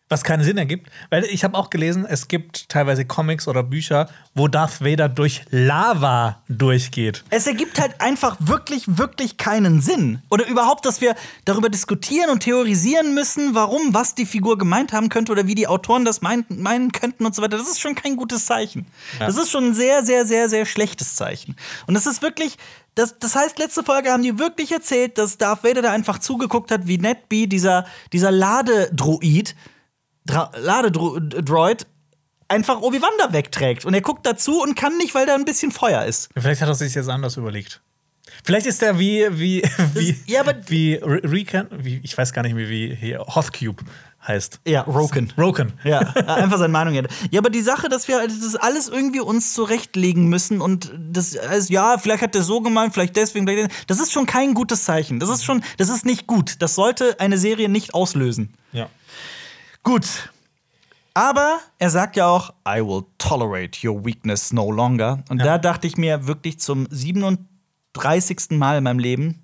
Was keinen Sinn ergibt, weil ich habe auch gelesen, es gibt teilweise Comics oder Bücher, wo Darth Vader durch Lava durchgeht. Es ergibt halt einfach wirklich, wirklich keinen Sinn. Oder überhaupt, dass wir darüber diskutieren und theorisieren müssen, warum, was die Figur gemeint haben könnte oder wie die Autoren das meinen, meinen könnten und so weiter. Das ist schon kein gutes Zeichen. Ja. Das ist schon ein sehr, sehr, sehr, sehr schlechtes Zeichen. Und das ist wirklich. Das, das heißt, letzte Folge haben die wirklich erzählt, dass Darth Vader da einfach zugeguckt hat, wie Netby, dieser, dieser Ladedroid, Dra Ladedroid, einfach Obi-Wan da wegträgt. Und er guckt dazu und kann nicht, weil da ein bisschen Feuer ist. Vielleicht hat er sich jetzt anders überlegt. Vielleicht ist er wie wie wie ja, aber- wie Re- Recon, wie ich weiß gar nicht mehr wie hier Hothcube heißt. Ja, Roken. Roken. Ja, einfach seine Meinung ändern. Ja, aber die Sache, dass wir das alles irgendwie uns zurechtlegen müssen und das, also, ja, vielleicht hat der so gemeint, vielleicht deswegen, vielleicht deswegen, das ist schon kein gutes Zeichen. Das ist schon, das ist nicht gut. Das sollte eine Serie nicht auslösen. Ja. Gut. Aber er sagt ja auch, I will tolerate your weakness no longer. Und Ja. da dachte ich mir wirklich zum 37. Mal in meinem Leben,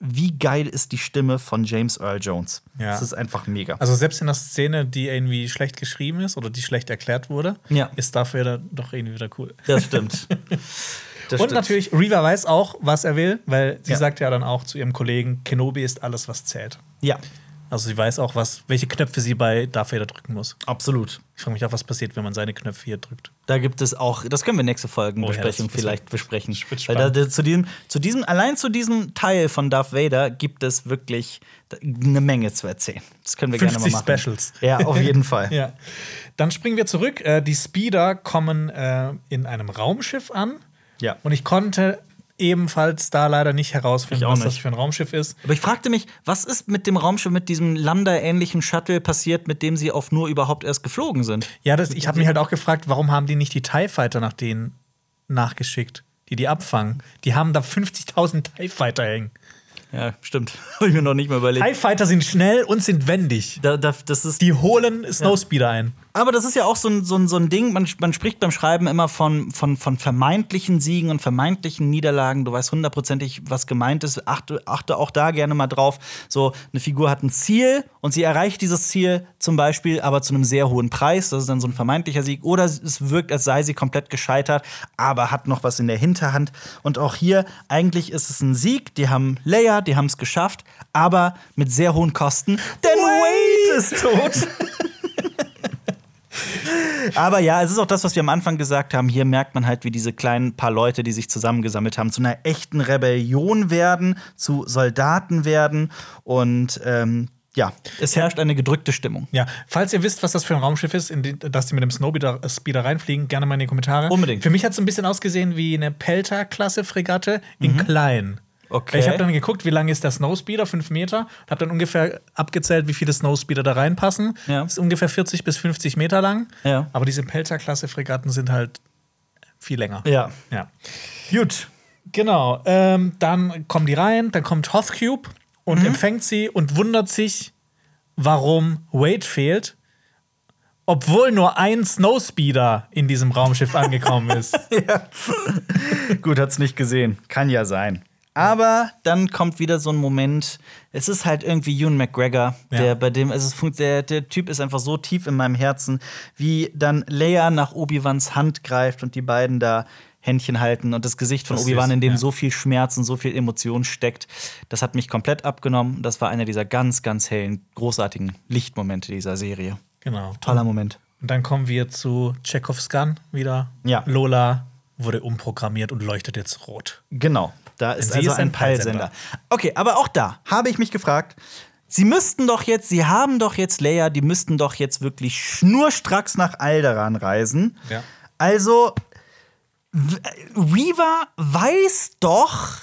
wie geil ist die Stimme von James Earl Jones. Ja. Das ist einfach mega. Also selbst in der Szene, die irgendwie schlecht geschrieben ist oder die schlecht erklärt wurde, Ja. ist dafür doch irgendwie wieder cool. Das stimmt. Das Und stimmt. natürlich, Reva weiß auch, was er will, weil sie Ja. sagt ja dann auch zu ihrem Kollegen, Kenobi ist alles, was zählt. Ja, Also sie weiß auch, was, welche Knöpfe sie bei Darth Vader drücken muss. absolut. Ich frage mich auch, was passiert, wenn man seine Knöpfe hier drückt. Da gibt es auch, das können wir nächste Folgenbesprechung Oh ja, vielleicht besprechen. Weil da, zu, diesem, zu diesem, allein zu diesem Teil von Darth Vader gibt es wirklich eine Menge zu erzählen. Das können wir gerne mal 50 machen. Specials. Ja, auf jeden Fall. Ja. Dann springen wir zurück. Äh, die Speeder kommen äh, in einem Raumschiff an. Ja. Und ich konnte ebenfalls da leider nicht herausfinden, was das nicht. für ein Raumschiff ist. Aber ich fragte mich, was ist mit dem Raumschiff, mit diesem Lambda-ähnlichen Shuttle passiert, mit dem sie auf nur überhaupt erst geflogen sind? Ja, das, ich habe mich halt auch gefragt, warum haben die nicht die TIE Fighter nach denen nachgeschickt, die die abfangen? Die haben da 50.000 TIE Fighter hängen. Ja, stimmt. Habe ich mir noch nicht mal überlegt. TIE Fighter sind schnell und sind wendig. Da, da, das ist Die holen Snowspeeder ein. Aber das ist ja auch so ein, so ein, so ein Ding, man, man spricht beim Schreiben immer von, von, von vermeintlichen Siegen und vermeintlichen Niederlagen. Du weißt hundertprozentig, was gemeint ist. Achte, achte auch da gerne mal drauf. So, eine Figur hat ein Ziel und sie erreicht dieses Ziel zum Beispiel, aber zu einem sehr hohen Preis. Das ist dann so ein vermeintlicher Sieg. Oder es wirkt, als sei sie komplett gescheitert, aber hat noch was in der Hinterhand. Und auch hier, eigentlich ist es ein Sieg. Die haben Leia, die haben es geschafft, aber mit sehr hohen Kosten. Denn Wade ist tot. Aber ja, es ist auch das, was wir am Anfang gesagt haben. Hier merkt man halt, wie diese kleinen paar Leute, die sich zusammengesammelt haben, zu einer echten Rebellion werden, zu Soldaten werden. Und ähm, ja, es herrscht eine gedrückte Stimmung. Ja, falls ihr wisst, was das für ein Raumschiff ist, in die, dass die mit dem Snowspeeder Speeder reinfliegen, gerne mal in die Kommentare. Unbedingt. Für mich hat es ein bisschen ausgesehen wie eine Pelter-Klasse-Fregatte in klein. Okay. Ich habe dann geguckt, wie lang ist der Snowspeeder? Fünf Meter. Habe dann ungefähr abgezählt, wie viele Snowspeeder da reinpassen. Ja. Ist ungefähr 40 bis 50 Meter lang. Ja. Aber diese Pelter-Klasse-Fregatten sind halt viel länger. Ja. Ja. Gut. Genau. Ähm, dann kommen die rein, dann kommt Hothcube und Mhm. empfängt sie und wundert sich, warum Wade fehlt, obwohl nur ein Snowspeeder in diesem Raumschiff angekommen ist. Gut, hat's nicht gesehen. Kann ja sein. Aber dann kommt wieder so ein Moment. Es ist halt irgendwie Ewan McGregor, der Ja. bei dem, also es der, der Typ ist einfach so tief in meinem Herzen, wie dann Leia nach Obi-Wans Hand greift und die beiden da Händchen halten und das Gesicht von Obi-Wan, in dem ja. so viel Schmerz und so viel Emotion steckt. Das hat mich komplett abgenommen. Das war einer dieser ganz, ganz hellen, großartigen Lichtmomente dieser Serie. genau. Toller Moment. Und dann kommen wir zu Chekhovs Gun wieder. Ja. Lola wurde umprogrammiert und leuchtet jetzt rot. Genau. Da ist Sie also ist ein ein Peilsender. Peilsender. Okay, aber auch da habe ich mich gefragt, Sie müssten doch jetzt, Sie haben doch jetzt Leia, die müssten doch jetzt wirklich schnurstracks nach Alderaan reisen. Ja. Also, W- Reaver weiß doch,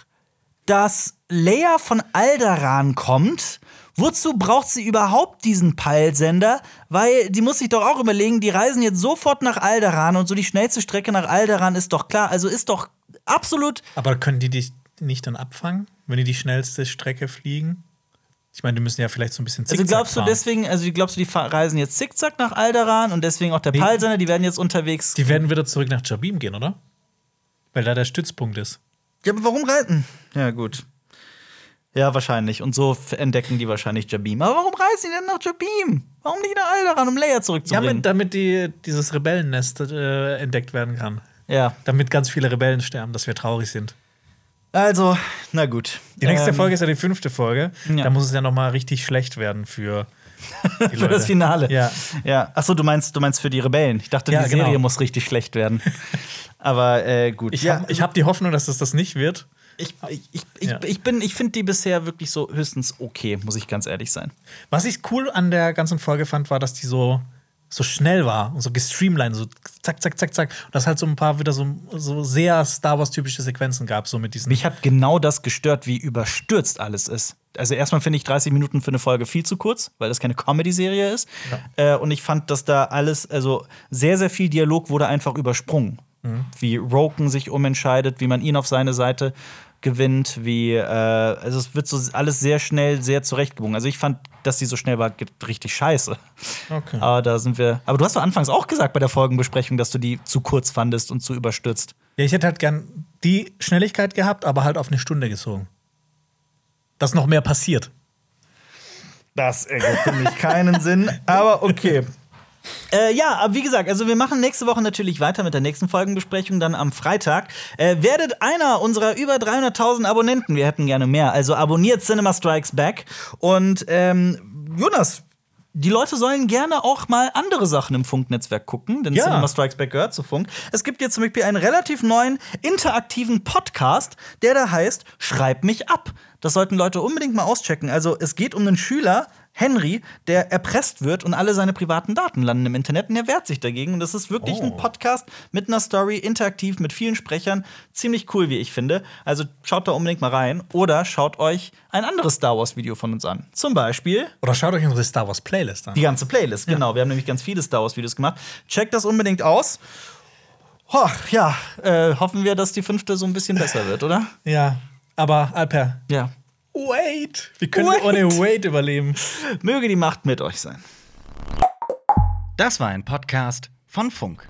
dass Leia von Alderaan kommt. Wozu braucht sie überhaupt diesen Peilsender? Weil die muss sich doch auch überlegen, die reisen jetzt sofort nach Alderaan und so die schnellste Strecke nach Alderaan ist doch klar. Also ist doch absolut. Aber können die dich nicht dann abfangen, wenn die die schnellste Strecke fliegen? Ich meine, die müssen ja vielleicht so ein bisschen Also zickzack glaubst du fahren. deswegen, also glaubst du, die reisen jetzt zickzack nach Alderaan und deswegen auch der Nee. Peilsender, die werden jetzt unterwegs. Die werden wieder zurück nach Jabim gehen, oder? Weil da der Stützpunkt ist. Ja, aber warum reiten? Ja, gut. Ja, wahrscheinlich. Und so entdecken die wahrscheinlich Jabim. Aber warum reisen die denn nach Jabim? Warum nicht nach Alderaan, um Leia Ja, zurückzubringen? mit, damit die, dieses Rebellennest äh, entdeckt werden kann. Ja, Damit ganz viele Rebellen sterben, dass wir traurig sind. Also, na gut. Die nächste Ähm, Folge ist ja die fünfte Folge. Ja. Da muss es ja noch mal richtig schlecht werden für, Für das Finale. Ja. ja. Achso, du meinst, du meinst für die Rebellen. Ich dachte, Ja, die genau. Serie muss richtig schlecht werden. Aber äh, gut. Ich ja, habe hab die Hoffnung, dass es das nicht wird. ich, ich, ich, ich, Ja. ich bin, ich finde die bisher wirklich so höchstens okay, muss ich ganz ehrlich sein. Was ich cool an der ganzen Folge fand, war, dass die so, so schnell war und so gestreamlined, so zack, zack, zack, zack. Und dass halt so ein paar wieder so, so sehr Star Wars-typische Sequenzen gab, so mit diesen. Mich hat genau das gestört, wie überstürzt alles ist. Also erstmal finde ich 30 Minuten für eine Folge viel zu kurz, weil das keine Comedy-Serie ist. Äh, und ich fand, dass da alles, also sehr, sehr viel Dialog wurde einfach übersprungen. Wie Roken sich umentscheidet, wie man ihn auf seine Seite gewinnt, wie, äh, also es wird so alles sehr schnell, sehr zurechtgebogen. Also ich fand, dass die so schnell war, richtig scheiße. Okay. Aber da sind wir. Aber du hast doch anfangs auch gesagt bei der Folgenbesprechung, dass du die zu kurz fandest und zu überstürzt. Ja, ich hätte halt gern die Schnelligkeit gehabt, aber halt auf eine Stunde gezogen. Dass noch mehr passiert. Das ergibt für mich keinen Sinn, aber okay. Äh, ja, aber wie gesagt, also wir machen nächste Woche natürlich weiter mit der nächsten Folgenbesprechung, dann am Freitag. Äh, werdet einer unserer über 300.000 Abonnenten, wir hätten gerne mehr, also abonniert Cinema Strikes Back. Und ähm, Jonas, die Leute sollen gerne auch mal andere Sachen im Funknetzwerk gucken, denn Ja. Cinema Strikes Back gehört zu Funk. Es gibt jetzt zum Beispiel einen relativ neuen interaktiven Podcast, der da heißt Schreib mich ab. Das sollten Leute unbedingt mal auschecken. Also es geht um einen Schüler, Henry, der erpresst wird und alle seine privaten Daten landen im Internet und er wehrt sich dagegen. Und das ist wirklich Oh. ein Podcast mit einer Story, interaktiv, mit vielen Sprechern. Ziemlich cool, wie ich finde. Also schaut da unbedingt mal rein oder schaut euch ein anderes Star Wars-Video von uns an. Zum Beispiel Oder schaut euch unsere Star Wars Playlist an. die ganze Playlist, genau. Wir haben nämlich ganz viele Star Wars-Videos gemacht. Checkt das unbedingt aus. Ho, ja, äh, hoffen wir, dass die fünfte so ein bisschen besser wird, oder? Ja, aber Alper, Ja. Wait! Wie können Wait. wir ohne Wait überleben? Möge die Macht mit euch sein. Das war ein Podcast von Funk.